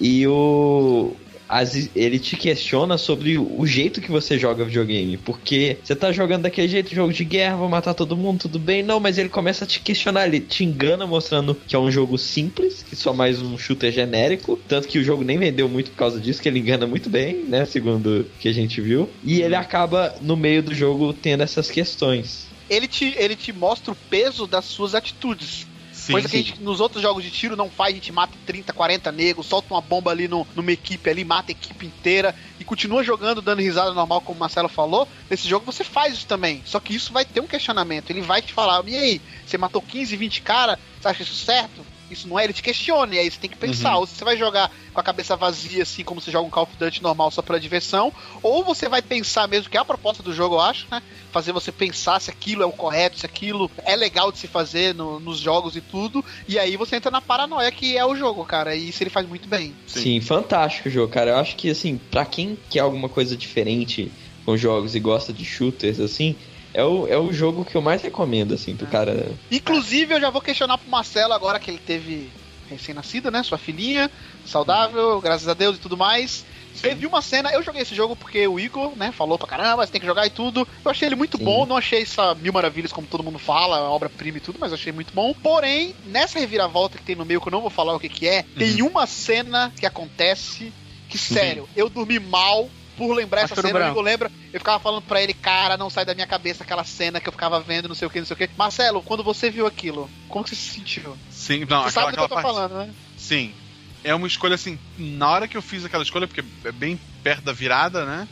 F: E o. as- ele te questiona sobre o jeito que você joga videogame. Porque você tá jogando daquele jeito, jogo de guerra, vou matar todo mundo, tudo bem. Não, mas ele começa a te questionar, ele te engana mostrando que é um jogo simples, que só mais um shooter genérico. Tanto que o jogo nem vendeu muito por causa disso, que ele engana muito bem, né? Segundo o que a gente viu. E ele acaba, no meio do jogo, tendo essas questões.
A: Ele te, ele te mostra o peso das suas atitudes.
D: Sim,
A: Coisa que a
F: sim.
A: gente, nos outros jogos de tiro não faz, a gente mata 30, 40 negros, solta uma bomba ali no, numa equipe ali, mata a equipe inteira e continua jogando, dando risada normal, como o Marcelo falou. Nesse jogo você faz isso também. Só que isso vai ter um questionamento. Ele vai te falar, e aí, você matou 15, 20 caras, você acha isso certo? Isso não é, ele te questiona, e aí você tem que pensar.
D: Uhum.
A: Ou você vai jogar com a cabeça vazia, assim, como você joga um Call of Duty normal só pela diversão, ou você vai pensar mesmo, que é a proposta do jogo, eu acho, né? Fazer você pensar se aquilo é o correto, se aquilo é legal de se fazer no- nos jogos e tudo, e aí você entra na paranoia que é o jogo, cara, e isso ele faz muito bem.
F: Sim. fantástico o jogo, cara. Eu acho que, assim, pra quem quer alguma coisa diferente com jogos e gosta de shooters, assim, é o, é o jogo que eu mais recomendo, assim, pro cara.
A: Inclusive, eu já vou questionar pro Marcelo agora que ele teve recém-nascida, né? Sua filhinha, saudável, graças a Deus e tudo mais. Viu uma cena, eu joguei esse jogo porque o Igor, né, falou pra caramba, você tem que jogar e tudo. Eu achei ele muito
F: Sim.
A: bom, não achei essa mil maravilhas como todo mundo fala, obra-prima e tudo, mas achei muito bom. Porém, nessa reviravolta que tem no meio, que eu não vou falar o que que é, tem uma cena que acontece que, sério, eu dormi mal por lembrar essa cena, o
E: branco.
A: Igor lembra, eu ficava falando pra ele, cara, não sai da minha cabeça aquela cena que eu ficava vendo, não sei o que, não sei o que. Marcelo, quando você viu aquilo, como que você se sentiu?
D: Sim, não,
A: você
D: aquela,
A: sabe do que eu tô
D: parte.
A: falando, né?
D: Sim. É uma escolha assim, na hora que eu fiz aquela escolha, porque é bem perto da virada, né?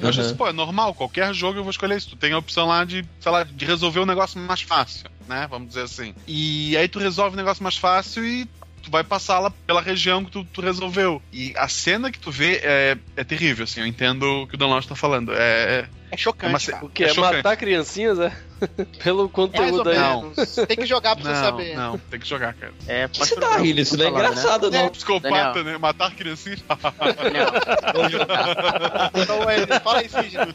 D: Eu achei
F: Uhum.
D: assim, pô, é normal, qualquer jogo eu vou escolher isso. Tu tem a opção lá de, sei lá, de resolver um negócio mais fácil, né? Vamos dizer assim. E aí tu resolve o negócio mais fácil e tu vai passar lá pela região que tu, tu resolveu. E a cena que tu vê é, é terrível, assim, eu entendo o que o Dan Lounge tá falando. É,
A: É chocante,
D: uma ce-
A: cara.
C: O que?
D: É
C: É,
D: chocante.
C: matar criancinhas, é? [LAUGHS] Pelo conteúdo aí.
D: Não.
A: Tem que jogar pra você
D: não,
A: saber.
D: não, tem que jogar, cara.
E: É,
F: que você tá rindo? Isso não é
E: né?
F: engraçado,
A: É.
F: não.
D: Psicopata, né? Matar criancinhas. [LAUGHS]
E: Daniel,
A: Então, é, fala aí, Sidney.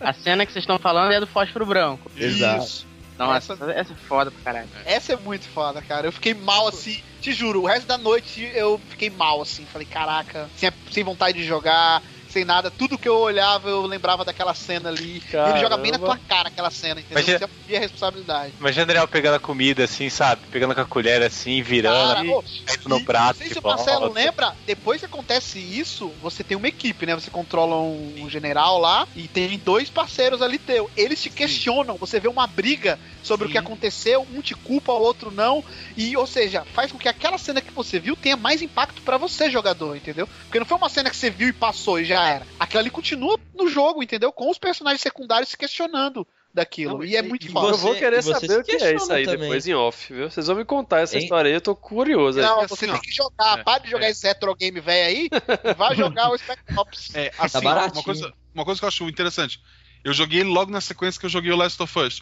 E: a cena que vocês estão falando é do fósforo branco.
F: Exato.
A: Isso.
E: Nossa,
A: Essa-
E: essa, é foda pra caralho.
A: Essa é muito foda, cara. Eu fiquei mal assim, te juro, o resto da noite eu fiquei mal assim. Falei, caraca, sem, sem vontade de jogar, sem nada. Tudo que eu olhava, eu lembrava daquela cena ali. E ele joga bem na tua cara aquela cena, entendeu?
G: Imagina-
A: Você a responsabilidade.
G: Imagina o Daniel pegando a comida assim, sabe? Pegando com a colher assim, virando,
A: Cara,
G: caindo no
A: e
G: prato.
A: Não sei se o Marcelo
G: volta.
A: lembra, depois que acontece isso, você tem uma equipe, né? Você controla um, um general lá e tem dois parceiros ali teu. Eles te questionam, você vê uma briga sobre o
D: Sim.
A: que aconteceu, um te culpa, o outro não. E, ou seja, faz com que aquela cena que você viu tenha mais impacto pra você, jogador, entendeu? Porque não foi uma cena que você viu e passou e já era. Aquilo ali continua no jogo, entendeu? Com os personagens secundários se questionando daquilo.
F: Não,
A: e é
F: e-
A: muito
F: e
A: foda.
C: Eu vou
F: Você-
C: querer saber o que é isso aí
F: também.
C: depois em off, viu? Vocês vão me contar essa
F: Hein?
C: história aí, eu tô curioso. aí.
A: Não,
D: assim,
A: você
D: ó.
A: tem que jogar.
D: É,
A: Para de jogar
D: é.
A: esse retro game velho aí e vai jogar o Spec Ops.
D: É, assim, ó,
F: baratinho.
D: uma, coisa, uma coisa que eu acho interessante. Eu joguei ele logo na sequência que eu joguei o Last of Us.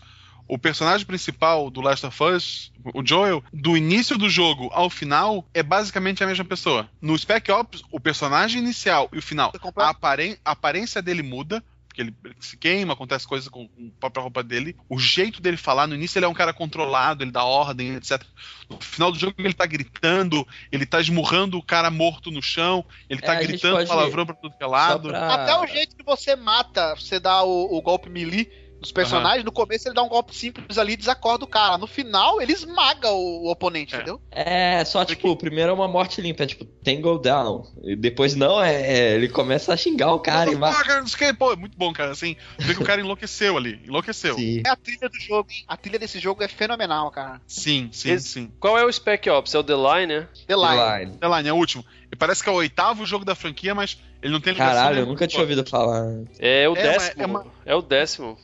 D: O personagem principal do Last of Us, o Joel, do início do jogo ao final, é basicamente a mesma pessoa. No Spec Ops, o personagem inicial e o final, a, aparen- a aparência dele muda, porque ele se queima, acontece coisa com, com a própria roupa dele. O jeito dele falar, no início ele é um cara controlado, ele dá ordem, etc. No final do jogo ele tá gritando, ele tá esmurrando o cara morto no chão, ele
F: É,
D: tá
F: a gente
D: gritando palavrão pra tudo que é lado.
F: pra-
A: Até o jeito que você mata, você dá o, o golpe melee, dos personagens, no começo ele dá um golpe simples ali e desacorda o cara. No final, ele esmaga o, o oponente,
D: É.
A: entendeu?
F: É, só tipo, primeiro é uma morte limpa, é tipo, tango down. E depois não, é, é, ele começa a xingar o cara e
D: não que. Pô, é muito bom, cara. Assim, vê que o cara enlouqueceu ali. Enlouqueceu.
F: Sim.
A: É a trilha do jogo, hein? A trilha desse jogo é fenomenal, cara.
D: Sim, sim,
C: Esse-
D: sim.
C: Qual é o Spec Ops? É o The Line, né?
A: The Line.
F: Line.
D: The Line é o último. E parece que é o oitavo jogo da franquia, mas ele não tem ligação
F: Caralho, eu nunca tinha ouvido falar.
C: É o
D: É,
C: décimo.
D: é uma-
C: É o décimo.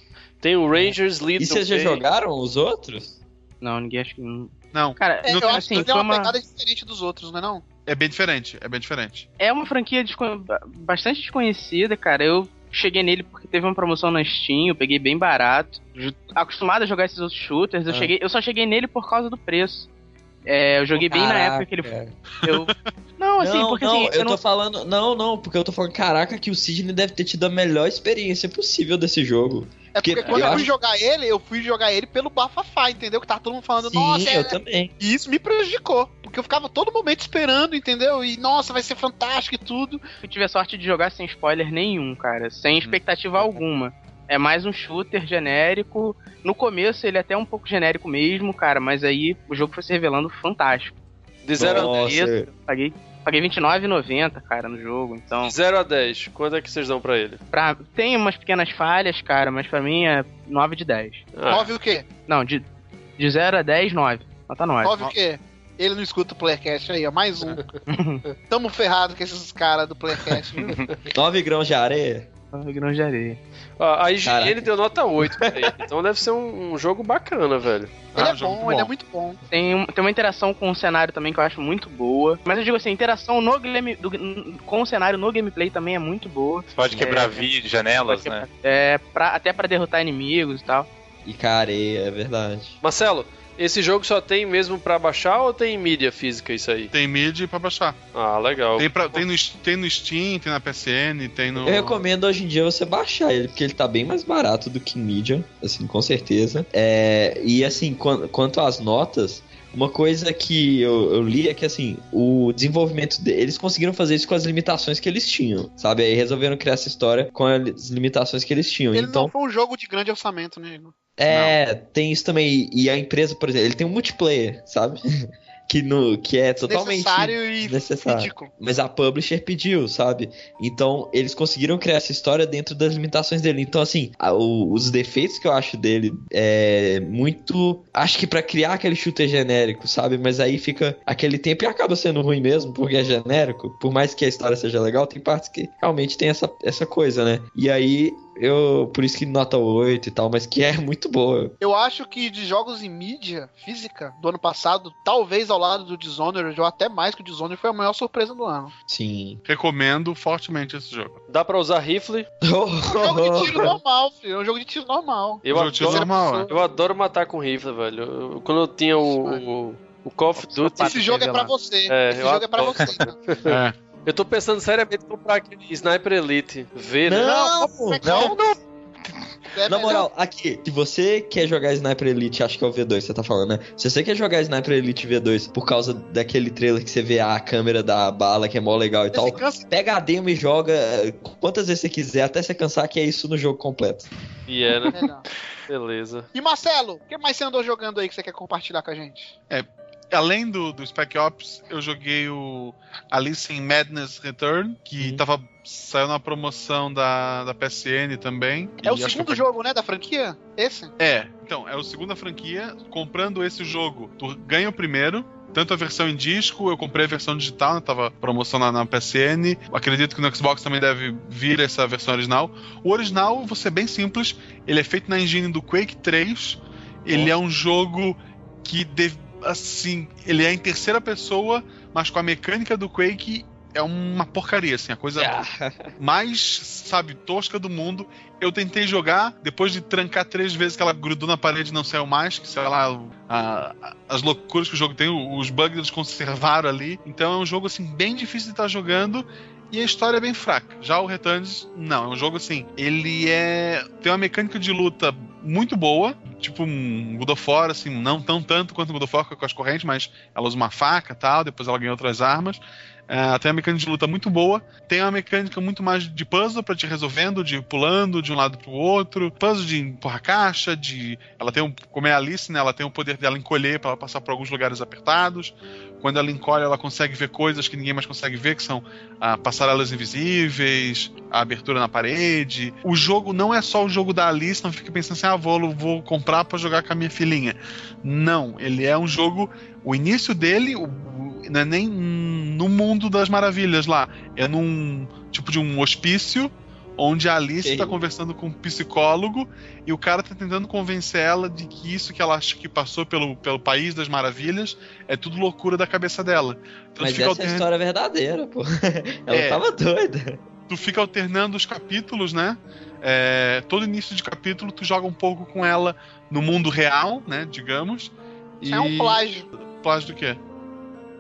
C: Tem o Rangers Lead
F: E vocês já jogaram os outros?
E: Não, ninguém acho que. não.
D: Não,
E: Cara,
A: É,
D: Não
A: eu
D: tem-
A: acho que
E: assim,
A: ele é uma pegada diferente dos outros, não é não?
D: é bem diferente. É bem diferente.
E: é uma franquia descon- bastante desconhecida, cara. Eu cheguei nele porque teve uma promoção na Steam, eu peguei bem barato. Acostumado a jogar esses outros shooters, eu,
F: Ah.
E: cheguei, eu só cheguei nele por causa do preço. É, eu joguei bem na época que ele eu [LAUGHS] Não, assim,
F: não,
E: porque
F: não,
E: assim,
F: eu,
E: eu
F: tô
E: não
F: falando. Não, não, porque eu tô falando, caraca, que o Sidney deve ter tido a melhor experiência possível desse jogo.
A: É porque,
F: Porque
A: quando
F: eu
A: eu fui
F: acho-
A: jogar ele, eu fui jogar ele pelo bafafá, entendeu? Que tava todo mundo falando,
F: Sim,
A: nossa, é...
F: eu também.
A: E isso me prejudicou. Porque eu ficava todo momento esperando, entendeu? E nossa, vai ser fantástico e tudo.
E: eu tive a sorte de jogar sem spoiler nenhum, cara, sem expectativa alguma. É mais um shooter genérico. No começo ele é até um pouco genérico mesmo, cara, mas aí o jogo foi se revelando fantástico.
C: De 0 a,
F: Nossa,
E: Isso. Paguei, paguei R$29,90, cara, no jogo. Então,
C: 0 a 10, quanto é que vocês dão pra ele?
E: pra, tem umas pequenas falhas, cara, mas pra mim é 9 de 10.
C: Ah,
A: Nove o quê?
E: Não, de, de 0 a 10, 9. Nota 9.
A: Nove o quê? Ele não escuta o Playcast aí, ó. Mais um. [LAUGHS] Tamo ferrado com esses caras do Playcast. [LAUGHS] viu?
F: 9 grãos de areia?
E: Grão de areia.
C: a IGN
F: Caraca.
C: deu nota 8 pra ele. Então deve ser um, um jogo bacana, velho.
A: Ele
D: Ah,
A: é bom, ele é muito bom.
E: Tem, tem uma interação com o cenário também que eu acho muito boa. Mas eu digo assim, a interação no game, do- com o cenário no gameplay também é muito boa.
G: Você pode quebrar
E: É.
G: vídeo, janelas,
E: Pode
G: né?
E: É, pra, até pra derrotar inimigos e tal.
F: E com a areia, é verdade.
C: Marcelo, esse jogo só tem mesmo pra baixar ou tem mídia física isso aí?
D: Tem mid pra baixar.
C: Ah, legal.
D: Tem, pra- tem, no, tem no Steam, tem na PSN, tem no.
F: Eu recomendo hoje em dia você baixar ele, porque ele tá bem mais barato do que em mídia, assim, com certeza. É, e assim, quan- quanto às notas, uma coisa que eu, eu li é que assim, o desenvolvimento deles eles conseguiram fazer isso com as limitações que eles tinham, sabe? Aí resolveram criar essa história com as limitações que eles tinham.
A: Ele
F: então,
A: não foi um jogo de grande orçamento, né, Igor?
F: É, tem isso também. E a empresa, por exemplo, ele tem um multiplayer, sabe? [LAUGHS] que, no, que é totalmente
A: Necessário e
F: necessário.
A: ridículo.
F: Mas a publisher pediu, sabe? Então, eles conseguiram criar essa história dentro das limitações dele. Então, assim, a- o- os defeitos que eu acho dele é muito. Acho que pra criar aquele shooter genérico, sabe? Mas aí fica aquele tempo e acaba sendo ruim mesmo, porque é genérico. Por mais que a história seja legal, tem partes que realmente tem essa, essa coisa, né? E aí. Eu, por isso que nota 8 e tal, mas que é [LAUGHS] muito boa.
A: Eu acho que de jogos em mídia física do ano passado, talvez ao lado do Dishonored, ou até mais que o Dishonored, foi a maior surpresa do ano.
F: Sim.
D: Recomendo fortemente esse jogo.
C: Dá pra usar rifle? [LAUGHS]
A: É um jogo de tiro normal, filho. É um jogo de tiro normal.
C: Eu
D: tiro
C: adoro,
D: normal, é.
C: eu adoro matar com rifle, velho. Eu- quando eu tinha o, o, o Call of Duty,
A: Esse jogo é pra você.
C: É,
A: Esse jogo é pra
C: adoro.
A: você. [LAUGHS]
D: É.
C: eu tô pensando seriamente em comprar aquele Sniper Elite V, né?
F: Não!
A: Não, não. É
F: Na
A: melhor.
F: moral, aqui, se você quer jogar Sniper Elite, acho que é o V2 que você tá falando, né? Se você quer jogar Sniper Elite V2 por causa daquele trailer que você vê a câmera da bala, que é mó legal e tal,
A: cansa-
F: pega a demo e joga eh, quantas vezes você quiser, até você cansar que é isso no jogo completo.
C: E é, né? Beleza.
A: E Marcelo, o que mais você andou jogando aí que você quer compartilhar com a gente?
D: Além do, do Spec Ops, eu joguei o Alice in Madness Return, que
F: Uhum.
D: tava, saiu na promoção da, da PSN também.
A: É o
D: que
A: segundo
D: eu
A: jogo, né, da franquia? Esse?
D: É, então, é o segunda franquia. Comprando esse jogo, tu ganha o primeiro. Tanto a versão em disco, eu comprei a versão digital, né? Tava promoção na, na PSN. Acredito que no Xbox também deve vir essa versão original. O original, vou ser bem simples, ele é feito na engine do Quake 3. Ele é um jogo que, deve- assim, ele é em terceira pessoa, mas com a mecânica do Quake é uma porcaria, assim, a coisa mais, sabe, tosca do mundo. Eu tentei jogar, depois de trancar três vezes que ela grudou na parede e não saiu mais, que sei lá, a- a- as loucuras que o jogo tem, os bugs eles conservaram ali. Então é um jogo, assim, bem difícil de estar jogando. E a história é bem fraca. Já o Returns, não. É um jogo assim. Ele é. Tem uma mecânica de luta muito boa. Tipo um God of War, assim. Não tão tanto quanto o God of War com as correntes, mas ela usa uma faca tal. Depois ela ganha outras armas. É, tem uma mecânica de luta muito boa. Tem uma mecânica muito mais de puzzle pra te resolvendo, de pulando de um lado pro outro. Puzzle de empurrar caixa, de. Ela tem um. Como é a Alice, né? Ela tem o poder dela encolher pra ela passar por alguns lugares apertados. Quando ela encolhe, ela consegue ver coisas que ninguém mais consegue ver, que são ah, passarelas invisíveis, a abertura na parede. O jogo não é só o jogo da Alice, não fica pensando assim, ah, vou, vou comprar pra jogar com a minha filhinha. Não, ele é um jogo. O início dele, o- não é nem no mundo das maravilhas lá. É num tipo de um hospício onde a Alice está conversando com um psicólogo e o cara tá tentando convencer ela de que isso que ela acha que passou pelo, pelo país das maravilhas é tudo loucura da cabeça dela. Então
F: Mas essa é a história verdadeira, pô. [LAUGHS] Ela
D: É.
F: tava doida.
D: tu fica alternando os capítulos, né? É, todo início de capítulo tu joga um pouco com ela no mundo real, né? Digamos.
A: Isso é um plágio.
D: Plágio do quê?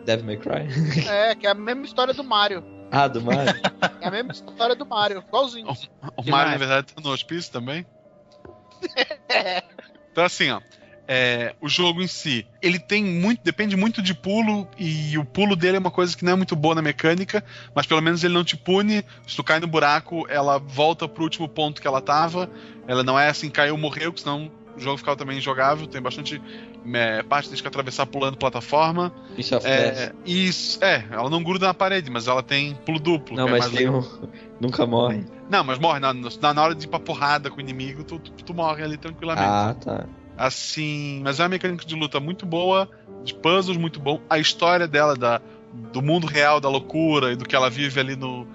F: Devil May Cry. [LAUGHS]
A: É, que é a mesma história do Mario.
F: Ah, do Mario. [LAUGHS]
A: É a mesma história do Mario, igualzinho.
D: O
E: Que
D: Mario, na verdade, tá no hospício também.
A: É. [LAUGHS]
D: Então, assim, ó. é, o jogo em si, ele tem muito, depende muito de pulo e o pulo dele é uma coisa que não é muito boa na mecânica, mas pelo menos ele não te pune. Se tu cai no buraco, ela volta pro último ponto que ela tava. Ela não é assim, caiu, morreu, que senão o jogo ficava também injogável. Tem bastante é, parte que tem que atravessar pulando plataforma.
F: Isso Death.
D: É, isso, é, ela não gruda na parede, mas ela tem pulo duplo.
F: Não,
D: é
F: mas tem um. Nunca morre.
D: Não, mas morre. Na, na, hora de ir pra porrada com o inimigo, tu, tu, tu morre ali tranquilamente.
F: Ah, tá.
D: Assim, mas é uma mecânica de luta muito boa, de puzzles muito bom. A história dela, da, do mundo real, da loucura e do que ela vive ali no.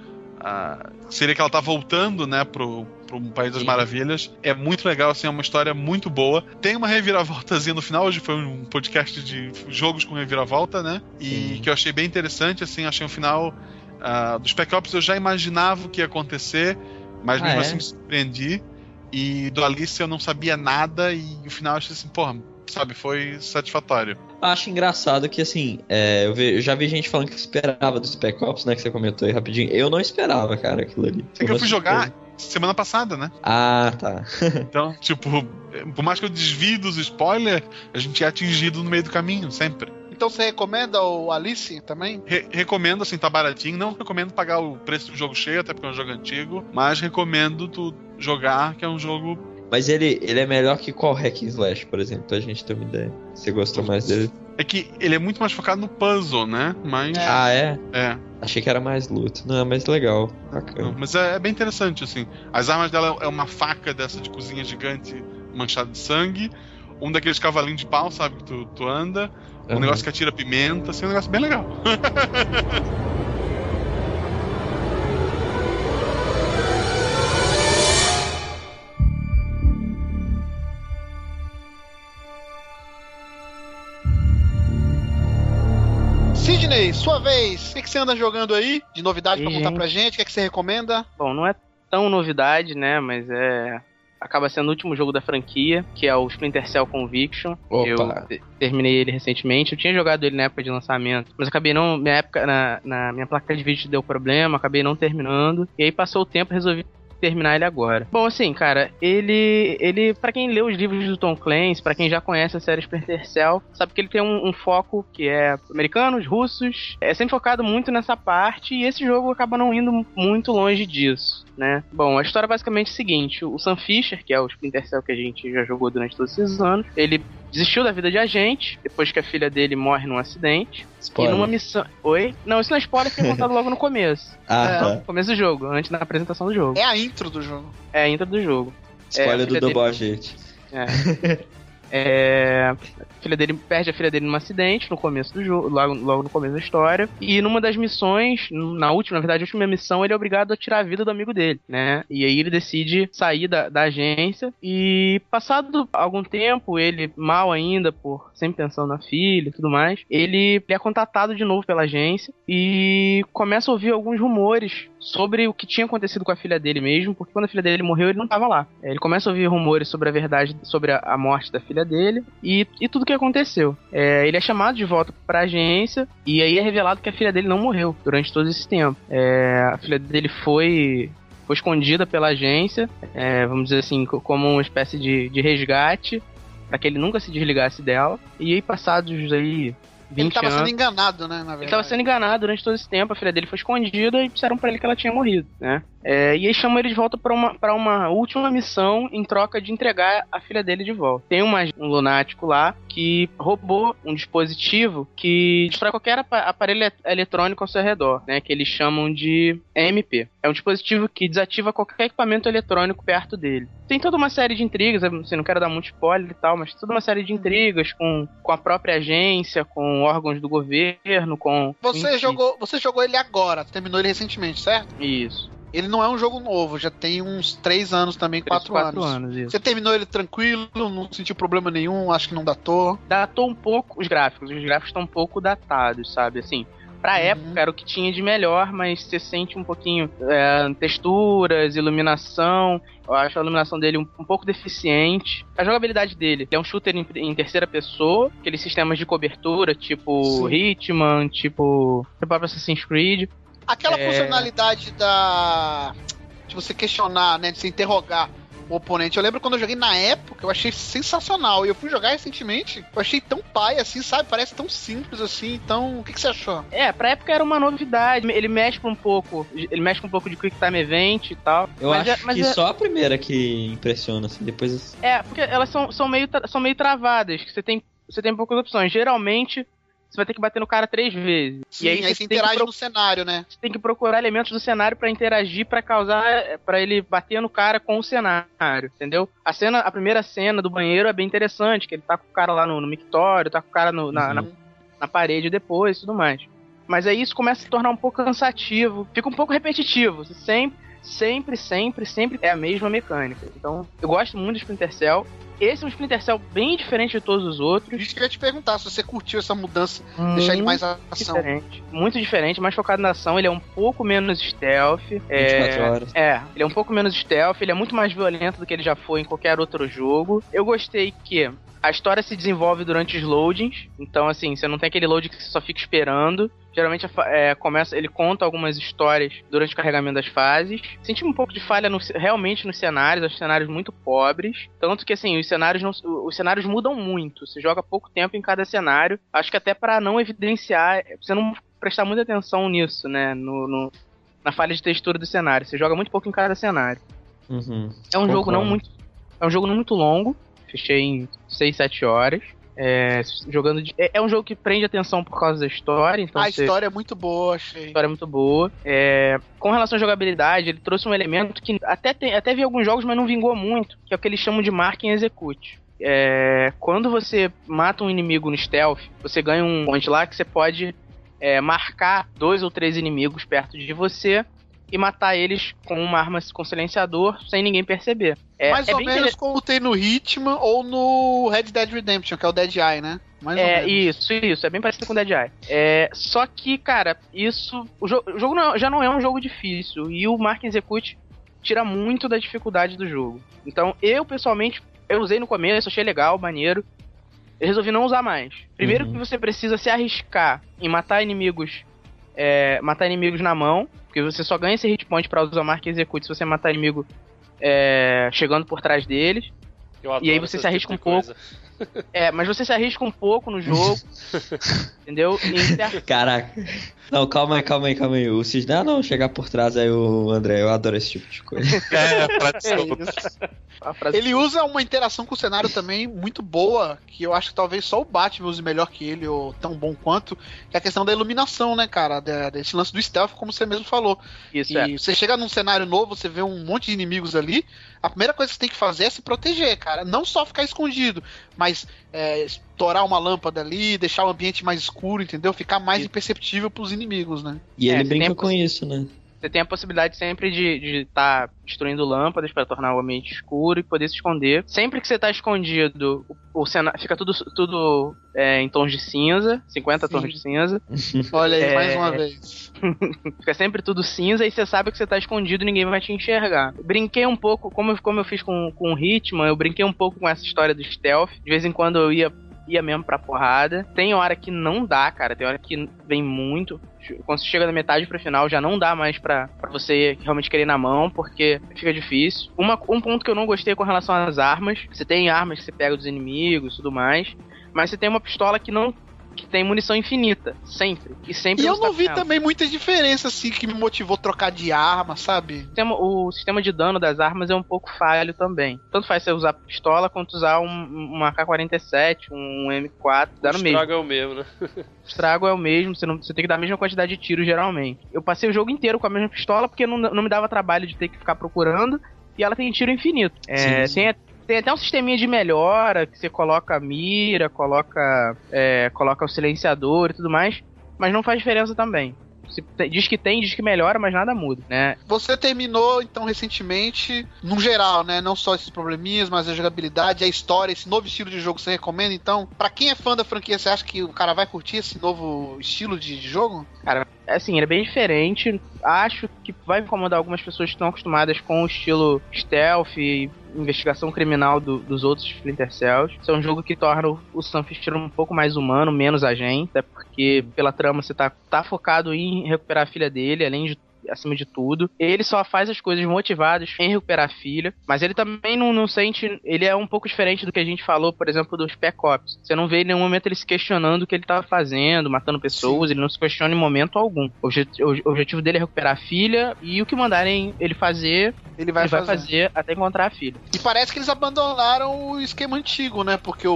D: ah, seria que ela tá voltando, né, pro, pro País das
F: Sim.
D: Maravilhas. É muito legal, assim, é uma história muito boa. Tem uma reviravoltazinha no final, hoje foi um podcast de jogos com reviravolta, né? E
F: Sim.
D: que eu achei bem interessante, assim, achei um final. ah, dos Spec Ops eu já imaginava o que ia acontecer, mas
F: Ah,
D: mesmo
F: é?
D: assim me surpreendi. E do Alice eu não sabia nada e o final eu achei assim, porra, sabe, foi satisfatório.
F: Acho engraçado que, assim, é, eu, ve- eu já vi gente falando que esperava do Spec Ops, né? Que você comentou aí rapidinho. Eu não esperava, cara, aquilo ali.
D: É que eu fui jogar. Semana passada, né?
F: Ah, tá. [LAUGHS]
D: Então, tipo, por mais que eu desvie dos spoilers, a gente é atingido no meio do caminho, sempre.
A: Então você recomenda o Alice também?
D: Re- recomendo, assim, tá baratinho. Não recomendo pagar o preço do jogo cheio, até porque é um jogo antigo. Mas recomendo tu jogar, que é um jogo.
F: Mas ele, ele é melhor que qual Hack and Slash, por exemplo, pra gente ter uma ideia. Você gostou mais dele?
D: É que ele é muito mais focado no puzzle, né? Mas.
A: É.
F: Ah, é?
D: É.
F: Achei que era mais luta. Não, mas legal.
D: Não,
F: Bacana.
D: mas é, é bem interessante, assim. As armas dela é uma faca dessa de cozinha gigante manchada de sangue. Um daqueles cavalinhos de pau, sabe, que tu, tu anda. Um
F: Aham.
D: negócio que atira pimenta, assim, um negócio bem legal. [LAUGHS]
A: sua vez. O que, que você anda jogando aí? De novidade pra
E: Ih,
A: contar
E: gente.
A: pra gente? O que, que você recomenda?
E: Bom, não é tão novidade, né? Mas é. Acaba sendo o último jogo da franquia, que é o Splinter Cell Conviction.
F: Opa.
E: Eu te- terminei ele recentemente. Eu tinha jogado ele na época de lançamento, mas acabei não. Minha época, na, na minha placa de vídeo deu problema, acabei não terminando. E aí passou o tempo resolvi terminar ele agora. Bom, assim, cara, ele. ele para quem lê os livros do Tom Clancy, pra quem já conhece a série Splinter Cell, sabe que ele tem um, um foco que é americanos, russos. É sempre focado muito nessa parte e esse jogo acaba não indo muito longe disso. Né? Bom, a história é basicamente o seguinte: o Sam Fisher, que é o Splinter Cell que a gente já jogou durante todos esses anos, ele desistiu da vida de agente depois que a filha dele morre num acidente.
F: Spoiler.
E: E numa missão. Oi? Não, isso não é spoiler que [LAUGHS] é contado logo no começo.
F: Ah,
A: É.
F: tá.
E: No começo do jogo, antes da apresentação do jogo.
A: É a intro do jogo.
E: É a intro do jogo.
F: Spoiler
E: É, a
F: do Double
E: dele-
F: Agente.
E: É. [LAUGHS] É, a filha dele perde a filha dele num acidente no começo do jogo, logo, logo no começo da história. E numa das missões, na última, na verdade, a última missão, ele é obrigado a tirar a vida do amigo dele, né? E aí ele decide sair da, da agência. E passado algum tempo, ele mal ainda, por sempre pensando na filha e tudo mais, ele, ele é contatado de novo pela agência e começa a ouvir alguns rumores sobre o que tinha acontecido com a filha dele mesmo, porque quando a filha dele morreu, ele não estava lá. É, Ele começa a ouvir rumores sobre a verdade, sobre a, a morte da filha dele e, e tudo o que aconteceu. É, ele é chamado de volta pra agência e aí é revelado que a filha dele não morreu durante todo esse tempo. É, a filha dele foi foi escondida pela agência, é, vamos dizer assim, co- como uma espécie de, de resgate, para que ele nunca se desligasse dela. E aí, passados aí 20
A: Ele tava
E: anos.
A: sendo enganado, né.
E: Ele tava sendo enganado durante todo esse tempo, a filha dele foi escondida e disseram pra ele que ela tinha morrido, né? É, e aí chamam ele de volta pra uma, pra uma última missão em troca de entregar a filha dele de volta. Tem uma, um lunático lá que roubou um dispositivo que destrói qualquer apa- aparelho ele- eletrônico ao seu redor, né? Que eles chamam de EMP. É um dispositivo que desativa qualquer equipamento eletrônico perto dele. Tem toda uma série de intrigas, assim, não quero dar muito spoiler e tal, mas toda uma série de intrigas com, com a própria agência, com órgãos do governo, com.
A: Você jogou, você jogou ele agora, terminou ele recentemente, certo?
E: Isso.
A: Ele não é um jogo novo, já tem uns 3 anos também, 4
E: quatro
A: anos.
E: anos, isso.
A: Você terminou ele tranquilo, não sentiu problema nenhum, acho que não datou.
E: datou um pouco os gráficos. Os gráficos estão um pouco datados, sabe? Assim, pra
A: Uhum.
E: época era o que tinha de melhor, mas você sente um pouquinho é, texturas, iluminação. Eu acho a iluminação dele um, um pouco deficiente. A jogabilidade dele ele é um shooter em, em terceira pessoa, aqueles sistemas de cobertura, tipo
A: Sim.
E: Hitman, tipo o próprio Assassin's Creed.
A: Aquela
E: É.
A: funcionalidade da. de você questionar, né? De você interrogar o oponente. Eu lembro quando eu joguei na época, eu achei sensacional. E eu fui jogar recentemente, eu achei tão pai assim, sabe? Parece tão simples assim. Então, o que, que você achou?
E: É, pra época era uma novidade. Ele mexe com um pouco, ele mexe com um pouco de Quick Time Event e tal.
F: Eu
E: mas
F: acho
E: é- mas
F: que
E: é-
F: só a primeira que impressiona, assim, depois.
E: É, porque elas são, são, meio, são meio travadas, que você tem, você tem poucas opções. Geralmente, você vai ter que bater no cara três vezes.
A: Sim,
E: e
A: aí,
E: aí,
A: você interage
E: pro-
A: no cenário, né?
E: você tem que procurar elementos do cenário pra interagir, pra causar, pra ele bater no cara com o cenário, entendeu? A cena, a primeira cena do banheiro é bem interessante, que ele tá com o cara lá no, no mictório, tá com o cara no- na,
F: Uhum.
E: na, na parede depois e tudo mais. Mas aí isso começa a se tornar um pouco cansativo, fica um pouco repetitivo. Você sempre, sempre, sempre, sempre é a mesma mecânica. Então, eu gosto muito do Splinter Cell. Esse é um Splinter Cell bem diferente de todos os outros.
A: Isso que eu ia te perguntar, se você curtiu essa mudança, deixar ele mais ação.
E: diferente. Muito diferente, mais focado na ação. Ele é um pouco menos stealth.
F: 24
E: É,
F: horas.
E: é, ele é um pouco menos stealth, ele é muito mais violento do que ele já foi em qualquer outro jogo. Eu gostei que a história se desenvolve durante os loadings, então assim, você não tem aquele load que você só fica esperando. Geralmente é, começa, ele conta algumas histórias durante o carregamento das fases. Senti um pouco de falha no- realmente nos cenários, os cenários muito pobres. Tanto que assim, os cenários não, os cenários mudam muito. Você joga pouco tempo em cada cenário. Acho que até para não evidenciar, você não prestar muita atenção nisso, né? No, no- na falha de textura do cenário. Você joga muito pouco em cada cenário.
F: Uhum.
E: É um jogo não
F: Concordo.
E: muito. É um jogo não muito longo. Fechei em 6, 7 horas. É, jogando de- é, é um jogo que prende atenção por causa da história. Então
A: a
E: você-
A: história é muito boa, achei.
E: a história é muito boa. É, com relação à jogabilidade, ele trouxe um elemento que até, tem, até vi alguns jogos, mas não vingou muito, que é o que eles chamam de mark and execute. É, quando você mata um inimigo no stealth, você ganha um point lá que você pode é, marcar dois ou três inimigos perto de você e matar eles com uma arma com silenciador sem ninguém perceber. É,
A: Mais
E: é
A: ou menos como tem no Hitman ou no Red Dead Redemption, que é o Dead Eye, né? Mais
E: É, isso, isso, é bem parecido com Dead Eye. É, só que, cara, isso. O, jo- o jogo não- já não é um jogo difícil. E o Mark Execute tira muito da dificuldade do jogo. Então, eu, pessoalmente, eu usei no começo, achei legal, maneiro. Eu resolvi não usar mais. Primeiro
F: Uhum.
E: que você precisa se arriscar em matar inimigos. É, matar inimigos na mão. Porque você só ganha esse hit point pra usar o Mark Execute se você matar inimigo é, chegando por trás deles. E aí você se arrisca
C: tipo
E: um pouco.
C: coisa.
E: É, mas você se arrisca um pouco no jogo. [LAUGHS] entendeu? Certo-
F: Caraca. Não, calma aí, calma aí, calma aí. O Cisne, ah, não, chegar por trás aí o André, eu adoro esse tipo de coisa. [LAUGHS]
G: É,
A: É
E: frase-
A: Ele usa uma interação com o cenário também muito boa, que eu acho que talvez só o Batman use melhor que ele, ou tão bom quanto, que é a questão da iluminação, né, cara? Desse lance do stealth, como você mesmo falou.
E: Isso
A: e
E: é.
A: você chega num cenário novo, você vê um monte de inimigos ali, a primeira coisa que você tem que fazer é se proteger, cara. Não só ficar escondido, mas é, estourar uma lâmpada ali, deixar o ambiente mais escuro, entendeu? Ficar mais
E: Isso.
A: imperceptível pros inimigos, né?
F: E
E: É,
F: ele
E: você
F: brinca com isso, né?
E: Você tem a possibilidade sempre de estar destruindo lâmpadas para tornar o ambiente escuro e poder se esconder. Sempre que você tá escondido, o, o cenário fica tudo, tudo é, em tons de cinza, 50
A: Sim.
E: tons de cinza. [LAUGHS]
A: Olha aí,
E: É.
A: mais uma vez. [LAUGHS]
E: Fica sempre tudo cinza e você sabe que você tá escondido e ninguém vai te enxergar. Brinquei um pouco, como, eu- como eu fiz com, com o Hitman, eu brinquei um pouco com essa história do stealth. De vez em quando eu ia, ia mesmo pra porrada. Tem hora que não dá, cara. Tem hora que vem muito. Quando você chega da metade pro final, já não dá mais pra, pra você realmente querer na mão, porque fica difícil. Uma, um ponto que eu não gostei com relação às armas. Você tem armas que você pega dos inimigos e tudo mais. Mas você tem uma pistola que não que tem munição infinita, sempre. E sempre
A: E eu não vi também muita diferença, assim, que me motivou a trocar de arma, sabe?
E: O sistema, o sistema de dano das armas é um pouco falho também. Tanto faz você usar pistola quanto usar um, uma AK-47, um M4, dá no mesmo.
C: estrago é o mesmo, né?
E: O estrago é o mesmo, você, não, você tem que dar a mesma quantidade de tiros geralmente. Eu passei o jogo inteiro com a mesma pistola porque não, não me dava trabalho de ter que ficar procurando e ela tem tiro infinito. É,
F: Sim, sim.
E: Tem, tem até um sisteminha de melhora que você coloca a mira, coloca, é, coloca o silenciador e tudo mais, mas não faz diferença também. Se diz que tem, diz que melhora, mas nada muda, né?
A: Você terminou, então, recentemente, no geral, né? Não só esses probleminhas, mas a jogabilidade, a história, esse novo estilo de jogo você recomenda? Então, pra quem é fã da franquia, você acha que o cara vai curtir esse novo estilo de, de jogo?
E: Assim, ele é bem diferente. Acho que vai incomodar algumas pessoas que estão acostumadas com o estilo stealth e investigação criminal do- dos outros Splinter Cells. Isso é um jogo que torna o, Sam Fisher um pouco mais humano, menos agente, até porque pela trama você tá, tá focado em recuperar a filha dele, além de acima de tudo. Ele só faz as coisas motivadas em recuperar a filha, mas ele também não, não sente. Ele é um pouco diferente do que a gente falou, por exemplo, dos Spec Ops. Você não vê em nenhum momento ele se questionando o que ele tá fazendo, matando pessoas, ele não se questiona em momento algum. O obje- o objetivo dele é recuperar a filha e o que mandarem ele fazer,
A: Ele vai,
E: ele vai
A: fazer.
E: fazer até encontrar a filha.
A: E parece que eles abandonaram o esquema antigo, né? Porque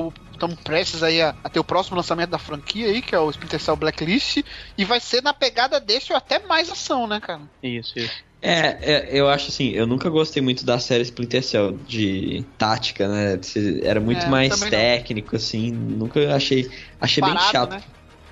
A: estamos prestes aí a, a ter o próximo lançamento da franquia aí, que é o Splinter Cell Blacklist, e vai ser na pegada desse ou até mais ação, né, cara?
E: Isso, isso.
F: É, é, eu acho assim, eu nunca gostei muito da série Splinter Cell de tática, né? Era muito
A: É,
F: mais
A: também não.
F: técnico, assim, nunca achei. Achei bem
A: Parado,
F: chato.
A: né?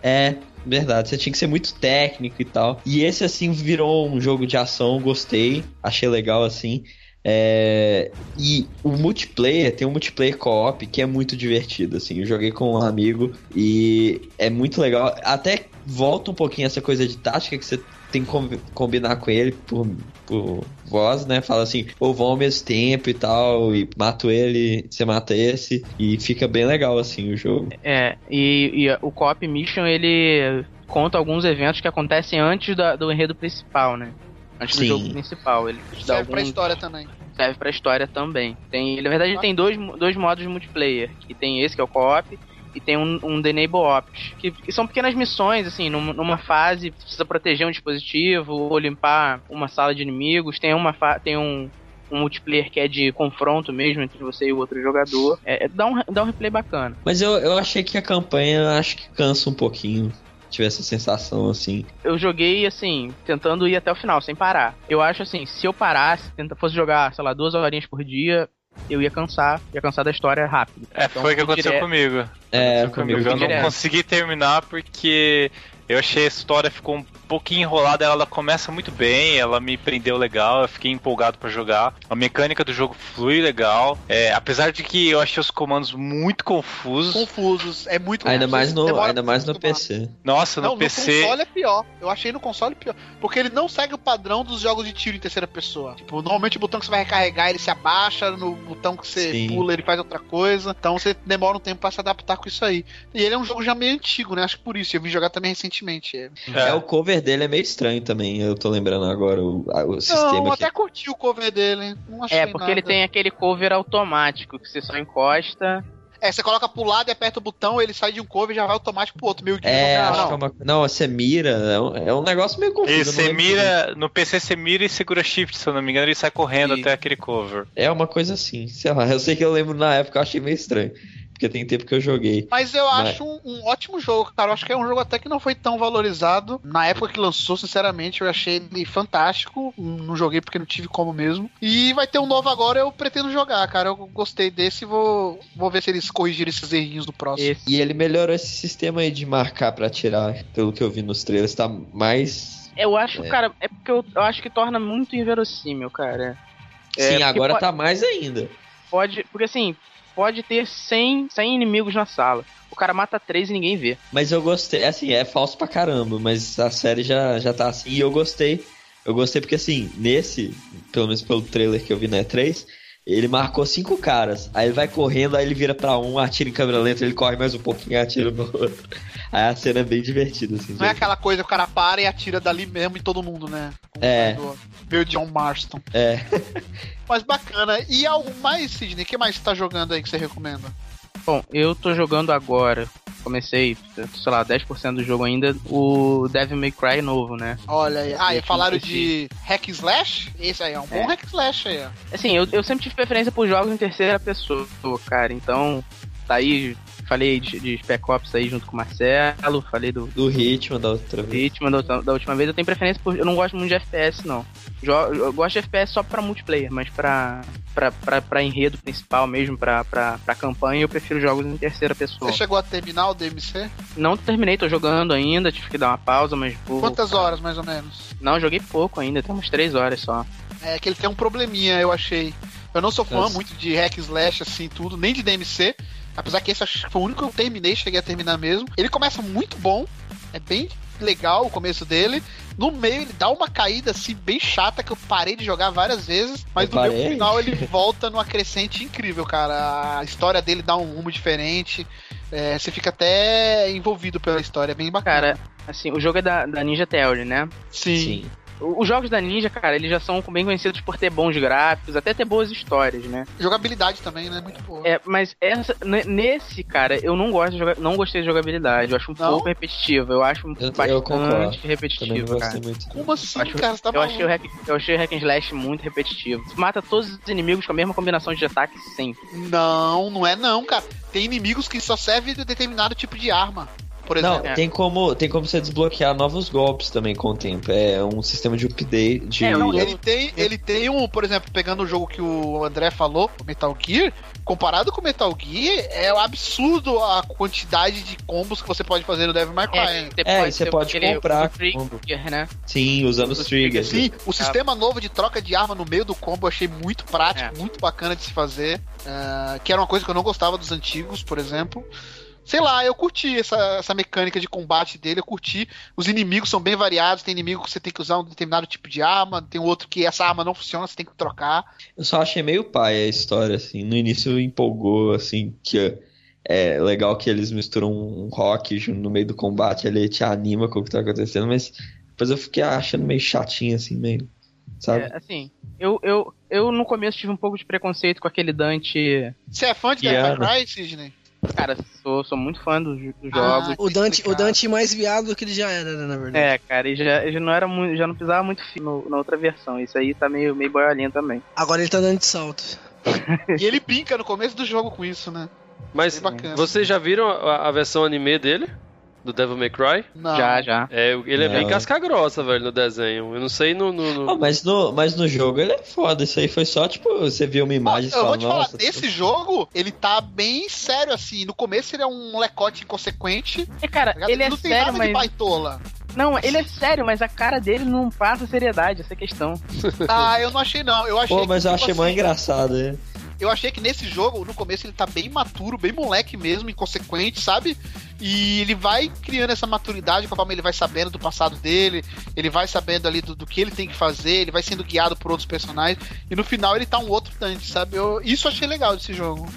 F: É, verdade, você tinha que ser muito técnico e tal. E esse, assim, virou um jogo de ação, gostei, achei legal, assim. É, E o multiplayer, tem um multiplayer co-op que é muito divertido, assim. Eu joguei com um amigo e é muito legal. Até volta um pouquinho essa coisa de tática que você tem que com- combinar com ele por, por voz, né? Fala assim, ou vão ao mesmo tempo e tal, e mato ele, você mata esse, e fica bem legal, assim, o jogo.
E: É, e, e o Co-op Mission ele conta alguns eventos que acontecem antes do enredo principal, né? Antes do
F: Sim.
E: jogo principal. Ele te dá
A: Serve pra
E: alguns-
A: história também.
E: serve pra história também. Tem, na verdade, ele tem dois, dois modos de multiplayer. Que tem esse, que é o co-op, e tem um, um The Enable Ops. Que, que são pequenas missões, assim, numa, numa fase precisa proteger um dispositivo ou limpar uma sala de inimigos. Tem uma fa- tem um, um multiplayer que é de confronto mesmo entre você e o outro jogador. É, é- dá, um, dá um replay bacana.
F: Mas eu, eu achei que a campanha acho que cansa um pouquinho. Tive essa sensação assim.
E: Eu joguei, assim, tentando ir até o final, sem parar. Eu acho assim, se eu parasse, tenta, fosse jogar, sei lá, duas horinhas por dia, eu ia cansar, ia cansar da história rápido.
G: É,
E: Então,
G: foi o que
E: fui
G: aconteceu
E: dire-
G: comigo.
F: É,
G: Aconteceu
F: comigo
G: Eu não consegui terminar porque eu achei a história ficou um pouquinho enrolada. Ela começa muito bem, ela me prendeu legal, eu fiquei empolgado pra jogar. A mecânica do jogo flui legal. É, apesar de que eu achei os comandos muito confusos.
A: Confusos. É muito
F: Ainda
A: confuso.
F: mais no,
A: Demora
F: ainda mais no. PC.
G: Nossa,
A: Não,
G: no PC.
A: no console é pior. Eu achei no console pior. Porque ele não segue o padrão dos jogos de tiro em terceira pessoa. Tipo, normalmente o botão que você vai recarregar, ele se abaixa, no botão que você
F: Sim.
A: pula, ele faz outra coisa. Então você demora um tempo pra se adaptar com isso aí. E ele é um jogo já meio antigo, né? Acho que por isso. Eu vim jogar também recentemente. É.
F: É. o cover dele é meio estranho também, eu tô lembrando agora o, o sistema
A: Não, até curti o cover dele. Não achei
E: É, porque
A: nada.
E: ele tem aquele cover automático, que você só encosta.
A: É, você coloca pro lado e aperta o botão, ele sai de um cover e já vai automático pro outro. Meio que
F: É,
A: não,
F: acho
A: não.
F: que é uma. Não, você mira, é um, é um negócio meio confuso.
G: E você mira, no PC você mira e segura shift, se eu não me engano, ele sai correndo
F: Sim.
G: até aquele cover.
F: É uma coisa assim, sei lá, eu sei que eu lembro na época, eu achei meio estranho. Porque tem tempo que eu joguei.
A: Mas eu
F: Mas-
A: acho um, um ótimo jogo, cara. Eu acho que é um jogo até que não foi tão valorizado. Na época que lançou, sinceramente, eu achei ele fantástico. Não joguei porque não tive como mesmo. E vai ter um novo agora, eu pretendo jogar, cara. Eu gostei desse e vou, vou ver se eles corrigirem esses errinhos do próximo.
E: Esse.
F: E ele melhorou esse sistema aí de marcar pra atirar, pelo que eu vi nos trailers, tá mais.
E: Eu acho,
F: É.
E: cara, é porque eu, eu acho que torna muito inverossímil, cara. É,
F: Sim, agora
E: po-
F: tá mais ainda.
E: Pode, porque assim, pode ter 100, 100 inimigos na sala. O cara mata três e ninguém vê.
F: Mas eu gostei, assim, é falso pra caramba, mas a série já, já tá assim e eu gostei. Eu gostei porque, assim, nesse, pelo menos pelo trailer que eu vi na E3, ele marcou cinco caras. Aí ele vai correndo, aí ele vira pra um, atira em câmera lenta, ele corre mais um pouquinho e atira no outro. Aí a cena é bem divertida, assim.
A: Não é aquela coisa que o cara para e atira dali mesmo em todo mundo, né? Como
F: É.
A: faz o- Meio John Marston.
F: É. [LAUGHS]
A: Mas bacana. E algo mais, Sidney? O que mais você tá jogando aí que você recomenda?
E: Bom, eu tô jogando agora comecei, sei lá, 10% do jogo ainda, o Devil May Cry novo, né?
A: Olha aí. Ah, e falaram de hack slash? Esse aí é um bom
E: É.
A: hack slash aí, ó.
E: Assim, eu, eu sempre tive preferência por jogos em terceira pessoa, cara. Então, tá aí, falei de, de Spec Ops aí junto com o Marcelo, falei do
F: Do ritmo da outra vez.
E: Hitman da, da última vez. Eu tenho preferência por. Eu não gosto muito de FPS, não. Jo- Eu gosto de FPS só pra multiplayer, mas pra, pra, pra, pra enredo principal mesmo, pra, pra, pra campanha, eu prefiro jogos em terceira pessoa.
A: Você chegou a terminar o DMC?
E: Não terminei, tô jogando ainda, tive que dar uma pausa, mas. pô,
A: Quantas horas, mais ou menos?
E: Não, joguei pouco ainda, tem umas três horas só.
A: É que ele tem um probleminha, eu achei. Eu não sou fã
F: Nossa.
A: muito de hack and slash, assim, tudo, nem de DMC. Apesar que esse acho que foi o único que eu terminei, cheguei a terminar mesmo. Ele começa muito bom, é bem legal o começo dele. No meio ele dá uma caída assim bem chata que eu parei de jogar várias vezes, mas
F: Eu
A: no
F: parei.
A: final ele [LAUGHS] volta numa crescente incrível, cara. A história dele dá um rumo diferente. é, você fica até envolvido pela história, é bem bacana.
E: Cara, assim, o jogo é da, da Ninja Theory, né?
A: sim.
F: Sim.
E: Os jogos da Ninja, cara, eles já são bem conhecidos por ter bons gráficos, até ter boas histórias, né?
A: Jogabilidade também, né? Muito boa.
E: É, mas essa, ne- nesse, cara, eu não gosto de jogar, não gostei de jogabilidade. Eu acho um
A: Não?
E: pouco repetitivo. Eu acho
F: Eu- eu
E: bastante
F: concordo. Não
E: repetitivo, cara.
F: muito.
A: Como assim,
E: Eu acho-
A: cara? Você tá
E: Eu achei, o hack, eu achei o hack and slash muito repetitivo. Mata todos os inimigos com a mesma combinação de ataque sempre.
A: Não, não é não, cara. Tem inimigos que só servem de determinado tipo de arma. Por
F: Não,
A: exemplo.
E: É.
F: tem como, tem como você desbloquear novos golpes também com o tempo. É um sistema de update. De...
E: É, não,
A: Ele tem, ele tem um, por exemplo, pegando o jogo que o André falou, o Metal Gear, comparado com o Metal Gear, é um absurdo a quantidade de combos que você pode fazer no Devil May Cry.
F: É, e você pode comprar
E: o trigger, né?
F: Sim, usando os
E: Os
F: triggers.
A: Sim, o sistema novo de troca de arma no meio do combo eu achei muito prático,
E: É.
A: muito bacana de se fazer. ah, que era uma coisa que eu não gostava dos antigos, por exemplo. Sei lá, eu curti essa, essa mecânica de combate dele, eu curti. Os inimigos são bem variados, tem inimigo que você tem que usar um determinado tipo de arma, tem outro que essa arma não funciona, você tem que trocar.
F: Eu só achei meio pai a história, assim. No início empolgou, assim, que é legal que eles misturam um rock no meio do combate, ele te anima com o que tá acontecendo, mas depois eu fiquei achando meio chatinho, assim, meio. Sabe?
E: É, assim, eu, eu, eu no começo tive um pouco de preconceito com aquele Dante.
A: Você é fã de Devil May? Cry, Sidney?
E: Cara, sou, sou muito fã dos,
A: Ah,
E: jogos.
B: O Dante, o. Dante mais viado do que ele já era, né, na verdade.
E: É, cara, e já, já não era muito, já não pisava muito fino na outra versão. Isso aí tá meio, meio boiolinha também.
B: Agora ele tá dando de salto. [LAUGHS]
A: E ele brinca no começo do jogo com isso, né?
C: Mas vocês já viram a, a versão anime dele? Do Devil May Cry?
A: Não.
E: Já, já.
C: É, ele é bem
F: Não.
C: casca grossa, velho, no desenho. Eu não sei no. no- no-
F: Ah, mas, no, mas no jogo ele é foda. Isso aí foi só, tipo, você viu uma imagem e
A: eu vou
F: fala,
A: te falar,
F: nossa.
A: nesse jogo, ele tá bem sério, assim. No começo ele é um molecote inconsequente.
E: É, cara,
A: tá ligado?
E: ele é
A: não tem
E: sério,
A: nada de baitola.
E: Não, ele é sério, mas a cara dele não passa seriedade, essa é a questão.
A: Ah, eu não achei não. Eu achei
F: Pô, mas
A: que,
F: eu
A: tipo
F: achei mais
A: assim,
F: engraçado, né?
A: Eu achei que nesse jogo, no começo, ele tá bem maturo, bem moleque mesmo, inconsequente, sabe? E ele vai criando essa maturidade conforme ele vai sabendo do passado dele, ele vai sabendo ali do, do que ele tem que fazer, ele vai sendo guiado por outros personagens, e no final ele tá um outro Dante, sabe? Eu, isso eu achei legal desse jogo.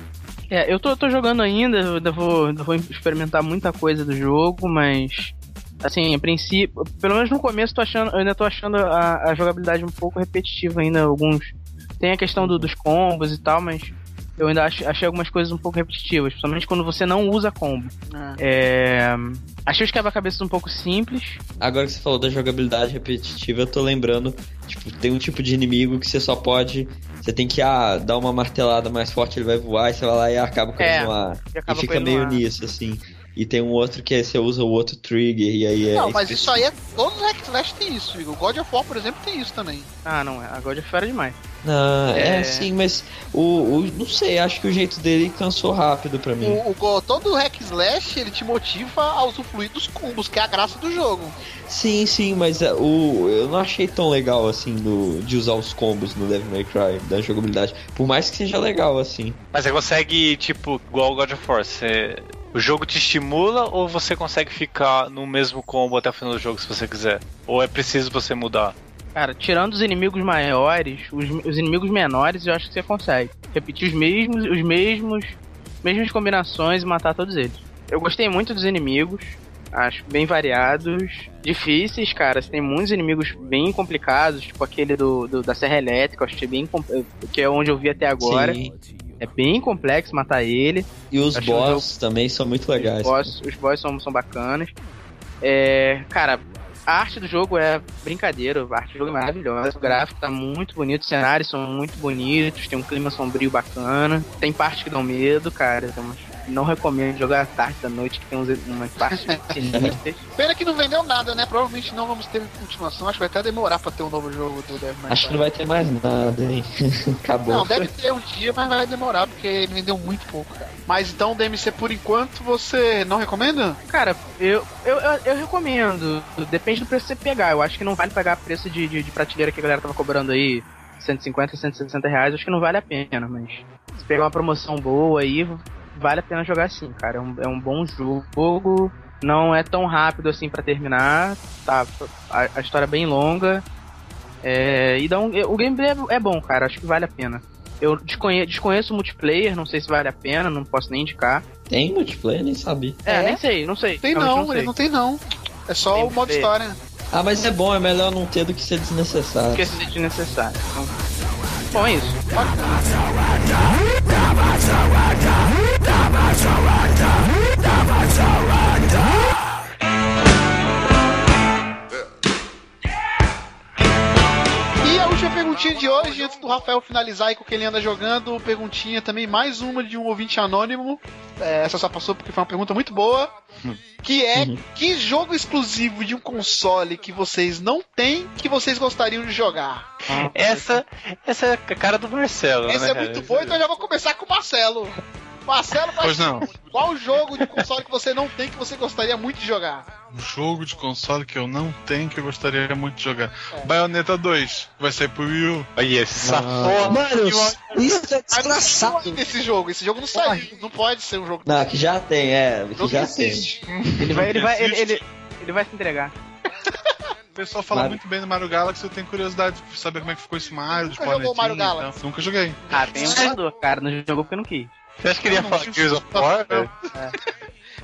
E: É, eu tô, tô jogando ainda, eu vou, ainda vou experimentar muita coisa do jogo, mas. Assim, a princípio, pelo menos no começo, tô achando, eu ainda tô achando a, a jogabilidade um pouco repetitiva ainda. Alguns. Tem a questão do- dos combos e tal, mas eu ainda acho, achei algumas coisas um pouco repetitivas, principalmente quando você não usa combo. É. Achei os quebra-cabeças um pouco simples.
F: Agora que você falou da jogabilidade repetitiva, eu tô lembrando, tipo, tem um tipo de inimigo que você só pode. Você tem que ah, dar uma martelada mais forte, ele vai voar, e você vai lá e acaba com
E: É,
F: ele no ar.
E: E,
F: E fica meio
E: ar.
F: nisso, assim. E tem um outro que é, você usa o outro trigger, e aí é.
A: Não, mas isso aí é. Todos os hack tem isso, Igor. God of War, por exemplo, tem isso também.
E: Ah, não, é. Agora é fera demais.
F: Não, é,
E: É.
F: sim, mas o, o- Não sei, acho que o jeito dele cansou rápido pra mim.
A: O, o, todo hack and slash, ele te motiva a usufruir dos combos, que é a graça do jogo.
F: Sim, sim, mas é, o, eu não achei tão legal assim do, de usar os combos no Devil May Cry, da jogabilidade. Por mais que seja legal, assim.
G: Mas você consegue, tipo, igual o God of War, você... o jogo te estimula ou você consegue ficar no mesmo combo até o final do jogo se você quiser? Ou é preciso você mudar?
E: Cara, tirando os inimigos maiores, os, os inimigos menores, eu acho que você consegue. Repetir os mesmos, os mesmos, mesmas combinações e matar todos eles. Eu gostei muito dos inimigos, acho bem variados, difíceis, cara. Tem muitos inimigos bem complicados, tipo aquele do, do- da Serra Elétrica, eu achei bem com- que é onde eu vi até agora.
F: Sim.
E: É bem complexo matar ele.
F: E os boss também são muito legais.
E: Os boss, os boss são, são bacanas. É, cara, a arte do jogo é brincadeira, a arte do jogo é maravilhosa, o gráfico tá muito bonito, os cenários são muito bonitos, tem um clima sombrio bacana, tem partes que dão medo, cara, tem umas- não recomendo jogar à tarde da noite, que tem uns, umas partes [LAUGHS] sinistras.
A: Pena que não vendeu nada, né? Provavelmente não vamos ter continuação. Acho que vai até demorar pra ter um novo jogo do Devil May
F: Acho que não vai ter mais nada, hein? [LAUGHS] Acabou.
A: Não, deve ter um dia, mas vai demorar, porque ele vendeu muito pouco, cara. Mas então, DMC, por enquanto, você não recomenda?
E: Cara, eu, eu, eu, eu recomendo, depende do preço que você pegar, eu acho que não vale pagar preço de, de, de prateleira que a galera tava cobrando aí, 150, 160 reais, acho que não vale a pena, mas se pegar uma promoção boa aí, vale a pena jogar sim, cara. É um, é um bom jogo, não é tão rápido assim pra terminar, tá? A, a história é bem longa. É, e dá um, o gameplay é, é bom, cara, acho que vale a pena. Eu desconhe, desconheço o multiplayer, não sei se vale a pena, não posso nem indicar.
F: Tem multiplayer? Nem sabia.
E: É,
A: É?
E: nem sei, não sei.
A: Tem
E: realmente
A: não,
E: sei.
A: ele não tem não. É só
E: Tem
A: o modo
E: que ver.
A: história.
F: Ah, mas é bom, é melhor não ter do que ser desnecessário.
E: Porque se desnecessário. Então, bom, é isso.
A: Never surrender! Never surrender! Never surrender! Perguntinha de hoje, antes do Rafael finalizar aí com o que ele anda jogando, perguntinha também, mais uma de um ouvinte anônimo. É, essa só passou porque foi uma pergunta muito boa. Que é, que jogo exclusivo de um console que vocês não têm que vocês gostariam de jogar?
G: Essa, essa é a cara do Marcelo.
A: Essa
G: né,
A: é
G: cara?
A: muito boa, então eu já vou começar com o Marcelo. Marcelo,
D: Pois não.
A: qual jogo de console que você não tem que você gostaria muito de jogar?
D: Um jogo de console que eu não tenho que eu gostaria muito de jogar. Bayonetta 2 vai sair pro Wii U.
G: Olha esse safado.
B: Mano, isso é
A: Ah,
B: desgraçado.
A: esse jogo. Esse jogo não saiu. Não pode ser um jogo.
F: Não, que já tem, é, que já tem.
E: Ele vai, ele vai, ele, ele, ele vai se entregar. [LAUGHS]
D: O pessoal fala
F: Mario.
D: muito bem do Mario Galaxy, eu tenho curiosidade de saber como é que ficou esse Mario, de
A: Nunca jogou o Mario Galaxy?
D: tal. Nunca joguei.
E: Ah, tem um jogador, cara, não jogou porque não quis.
G: Você acha que ele ia falar Gears of War? velho?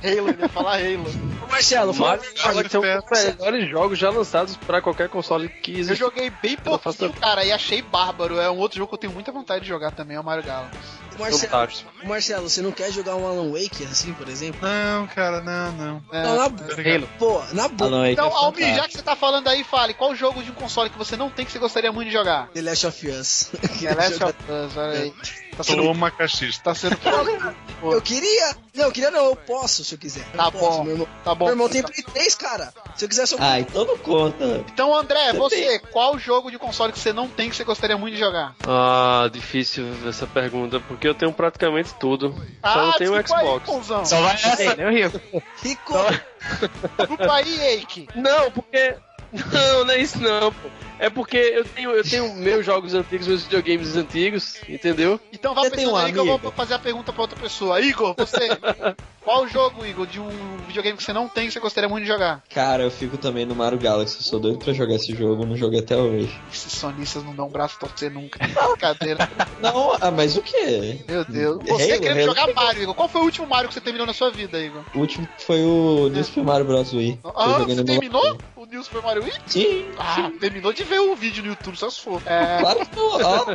A: Halo, ele ia falar Halo.
B: Marcelo, fala.
D: Mario
C: são os melhores jogos já lançados pra qualquer console que
A: Eu
C: existe.
A: joguei bem
C: Eu
A: pouquinho, cara, e achei bárbaro. É um outro jogo que eu tenho muita vontade de jogar também, é o Mario Galaxy.
B: Marcelo. Marcelo, você não quer jogar um Alan Wake assim, por exemplo?
D: Não, cara, não, não.
A: É.
B: Não, na
D: Tá
B: boa. Pô, na boa.
A: Então,
F: é
A: Almir, já que você tá falando aí, fale, qual jogo de um console que você não tem que você gostaria muito de jogar?
B: The Last of Us.
A: The [LAUGHS] Last of Us, olha aí. Tá sendo,
D: Toma cachista.
A: tá sendo [LAUGHS]
B: Eu queria. Não, eu queria não, eu posso se eu quiser.
A: Tá
B: Eu posso,
A: bom.
B: Meu irmão,
A: Tá bom.
B: meu irmão tem Play 3, cara. Se eu quiser só.
F: Ah, então não conta.
A: Então, André, você, qual jogo de console que você não tem que você gostaria muito de jogar?
C: Ah, difícil essa pergunta, porque eu tenho praticamente tudo. Só
A: ah,
C: não tenho
A: desculpa
C: Xbox.
A: aí.
G: Só vai essa.
E: Ei, meu rico.
B: Rico.
A: Desculpa aí, Eike.
C: Não, porque. Não, não é isso não, pô. É porque eu tenho, eu tenho meus jogos antigos, meus videogames antigos, entendeu?
A: Então vá
F: Você
A: pensando
F: um
A: aí que eu vou fazer a pergunta pra outra pessoa. Igor, você, [LAUGHS] qual jogo, Igor, de um videogame que você não tem que você gostaria muito de jogar?
F: Cara, eu fico também no Mario Galaxy. Eu sou doido pra jogar esse jogo, não joguei até hoje.
A: Esses sonistas não dão um braço a torcer nunca. [LAUGHS] Brincadeira.
F: Não, ah, mas o quê?
A: Meu Deus. Você
F: Halo,
A: querendo
F: Halo.
A: jogar Mario, Igor. Qual foi o último Mario que você terminou na sua vida, Igor?
F: O último foi o New Super Mario Bros. Wii.
A: Ah, você
F: no
A: terminou
F: emulador.
A: O New Super Mario Wii?
F: Sim,
A: Ah, terminou de ver o vídeo no YouTube, só se for. É,
F: claro que não. Ó,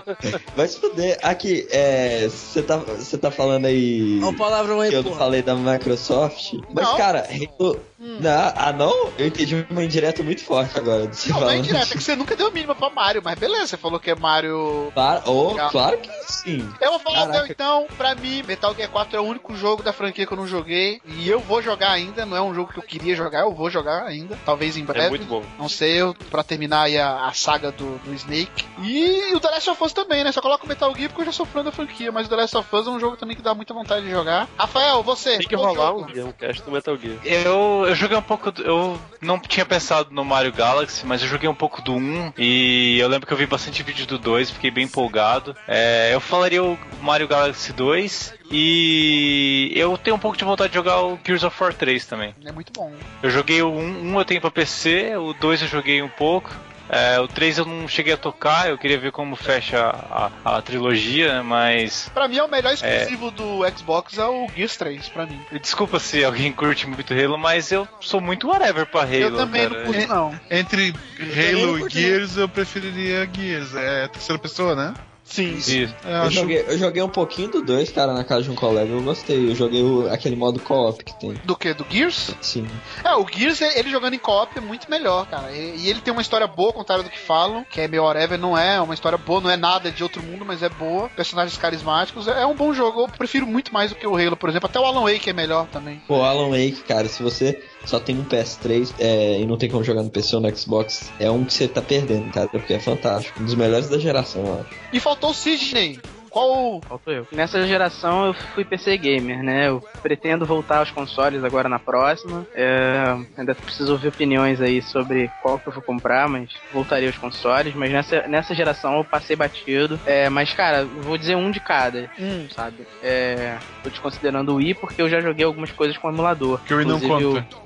F: vai se fuder. Aqui, é. Você tá, você tá falando aí.
B: Olha o palavrão aí,
F: que eu não falei da Microsoft. Mas,
A: Não.
F: cara, Halo. Não, ah, não? Eu entendi uma indireta muito forte agora. de Você
A: não, não é
F: falando.
A: indireta, é que você nunca deu mínima pra Mario, mas beleza, você falou que é Mario.
F: Claro, oh, claro que sim.
A: Eu vou falar meu então, pra mim, Metal Gear 4 é o único jogo da franquia que eu não joguei. E eu vou jogar ainda, não é um jogo que eu queria jogar, eu vou jogar ainda. Talvez em breve.
C: É muito bom.
A: Não sei, eu, pra terminar aí a, a saga do, do Snake. E o The Last of Us também, né? Só coloco o Metal Gear porque eu já sou fã da franquia, mas o The Last of Us é um jogo também que dá muita vontade de jogar. Rafael, você.
C: Tem que rolar
A: jogo?
C: um dia um cast do Metal Gear.
G: Eu, eu joguei um pouco. do- Eu não tinha pensado no Mario Galaxy, mas eu joguei um pouco do 1 e eu lembro que eu vi bastante vídeo do 2, fiquei bem empolgado. É, eu falaria o Mario Galaxy 2 e eu tenho um pouco de vontade de jogar o Gears of War 3 também.
A: É muito bom.
G: Eu joguei o 1, um eu tenho pra PC, o 2 eu joguei um pouco. É, o 3 eu não cheguei a tocar, eu queria ver como fecha a, a- a trilogia, mas.
A: Pra mim, é o melhor exclusivo do Xbox é o Gears 3, pra mim.
G: Desculpa se alguém curte muito Halo, mas eu sou muito whatever pra Halo.
A: eu também
G: cara.
A: não curto, não.
D: Entre Halo e Gears, eu preferiria Gears. É a terceira pessoa, né?
A: Sim.
G: Isso.
D: É,
F: Eu
D: acho-
F: joguei, eu joguei um pouquinho do 2, cara, na casa de um colega, eu gostei. Eu joguei o- aquele modo co-op que tem.
A: Do que? Do Gears?
F: Sim.
A: É, o Gears, ele jogando em co-op é muito melhor, cara. E, e ele tem uma história boa, ao contrário do que falam, que é meio whatever, não é uma história boa, não é nada de outro mundo, mas é boa. Personagens carismáticos, é, é um bom jogo. Eu prefiro muito mais do que o Halo, por exemplo. Até o Alan Wake é melhor também.
F: Pô, Alan Wake, cara, se você só tem um PS3 é, e não tem como jogar no PC ou no Xbox, é um que você tá perdendo, cara, porque é fantástico. Um dos melhores da geração, eu acho.
A: E faltou o Sidney. Qual.
E: Faltou eu. Nessa geração eu fui PC gamer, né? Eu pretendo voltar aos consoles agora na próxima. É, ainda preciso ouvir opiniões aí sobre qual que eu vou comprar, mas voltaria aos consoles. Mas nessa, nessa geração eu passei batido. É, mas, cara, eu vou dizer um de cada,
A: Hum.
E: sabe? É, tô desconsiderando o Wii porque eu já joguei algumas coisas com emulador.
D: Que o Wii não conta.
E: o-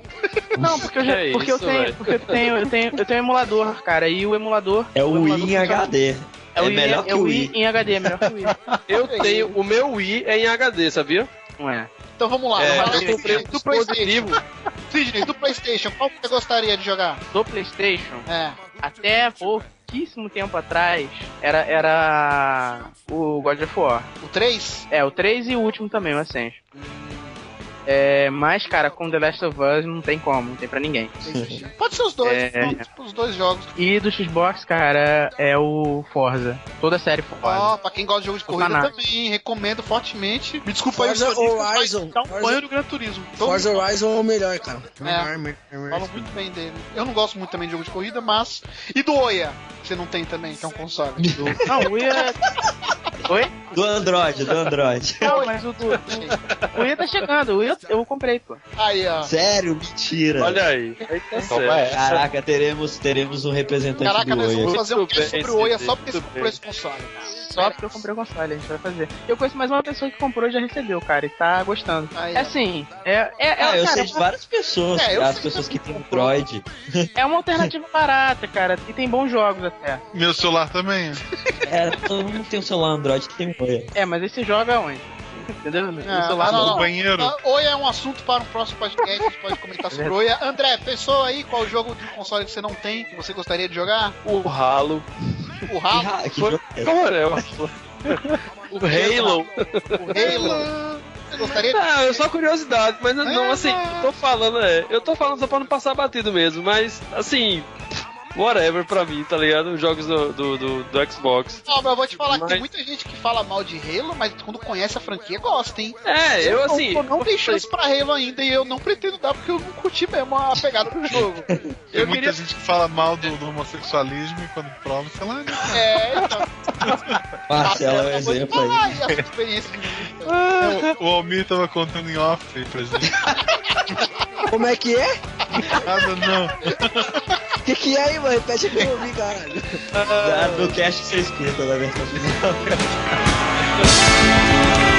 E: Não, porque eu já, [LAUGHS]
C: Que
E: porque eu
C: isso,
E: tenho,
C: velho?
E: porque eu tenho, eu tenho, eu tenho emulador, cara, e o emulador
F: É o
E: emulador
F: Wii em HD. É,
E: o Wii-
F: melhor
E: é
F: que o
E: Wii
F: Wii.
E: em HD, é melhor que o Wii. [LAUGHS]
C: Eu tenho. O meu Wii é em HD, sabia?
E: Não é?
A: Então vamos lá.
C: É,
A: vamos lá.
C: eu comprei um
A: do PlayStation.
C: dispositivo.
A: Sidney, do PlayStation, qual que você gostaria de jogar?
E: Do PlayStation,
A: É.
E: até pouquíssimo tempo atrás, era, era o God of War.
A: O 3?
E: É, o 3 e o último também, o Ascension. É, mas, cara, com The Last of Us não tem como, não tem pra ninguém.
A: Pode ser os dois.
E: É.
A: pronto, os dois jogos.
E: E do Xbox, cara, é o Forza. Toda a série Forza.
A: Ó, pra quem gosta de jogo de corrida
E: Fanático.
A: também, recomendo fortemente. Me desculpa aí,
B: Forza
A: o sonista, mas
B: Horizon.
A: Dá um
B: Forza-
A: banho no Gran Turismo. Todo
B: Forza
A: mundo
B: Horizon é o melhor, cara.
A: É.
B: Melhor, melhor, melhor.
A: Falam muito bem dele. Eu não gosto muito também de jogo de corrida, mas. E do Oia? Você não tem também, que é um console. [LAUGHS] Do...
E: Não, o Wii é... Oi?
F: Do Android, do Android. [LAUGHS]
E: Não, mas o do... O Wii tá chegando, o Wii eu, comprei, pô.
A: Aí, ó.
F: Sério? Mentira.
C: Olha aí. Certo.
G: essa.
F: Caraca, teremos, teremos um representante
A: Caraca,
F: do
A: nós
F: Oi
A: vamos
F: aqui.
A: fazer um cast sobre o
C: Cid,
A: só porque você comprou esse console.
E: Só porque eu comprei o console, a gente vai fazer. Eu conheço mais uma pessoa que comprou e já recebeu, cara, e tá gostando.
A: Aí,
E: É assim, é, é, é,
F: Ah, eu
E: cara,
F: sei de várias pessoas,
A: É,
F: as pessoas que têm. Android.
E: é uma alternativa [LAUGHS] barata, cara, e tem bons jogos até.
D: Meu celular também.
F: É, todo mundo tem um celular Android que tem um Oi.
E: É, mas esse joga onde? Entendeu? No
A: É,
E: celular
A: não,
D: No
A: não.
D: banheiro.
A: Ah, Oia é um assunto para um próximo podcast, a gente pode comentar sobre o Oia. André, pensou aí qual jogo de console que você não tem, que você gostaria de jogar?
C: O Halo.
A: O Halo,
F: Ah, que
C: Foi-
F: é
C: é? O Halo.
A: o Halo. Você gostaria de...
C: Ah, é só curiosidade, mas não, não, assim, eu tô falando, é. Eu tô falando só pra não passar batido mesmo, mas assim. Whatever pra mim, tá ligado? Os jogos do, do, do, do Xbox.
A: Não, mas eu vou te falar que tem
C: Mas-
A: muita gente que fala mal de Halo, mas quando conhece a franquia gosta, hein?
C: É, eu
A: não-
C: assim.
A: Eu não dei chance pra Halo ainda e eu não pretendo dar porque eu não curti mesmo a pegada do jogo. [LAUGHS]
D: Tem
C: Eu
D: muita
C: queria-
D: gente que fala mal do, do homossexualismo e quando prova, sei lá. né?
A: É, então. [LAUGHS]
F: Marcelo é um exemplo aí.
A: falar aí a sua experiência de vida.
D: O, o Almir tava contando em off aí pra gente.
B: Como é que é?
D: Nada não. [LAUGHS]
B: O que, que é aí, mano? Repete que eu ouvi, caralho. [LAUGHS]
F: Ah, do cast que você escuta, na verdade. [LAUGHS]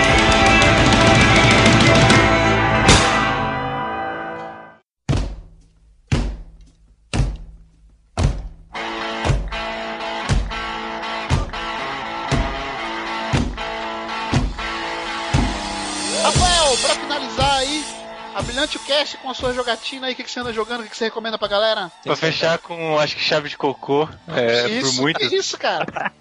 A: cast com a sua jogatina aí, o que, que você anda jogando, o que, que você recomenda pra galera?
G: Pra fechar com, acho que chave de cocô. É,
A: isso,
G: por muito.
A: é isso, cara.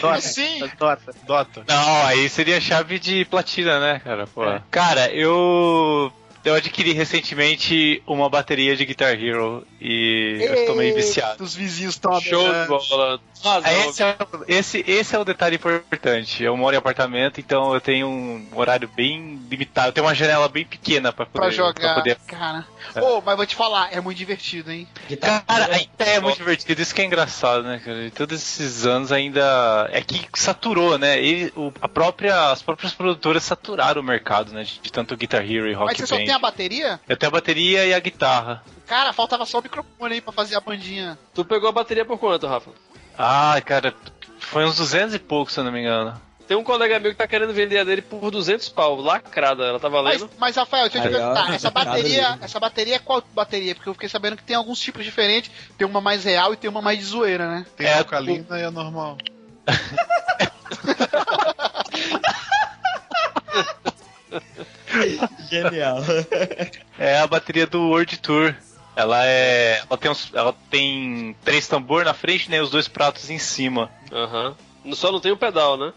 E: Dota,
A: Sim.
E: Dota.
D: Dota.
G: Não, aí seria chave de platina, né, cara? Pô. Cara, eu. Eu adquiri recentemente uma bateria de Guitar Hero e eu estou meio viciado.
A: Os vizinhos estão
C: Show de bola. Razão.
G: Esse é, o- esse, esse é o detalhe importante. Eu moro em apartamento, então eu tenho um horário bem limitado. Eu tenho uma janela bem pequena pra poder,
A: pra jogar.
G: poder-
A: Cara. Ô, mas vou te falar, é muito divertido, hein?
G: Cara, ainda é muito divertido, isso que é engraçado, né, cara? E todos esses anos ainda. É que saturou, né? E o- a própria, as próprias produtoras saturaram o mercado, né? De, de tanto Guitar Hero e Rock
A: mas você só
G: Band.
A: Tem a bateria?
G: Eu tenho a bateria e a guitarra.
A: Cara, faltava só o microfone aí pra fazer a bandinha.
C: Tu pegou a bateria por quanto, Rafa?
G: Ah, cara, foi uns 200 e pouco, se eu não me engano.
C: Tem um colega meu que tá querendo vender a dele por 200 pau, lacrada, ela tá
A: Mas,
C: valendo.
A: mas Rafael, deixa eu te perguntar, essa bateria, essa bateria é qual bateria? Porque eu fiquei sabendo que tem alguns tipos diferentes, tem uma mais real e tem uma mais de zoeira, né?
D: Tem
G: É,
D: a alcalina e a normal. [LAUGHS] [LAUGHS] [LAUGHS]
F: Genial.
G: É a bateria do World Tour. Ela é. Ela tem, uns, ela tem três tambor na frente, né? E os dois pratos em cima.
C: Aham. Só não tem o pedal, né?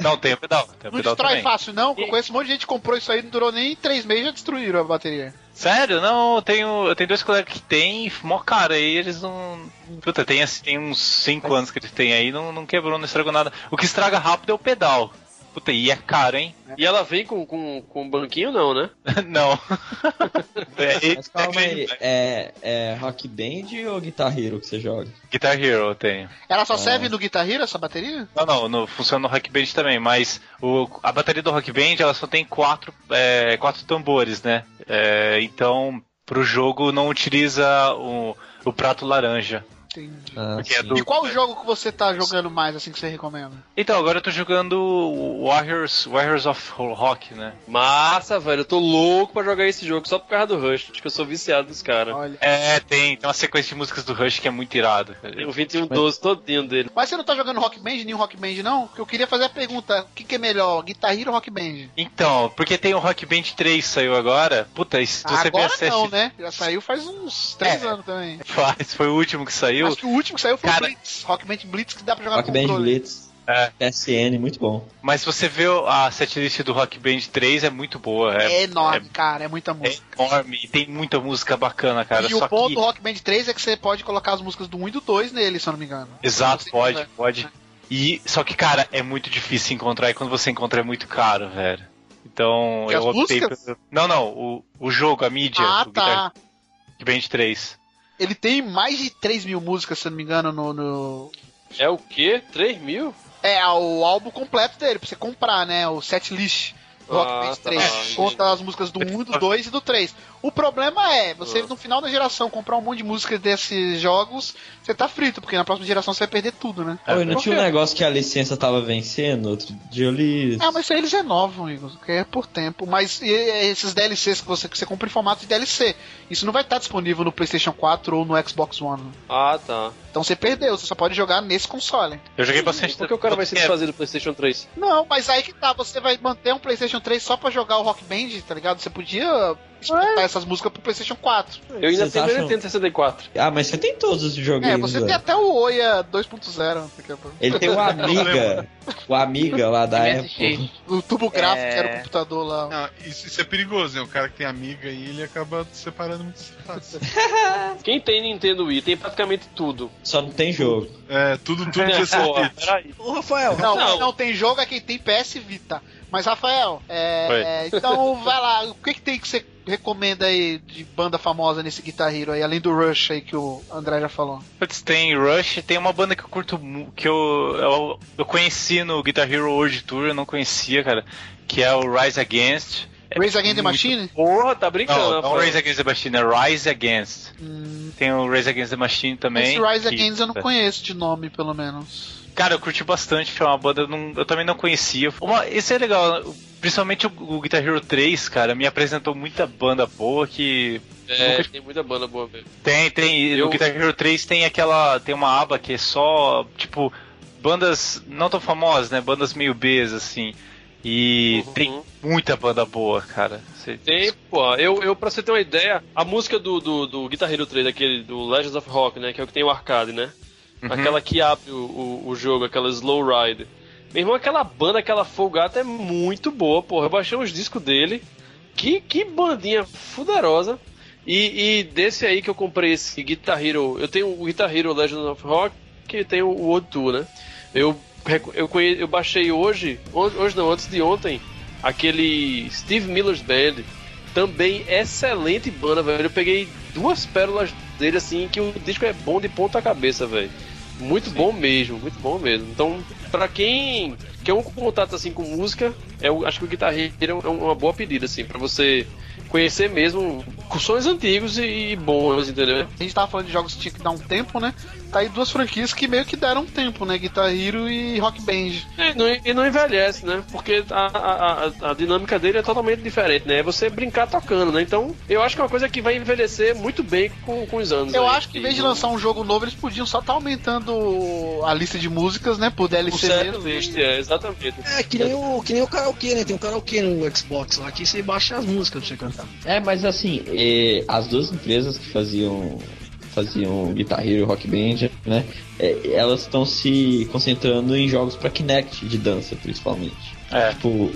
G: Não, tem o pedal. Tem o
A: Não
G: pedal
A: destrói
G: também.
A: fácil, não. Eu conheço um monte de gente que comprou isso aí, não durou nem três meses já destruíram a bateria.
G: Sério? Não, eu tenho, eu tenho dois colegas que tem, mó cara, aí eles não. Puta, tem, assim, tem uns 5 anos que eles têm aí, não, não quebrou, não estragou nada. O que estraga rápido é o pedal. Puta, e é caro, hein? [LAUGHS]
C: E ela vem com, com, com banquinho, não, né? [LAUGHS]
G: não. [LAUGHS] é,
F: Mas calma aí, é, é Rock Band ou Guitar Hero que você joga?
G: Guitar Hero eu tenho.
A: Ela só serve no Guitar Hero, essa bateria?
G: Não, não, no, funciona no Rock Band também, mas o, a bateria do Rock Band ela só tem quatro, é, quatro tambores, né? É, então, pro jogo não utiliza o, o prato laranja.
A: Entendi.
F: Ah,
G: é do-
A: E qual jogo que você tá jogando mais, assim, que você recomenda?
G: Então, agora eu tô jogando Warriors, Warriors of Rock, né?
C: Massa, velho. Eu tô louco pra jogar esse jogo só por causa do Rush. Acho que eu sou viciado dos caras.
A: Olha.
G: É, tem, tem uma sequência de músicas do Rush que é muito irado.
C: Tem o 2112 todinho dele.
A: Mas você não tá jogando Rock Band, nenhum Rock Band, não? Porque eu queria fazer a pergunta: o que, que é melhor, Guitar Hero ou Rock Band?
G: Então, porque tem o Rock Band 3 saiu agora. Puta, se você
A: Agora
G: pensa
A: não, né? Já saiu faz uns três
G: É.
A: anos também. [LAUGHS]
G: Faz, foi o último que saiu.
A: Acho que o último que saiu foi
G: Cara-
A: o Blitz. Rock Band Blitz que dá pra jogar
F: Rock
A: com
F: Band
A: controle.
F: Blitz.
G: É.
F: PSN, muito bom.
G: Mas se você vê a setlist do Rock Band 3 é muito boa.
A: É,
G: É,
A: enorme, cara, é muita
G: é
A: música.
G: enorme e tem muita música bacana, cara.
A: e
G: só
A: o ponto
G: que.
A: do Rock Band 3 é que você pode colocar as músicas do 1 e do 2 nele, se eu não me engano.
G: Exato,
A: você
G: pode,
A: quiser.
G: pode. E só que, cara, é muito difícil encontrar e quando você encontra é muito caro, velho. Então
A: Que
G: eu optei pelo- Não, não, o, o jogo, a mídia,
A: Ah,
G: o Guitar
A: tá.
G: Rock Band 3.
A: Ele tem mais de 3 mil músicas, se eu não me engano, no. no-
C: É o quê? 3 mil?
A: É, o álbum completo dele, pra você comprar, né? O set list. Rock
C: Ah,
A: Band
C: tá.
A: 3. Conta as músicas do 1, do 2 e do 3. O problema é, você
C: Ah.
A: no final da geração comprar um monte de músicas desses jogos, você tá frito, porque na próxima geração você vai perder tudo, né?
F: Oi, não
C: por
F: tinha um negócio que a licença tava vencendo? Outro dia eu li.
A: Ah, mas isso aí eles renovam, Igor, que é por tempo. Mas e, e, esses DLCs que você, que você compra em formato de DLC, isso não vai estar disponível no PlayStation 4 ou no Xbox One.
C: Ah, tá.
A: Então você perdeu, você só pode jogar nesse console.
G: Eu joguei bastante
C: Por que o cara vai se
G: É,
C: desfazer do PlayStation 3?
A: Não, mas aí que tá, você vai manter um PlayStation 3 só pra jogar o Rock Band, tá ligado? Você podia exportar essas músicas pro PlayStation 4.
C: Eu ainda
F: Vocês
C: tenho
F: acham-
C: Nintendo 64.
F: Ah, mas você tem todos os joguinhos.
A: É, você
F: velho.
A: tem até o Oia 2.0, daqui a pouco.
F: Ele tem [LAUGHS] o Amiga. o Amiga lá da
E: MSX.
F: Apple.
A: o tubo gráfico
E: É.
A: que era o computador lá.
D: Não, isso, isso é perigoso, né? O cara que tem amiga aí, ele acaba separando muito fácil. [LAUGHS]
C: Quem tem Nintendo Wii tem praticamente tudo.
F: Só não tem jogo.
D: É, tudo, tudo
C: É, pô,
D: servido.
C: peraí.
B: Ô, Rafael,
A: Não,
C: Não.
A: quem não tem jogo é quem tem PS Vita. Mas, Rafael, é, então vai lá, o que, que tem que você recomenda aí de banda famosa nesse Guitar Hero aí, além do Rush aí que o André já falou?
G: Putz, tem Rush, tem uma banda que eu curto que eu, eu, eu conheci no Guitar Hero World Tour, eu não conhecia, cara, que é o Rise Against. É
A: Raise Against the Machine?
C: Porra, tá brincando,
G: Não, não
C: Rafael.
G: Rise Against the Machine, é Rise Against.
A: Hum,
G: Tem o Rise Against the Machine também.
A: esse Rise
G: que-
A: Against eu não conheço de nome, pelo menos.
G: Cara, eu curti bastante, foi uma banda eu, não- eu também não conhecia. Uma, esse é legal, principalmente o, o Guitar Hero 3, cara, me apresentou muita banda boa que.
C: É,
G: nunca-
C: tem muita banda boa mesmo.
G: Tem, tem.
C: Eu-
G: No Guitar Hero 3 tem aquela. Tem uma aba que é só, tipo, bandas não tão famosas, né? Bandas meio Bs, assim. E
C: Uhum.
G: tem muita banda boa, cara. Você-
C: Tem, pô. Eu, eu, pra você ter uma ideia, a música do, do, do Guitar Hero 3, aquele do Legends of Rock, né? Que é o que tem o arcade, né?
G: Uhum.
C: Aquela que abre o, o, o jogo, aquela Slow Ride. Meu irmão, aquela banda, aquela Folgata é muito boa, porra. Eu baixei uns discos dele. Que, que bandinha fuderosa. E, e desse aí que eu comprei esse Guitar Hero. Eu tenho o Guitar Hero Legends of Rock e tenho o World Tour, né? Eu, eu, conhe- eu baixei hoje, hoje não, antes de ontem, aquele Steve Miller's Band. Também excelente banda, velho. Eu peguei duas pérolas dele, assim, que o disco é bom de ponta cabeça, velho. Muito bom mesmo, muito bom mesmo. Então, pra quem quer um contato assim com música, eu acho que o Guitar Hero é uma boa pedida, assim, pra você conhecer mesmo sons antigos e, e bons, entendeu?
A: A gente tava falando de jogos que tinha que dar um tempo, né? Tá aí duas franquias que meio que deram um tempo, né? Guitar Hero e Rock Band.
C: E não, e não envelhece, né? Porque a, a, a, dinâmica dele é totalmente diferente, né? É você brincar tocando, né? Então, eu acho que é uma coisa que vai envelhecer muito bem com, com os anos.
A: Eu
C: aí,
A: acho que em vez de lançar um jogo novo, eles podiam só estar aumentando a lista de músicas, né? Por DLC
C: certo
A: mesmo.
C: list, é, exatamente.
B: é que nem, o, que nem o karaokê, né? Tem um karaokê no Xbox lá que você baixa as músicas pra você cantar.
F: É, mas assim, as duas empresas que faziam faziam Guitar Hero e Rock Band, né? É, elas estão se concentrando em jogos pra Kinect, de dança, principalmente.
G: É.
F: Tipo,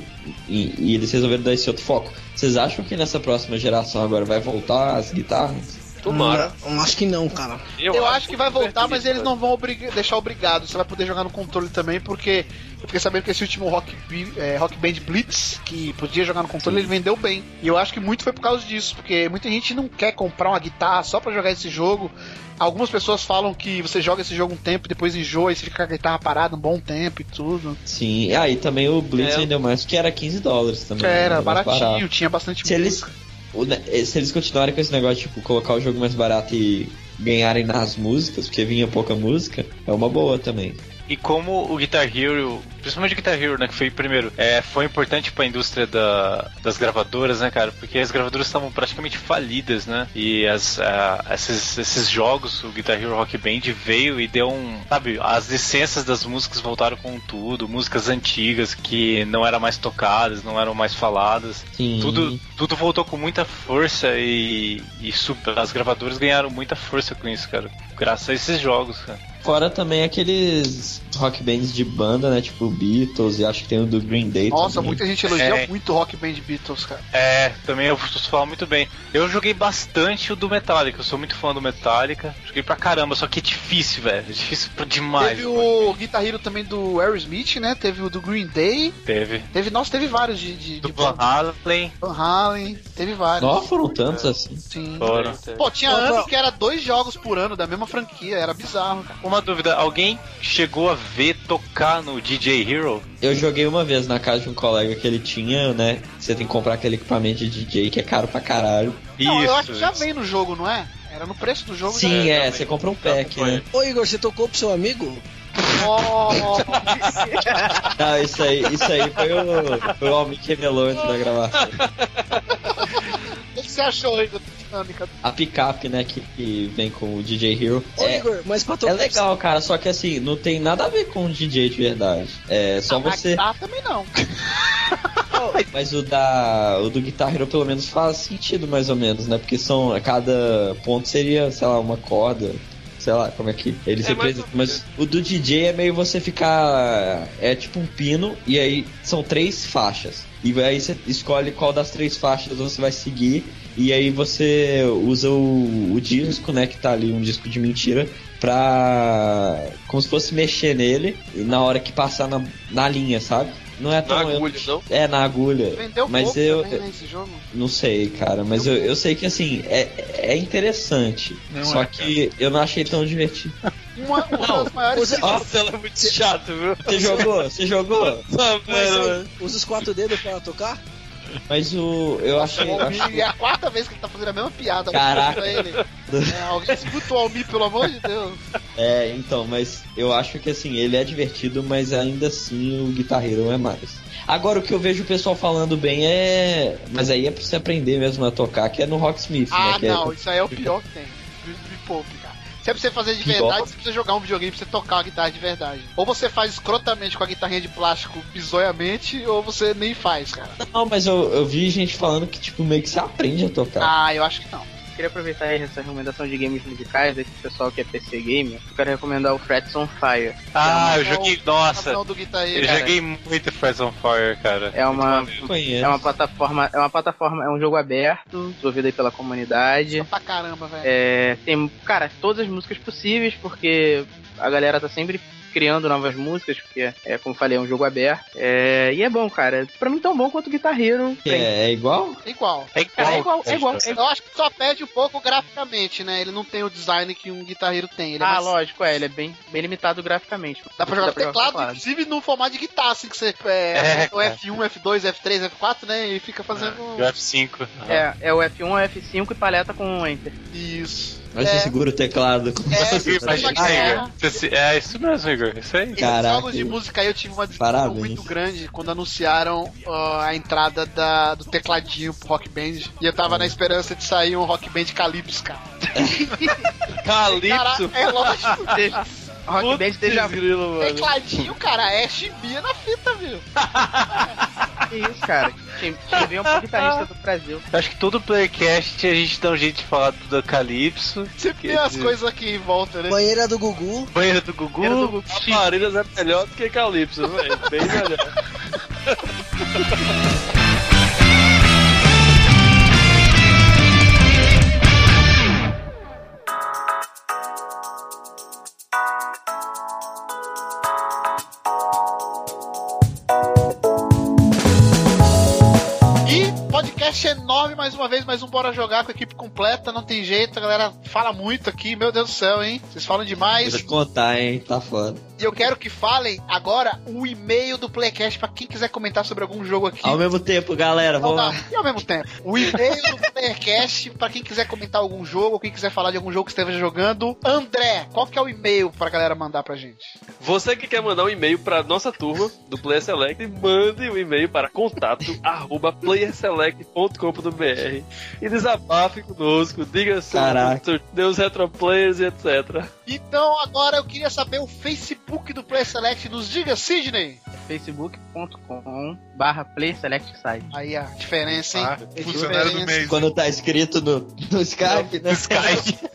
F: e, e eles resolveram dar esse outro foco. Vocês acham que nessa próxima geração agora vai voltar as guitarras?
C: Tomara.
B: Não, acho que não, cara.
A: Eu, acho que vai voltar, mas eles não vão obriga- deixar obrigado. Você vai poder jogar no controle também, porque eu fiquei sabendo que esse último Rock, é, Rock Band Blitz, que podia jogar no controle, ele vendeu bem. E eu acho que muito foi por causa disso, porque muita gente não quer comprar uma guitarra só pra jogar esse jogo. Algumas pessoas falam que você joga esse jogo um tempo, depois enjoa e você fica com a guitarra parada um bom tempo e tudo.
F: Sim, ah, e também o Blitz
C: É.
F: vendeu mais, que era 15 dólares também. né?
A: Era
F: mais
A: baratinho,
F: barato.
A: tinha bastante
F: Se eles,
A: música.
F: ne- se eles continuarem com esse negócio, tipo, colocar o jogo mais barato e ganharem nas músicas, porque vinha pouca música, é uma boa também.
G: E como o Guitar Hero, principalmente o Guitar Hero, né, que foi o primeiro, é, foi importante pra indústria da- das gravadoras, né, cara? Porque as gravadoras estavam praticamente falidas, né? E as, esses, esses jogos, o Guitar Hero Rock Band veio e deu um. Sabe, as licenças das músicas voltaram com tudo, músicas antigas que não eram mais tocadas, não eram mais faladas.
F: Sim.
G: Tudo, tudo voltou com muita força e, e as gravadoras ganharam muita força com isso, cara. Graças a esses jogos, cara.
F: Fora também aqueles rock bands de banda, né? Tipo Beatles, e acho que tem o do Green Day
A: Nossa,
F: também.
A: muita gente elogia
G: É.
A: muito Rock Band Beatles, cara.
G: É, também eu falar muito bem. Eu joguei bastante o do Metallica, eu sou muito fã do Metallica. Joguei pra caramba, só que é difícil, velho. É [LAUGHS] difícil pra demais.
A: Teve o Guitar Hero também do Aerosmith, né? Teve o do Green Day.
G: Teve.
A: Teve, nossa, teve vários de, de,
G: Do
A: de
G: Van Halen.
A: Van Halen. Teve vários.
F: Nossa, foram tantos assim.
A: Sim.
G: Fora.
A: Pô, tinha
B: Opa.
A: ano que era dois jogos por ano da mesma franquia, era bizarro, cara.
G: Uma dúvida, alguém chegou a ver tocar no DJ Hero?
F: Eu joguei uma vez na casa de um colega que ele tinha, né? Você tem que comprar aquele equipamento de DJ que é caro pra caralho.
A: Não, eu
G: Isso,
A: acho que já vem no jogo, não é? Era no preço do jogo.
F: Sim,
A: já.
F: é, você compra um pack,
G: Foi.
F: né?
B: Ô Igor, você tocou pro seu amigo?
A: Oh, [LAUGHS]
F: Ah, isso aí, isso aí foi o, foi o Almi que revelou antes da gravação.
A: o que você achou da dinâmica?
F: A picape, né, que, que vem com o DJ Hero.
B: Ô
F: É,
B: Igor, mas pra
F: é legal, cara, só que assim, não tem nada a ver com o DJ de verdade. É só
A: Ah, mas
F: você.
A: guitarra também não. [LAUGHS]
F: Mas o da. O do Guitar Hero pelo menos faz sentido mais ou menos, né? Porque são. A cada ponto seria, sei lá, uma corda. Sei lá como é que eles
C: É,
F: representam. Mas o do DJ é meio você ficar. É tipo um pino, e aí são três faixas. E aí você escolhe qual das três faixas você vai seguir. E aí você usa o, o disco, né? Que tá ali, um disco de mentira, pra. Como se fosse mexer nele e na hora que passar na, na linha, sabe? Não é
C: Na
F: tão. eu-
C: agulha, não?
F: É, na agulha.
A: Vendeu
F: Mas
A: pouco
F: eu-
A: também, né, esse jogo.
F: Não sei, cara, mas eu, eu sei que assim, é, é interessante.
D: Não
F: só
D: é,
F: que eu não achei tão divertido.
A: Uma, uma das maiores.
B: Você,
C: Nossa, ela é muito chato, viu?
F: Você jogou? Você jogou?
C: Tá
B: mas
C: velho?
B: usa os quatro dedos pra tocar?
F: Mas o. Eu achei. eu achei-
A: E é a quarta vez que ele tá fazendo a mesma piada
F: Caraca.
A: pra ele. É, alguém escuta o Almi, pelo amor de Deus.
F: É, então, mas eu acho que assim, ele é divertido, mas ainda assim o Guitar Hero é mais. Agora o que eu vejo o pessoal falando bem é. Mas aí é pra você aprender mesmo a tocar, que é no Rocksmith,
A: Ah,
F: né? Que
A: não,
F: é...
A: isso aí é o pior que tem. Me, me poupe, cara. Se é pra você fazer de verdade, você precisa jogar um videogame pra você tocar a guitarra de verdade. Ou você faz escrotamente com a guitarrinha de plástico bizonhamente, ou você nem faz, cara.
F: Não, mas eu, eu vi gente falando que, tipo, meio que você aprende a tocar.
A: Ah, eu acho que não.
E: Queria aproveitar aí essa recomendação de games musicais desse pessoal que é PC Gamer. Eu quero recomendar o Frets on Fire.
G: Ah, eu
A: É o-
G: joguei. Nossa,
A: Não, do Guitar
G: eu
A: cara.
G: joguei muito Fires on Fire, cara.
E: É uma,
F: Eu conheço.
E: é uma plataforma, é uma plataforma, é um jogo aberto, desenvolvido aí pela comunidade.
A: Pra caramba, velho.
E: É, tem, cara, todas as músicas possíveis, porque a galera tá sempre criando novas músicas, porque é, como eu falei, é um jogo aberto. É, e é bom, cara. Pra mim tão bom quanto o Guitar Hero.
F: Que é, é igual?
A: Igual.
G: É
E: Cara, é igual, é igual. é-
A: Eu acho que só perde um pouco graficamente, né? Ele não tem o design que um guitarreiro tem. Ele é
E: Ah,
A: mais-
E: lógico, é, ele é bem, bem limitado graficamente.
A: Dá pra jogar no teclado, inclusive no formato de guitarra, assim, que você é,
G: É,
A: o F1, F2, F3, F4, né? E fica fazendo
G: E o F5.
E: É, é o F1, o F5 e paleta com Enter.
A: isso.
F: Mas
A: É.
F: você segura o teclado com
A: É,
G: Imagina, É isso mesmo, Igor. Isso aí.
F: Caraca.
A: jogos de música aí eu tive uma discussão
F: Parabéns.
A: muito grande quando anunciaram ó, a entrada da, do tecladinho pro Rock Band. E eu tava na esperança de sair um Rock Band Calypso, cara. [LAUGHS] [LAUGHS] Cara,
C: Calypso.
A: é lógico. [LAUGHS]
E: Rock Band Deja Vu.
C: grilo, mano.
A: Tecladinho, cara, é chibia na fita, viu?
E: Que isso, cara? Veio é um guitarrista do Brasil.
G: Acho que todo playcast a gente dá um jeito de falar do Calypso.
A: Sempre tem as coisas aqui em volta, né?
B: Banheira do Gugu.
G: Banheira do Gugu.
E: Banheira do Gugu.
C: Aparelhas é melhor do que Calypso, velho. Bem melhor. [LAUGHS]
A: no mais uma vez, mais um Bora Jogar com a equipe completa, não tem jeito, a galera fala muito aqui, meu Deus do céu, hein? Vocês falam demais.
F: Deixa eu contar, hein? Tá foda.
A: E eu quero que falem agora o e-mail do Playcast pra quem quiser comentar sobre algum jogo aqui.
F: Ao mesmo tempo, galera,
A: não,
F: vamos lá.
A: E ao mesmo tempo, o e-mail do Playcast pra quem quiser comentar algum jogo, quem quiser falar de algum jogo que esteja jogando. André, qual que é o e-mail pra galera mandar pra gente?
C: Você que quer mandar um e-mail pra nossa turma do Player Select, mande o um e-mail para contato arroba e desabafe conosco, diga sobre Deus Retroplayers e etc.
A: Então agora eu queria saber o Facebook do Play Select. Nos diga, Sidney.
E: facebook.com barra play select site.
A: Aí a diferença, hein?
D: Ah,
A: A
D: funcionário do
A: diferença.
D: mês.
F: Quando tá escrito no, no Skype, né?
G: Skype. [LAUGHS]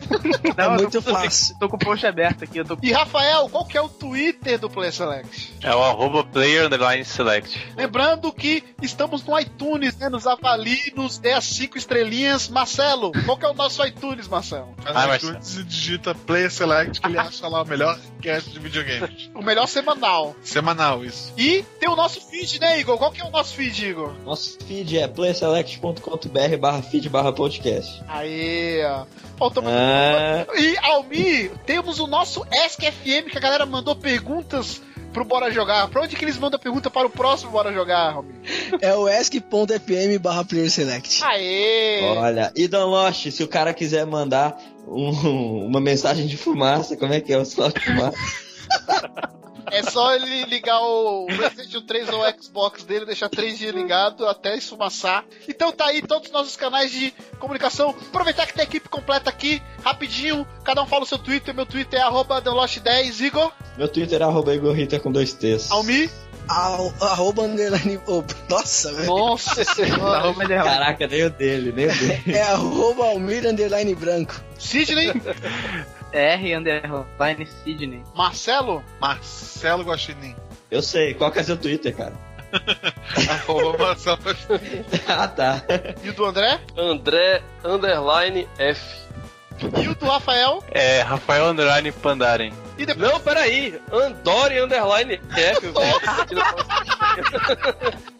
B: É
E: eu
B: muito
E: tô,
B: fácil.
E: Tô com o post aberto aqui, eu tô
A: E Rafael, qual que é o Twitter do Play Select?
G: É o arroba player underline select.
A: Lembrando que estamos no iTunes, né? Nos avalie, nos dê as cinco estrelinhas. Marcelo, qual que é o nosso iTunes, Marcelo?
G: Ah,
D: iTunes e digita Player Select que ele acha lá o melhor cast de videogames. [LAUGHS]
A: O melhor semanal.
D: Semanal, isso.
A: E tem o nosso feed, né, Igor? Qual que é o nosso feed, Igor?
F: Nosso feed é playerselect.com.br barra feed barra podcast.
A: Aí, ó. Faltamos
F: Ah,
A: E, Almi, temos o nosso Ask FM, que a galera mandou perguntas pro Bora Jogar. Pra onde que eles mandam pergunta para o próximo Bora Jogar, Almi? [LAUGHS]
B: É o ask.fm barra player select.
A: Aê!
F: olha. E Dan Lost, se o cara quiser mandar um- uma mensagem de fumaça, como é que é o sinal de fumaça? [LAUGHS]
A: É só ele ligar o PlayStation 3 ou o Xbox dele, deixar três dias ligado até esfumaçar. Então tá aí todos os nossos canais de comunicação. Aproveitar que tem a equipe completa aqui, rapidinho. Cada um fala o seu Twitter. Meu Twitter é arroba TheLost10. Igor,
F: Meu Twitter é arroba Igor Rita com dois T's.
A: Almi.
B: Ao- Arroba underline. oh, nossa, velho.
A: Nossa senhora.
F: Caraca, nem o dele, nem o dele.
B: É arroba Almir underline branco.
A: Sidney, [LAUGHS]
E: R underline Sidney.
A: Marcelo,
D: Marcelo Guaxinim.
F: Eu sei, qual que é seu Twitter, cara? [LAUGHS]
D: Arroba Marcelo [LAUGHS]
F: ah, tá.
A: e o do André,
C: André Underline F.
A: e o do Rafael.
G: É Rafael underline Pandaren.
A: E depois
C: Não, peraí. Andore Underline F. [LAUGHS] velho.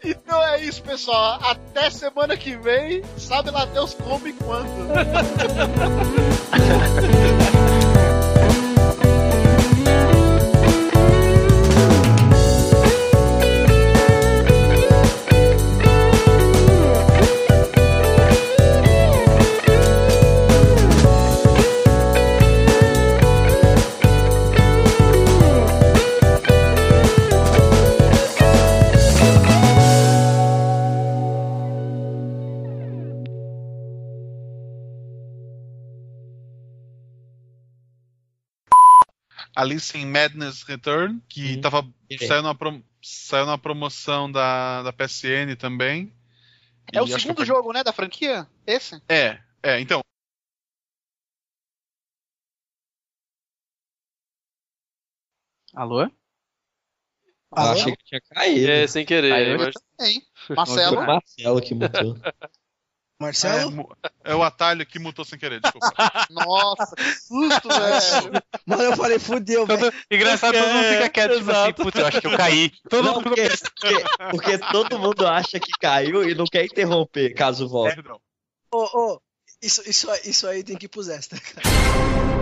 A: Então é isso, pessoal. Até semana que vem. Sabe lá Deus como e quando.
D: Alice in Madness Return, que
F: Uhum.
D: tava,
F: É.
D: saiu, na prom- saiu na promoção da, da PSN também.
A: É o
D: E
A: segundo jogo, né, da franquia? Esse?
D: É, é, então.
E: Alô?
B: Alô?
F: achei que tinha caído.
C: É, sem querer.
E: Aí eu
C: mas-
A: Marcelo.
F: o Marcelo que mutou.
D: É,
B: Marcelo?
D: mu- é o atalho que mutou sem querer, desculpa. [LAUGHS]
A: Nossa, que susto, velho.
B: Mano, eu falei, fudeu, velho.
G: Engraçado, todo mundo fica quieto, tipo assim, putz, eu acho que eu caí. Todo
F: Não,
G: mundo
F: porque, porque, porque todo mundo acha que caiu e não quer interromper caso volte.
B: Ô, ô, isso, isso, aí- isso aí tem que ir pros extra, cara.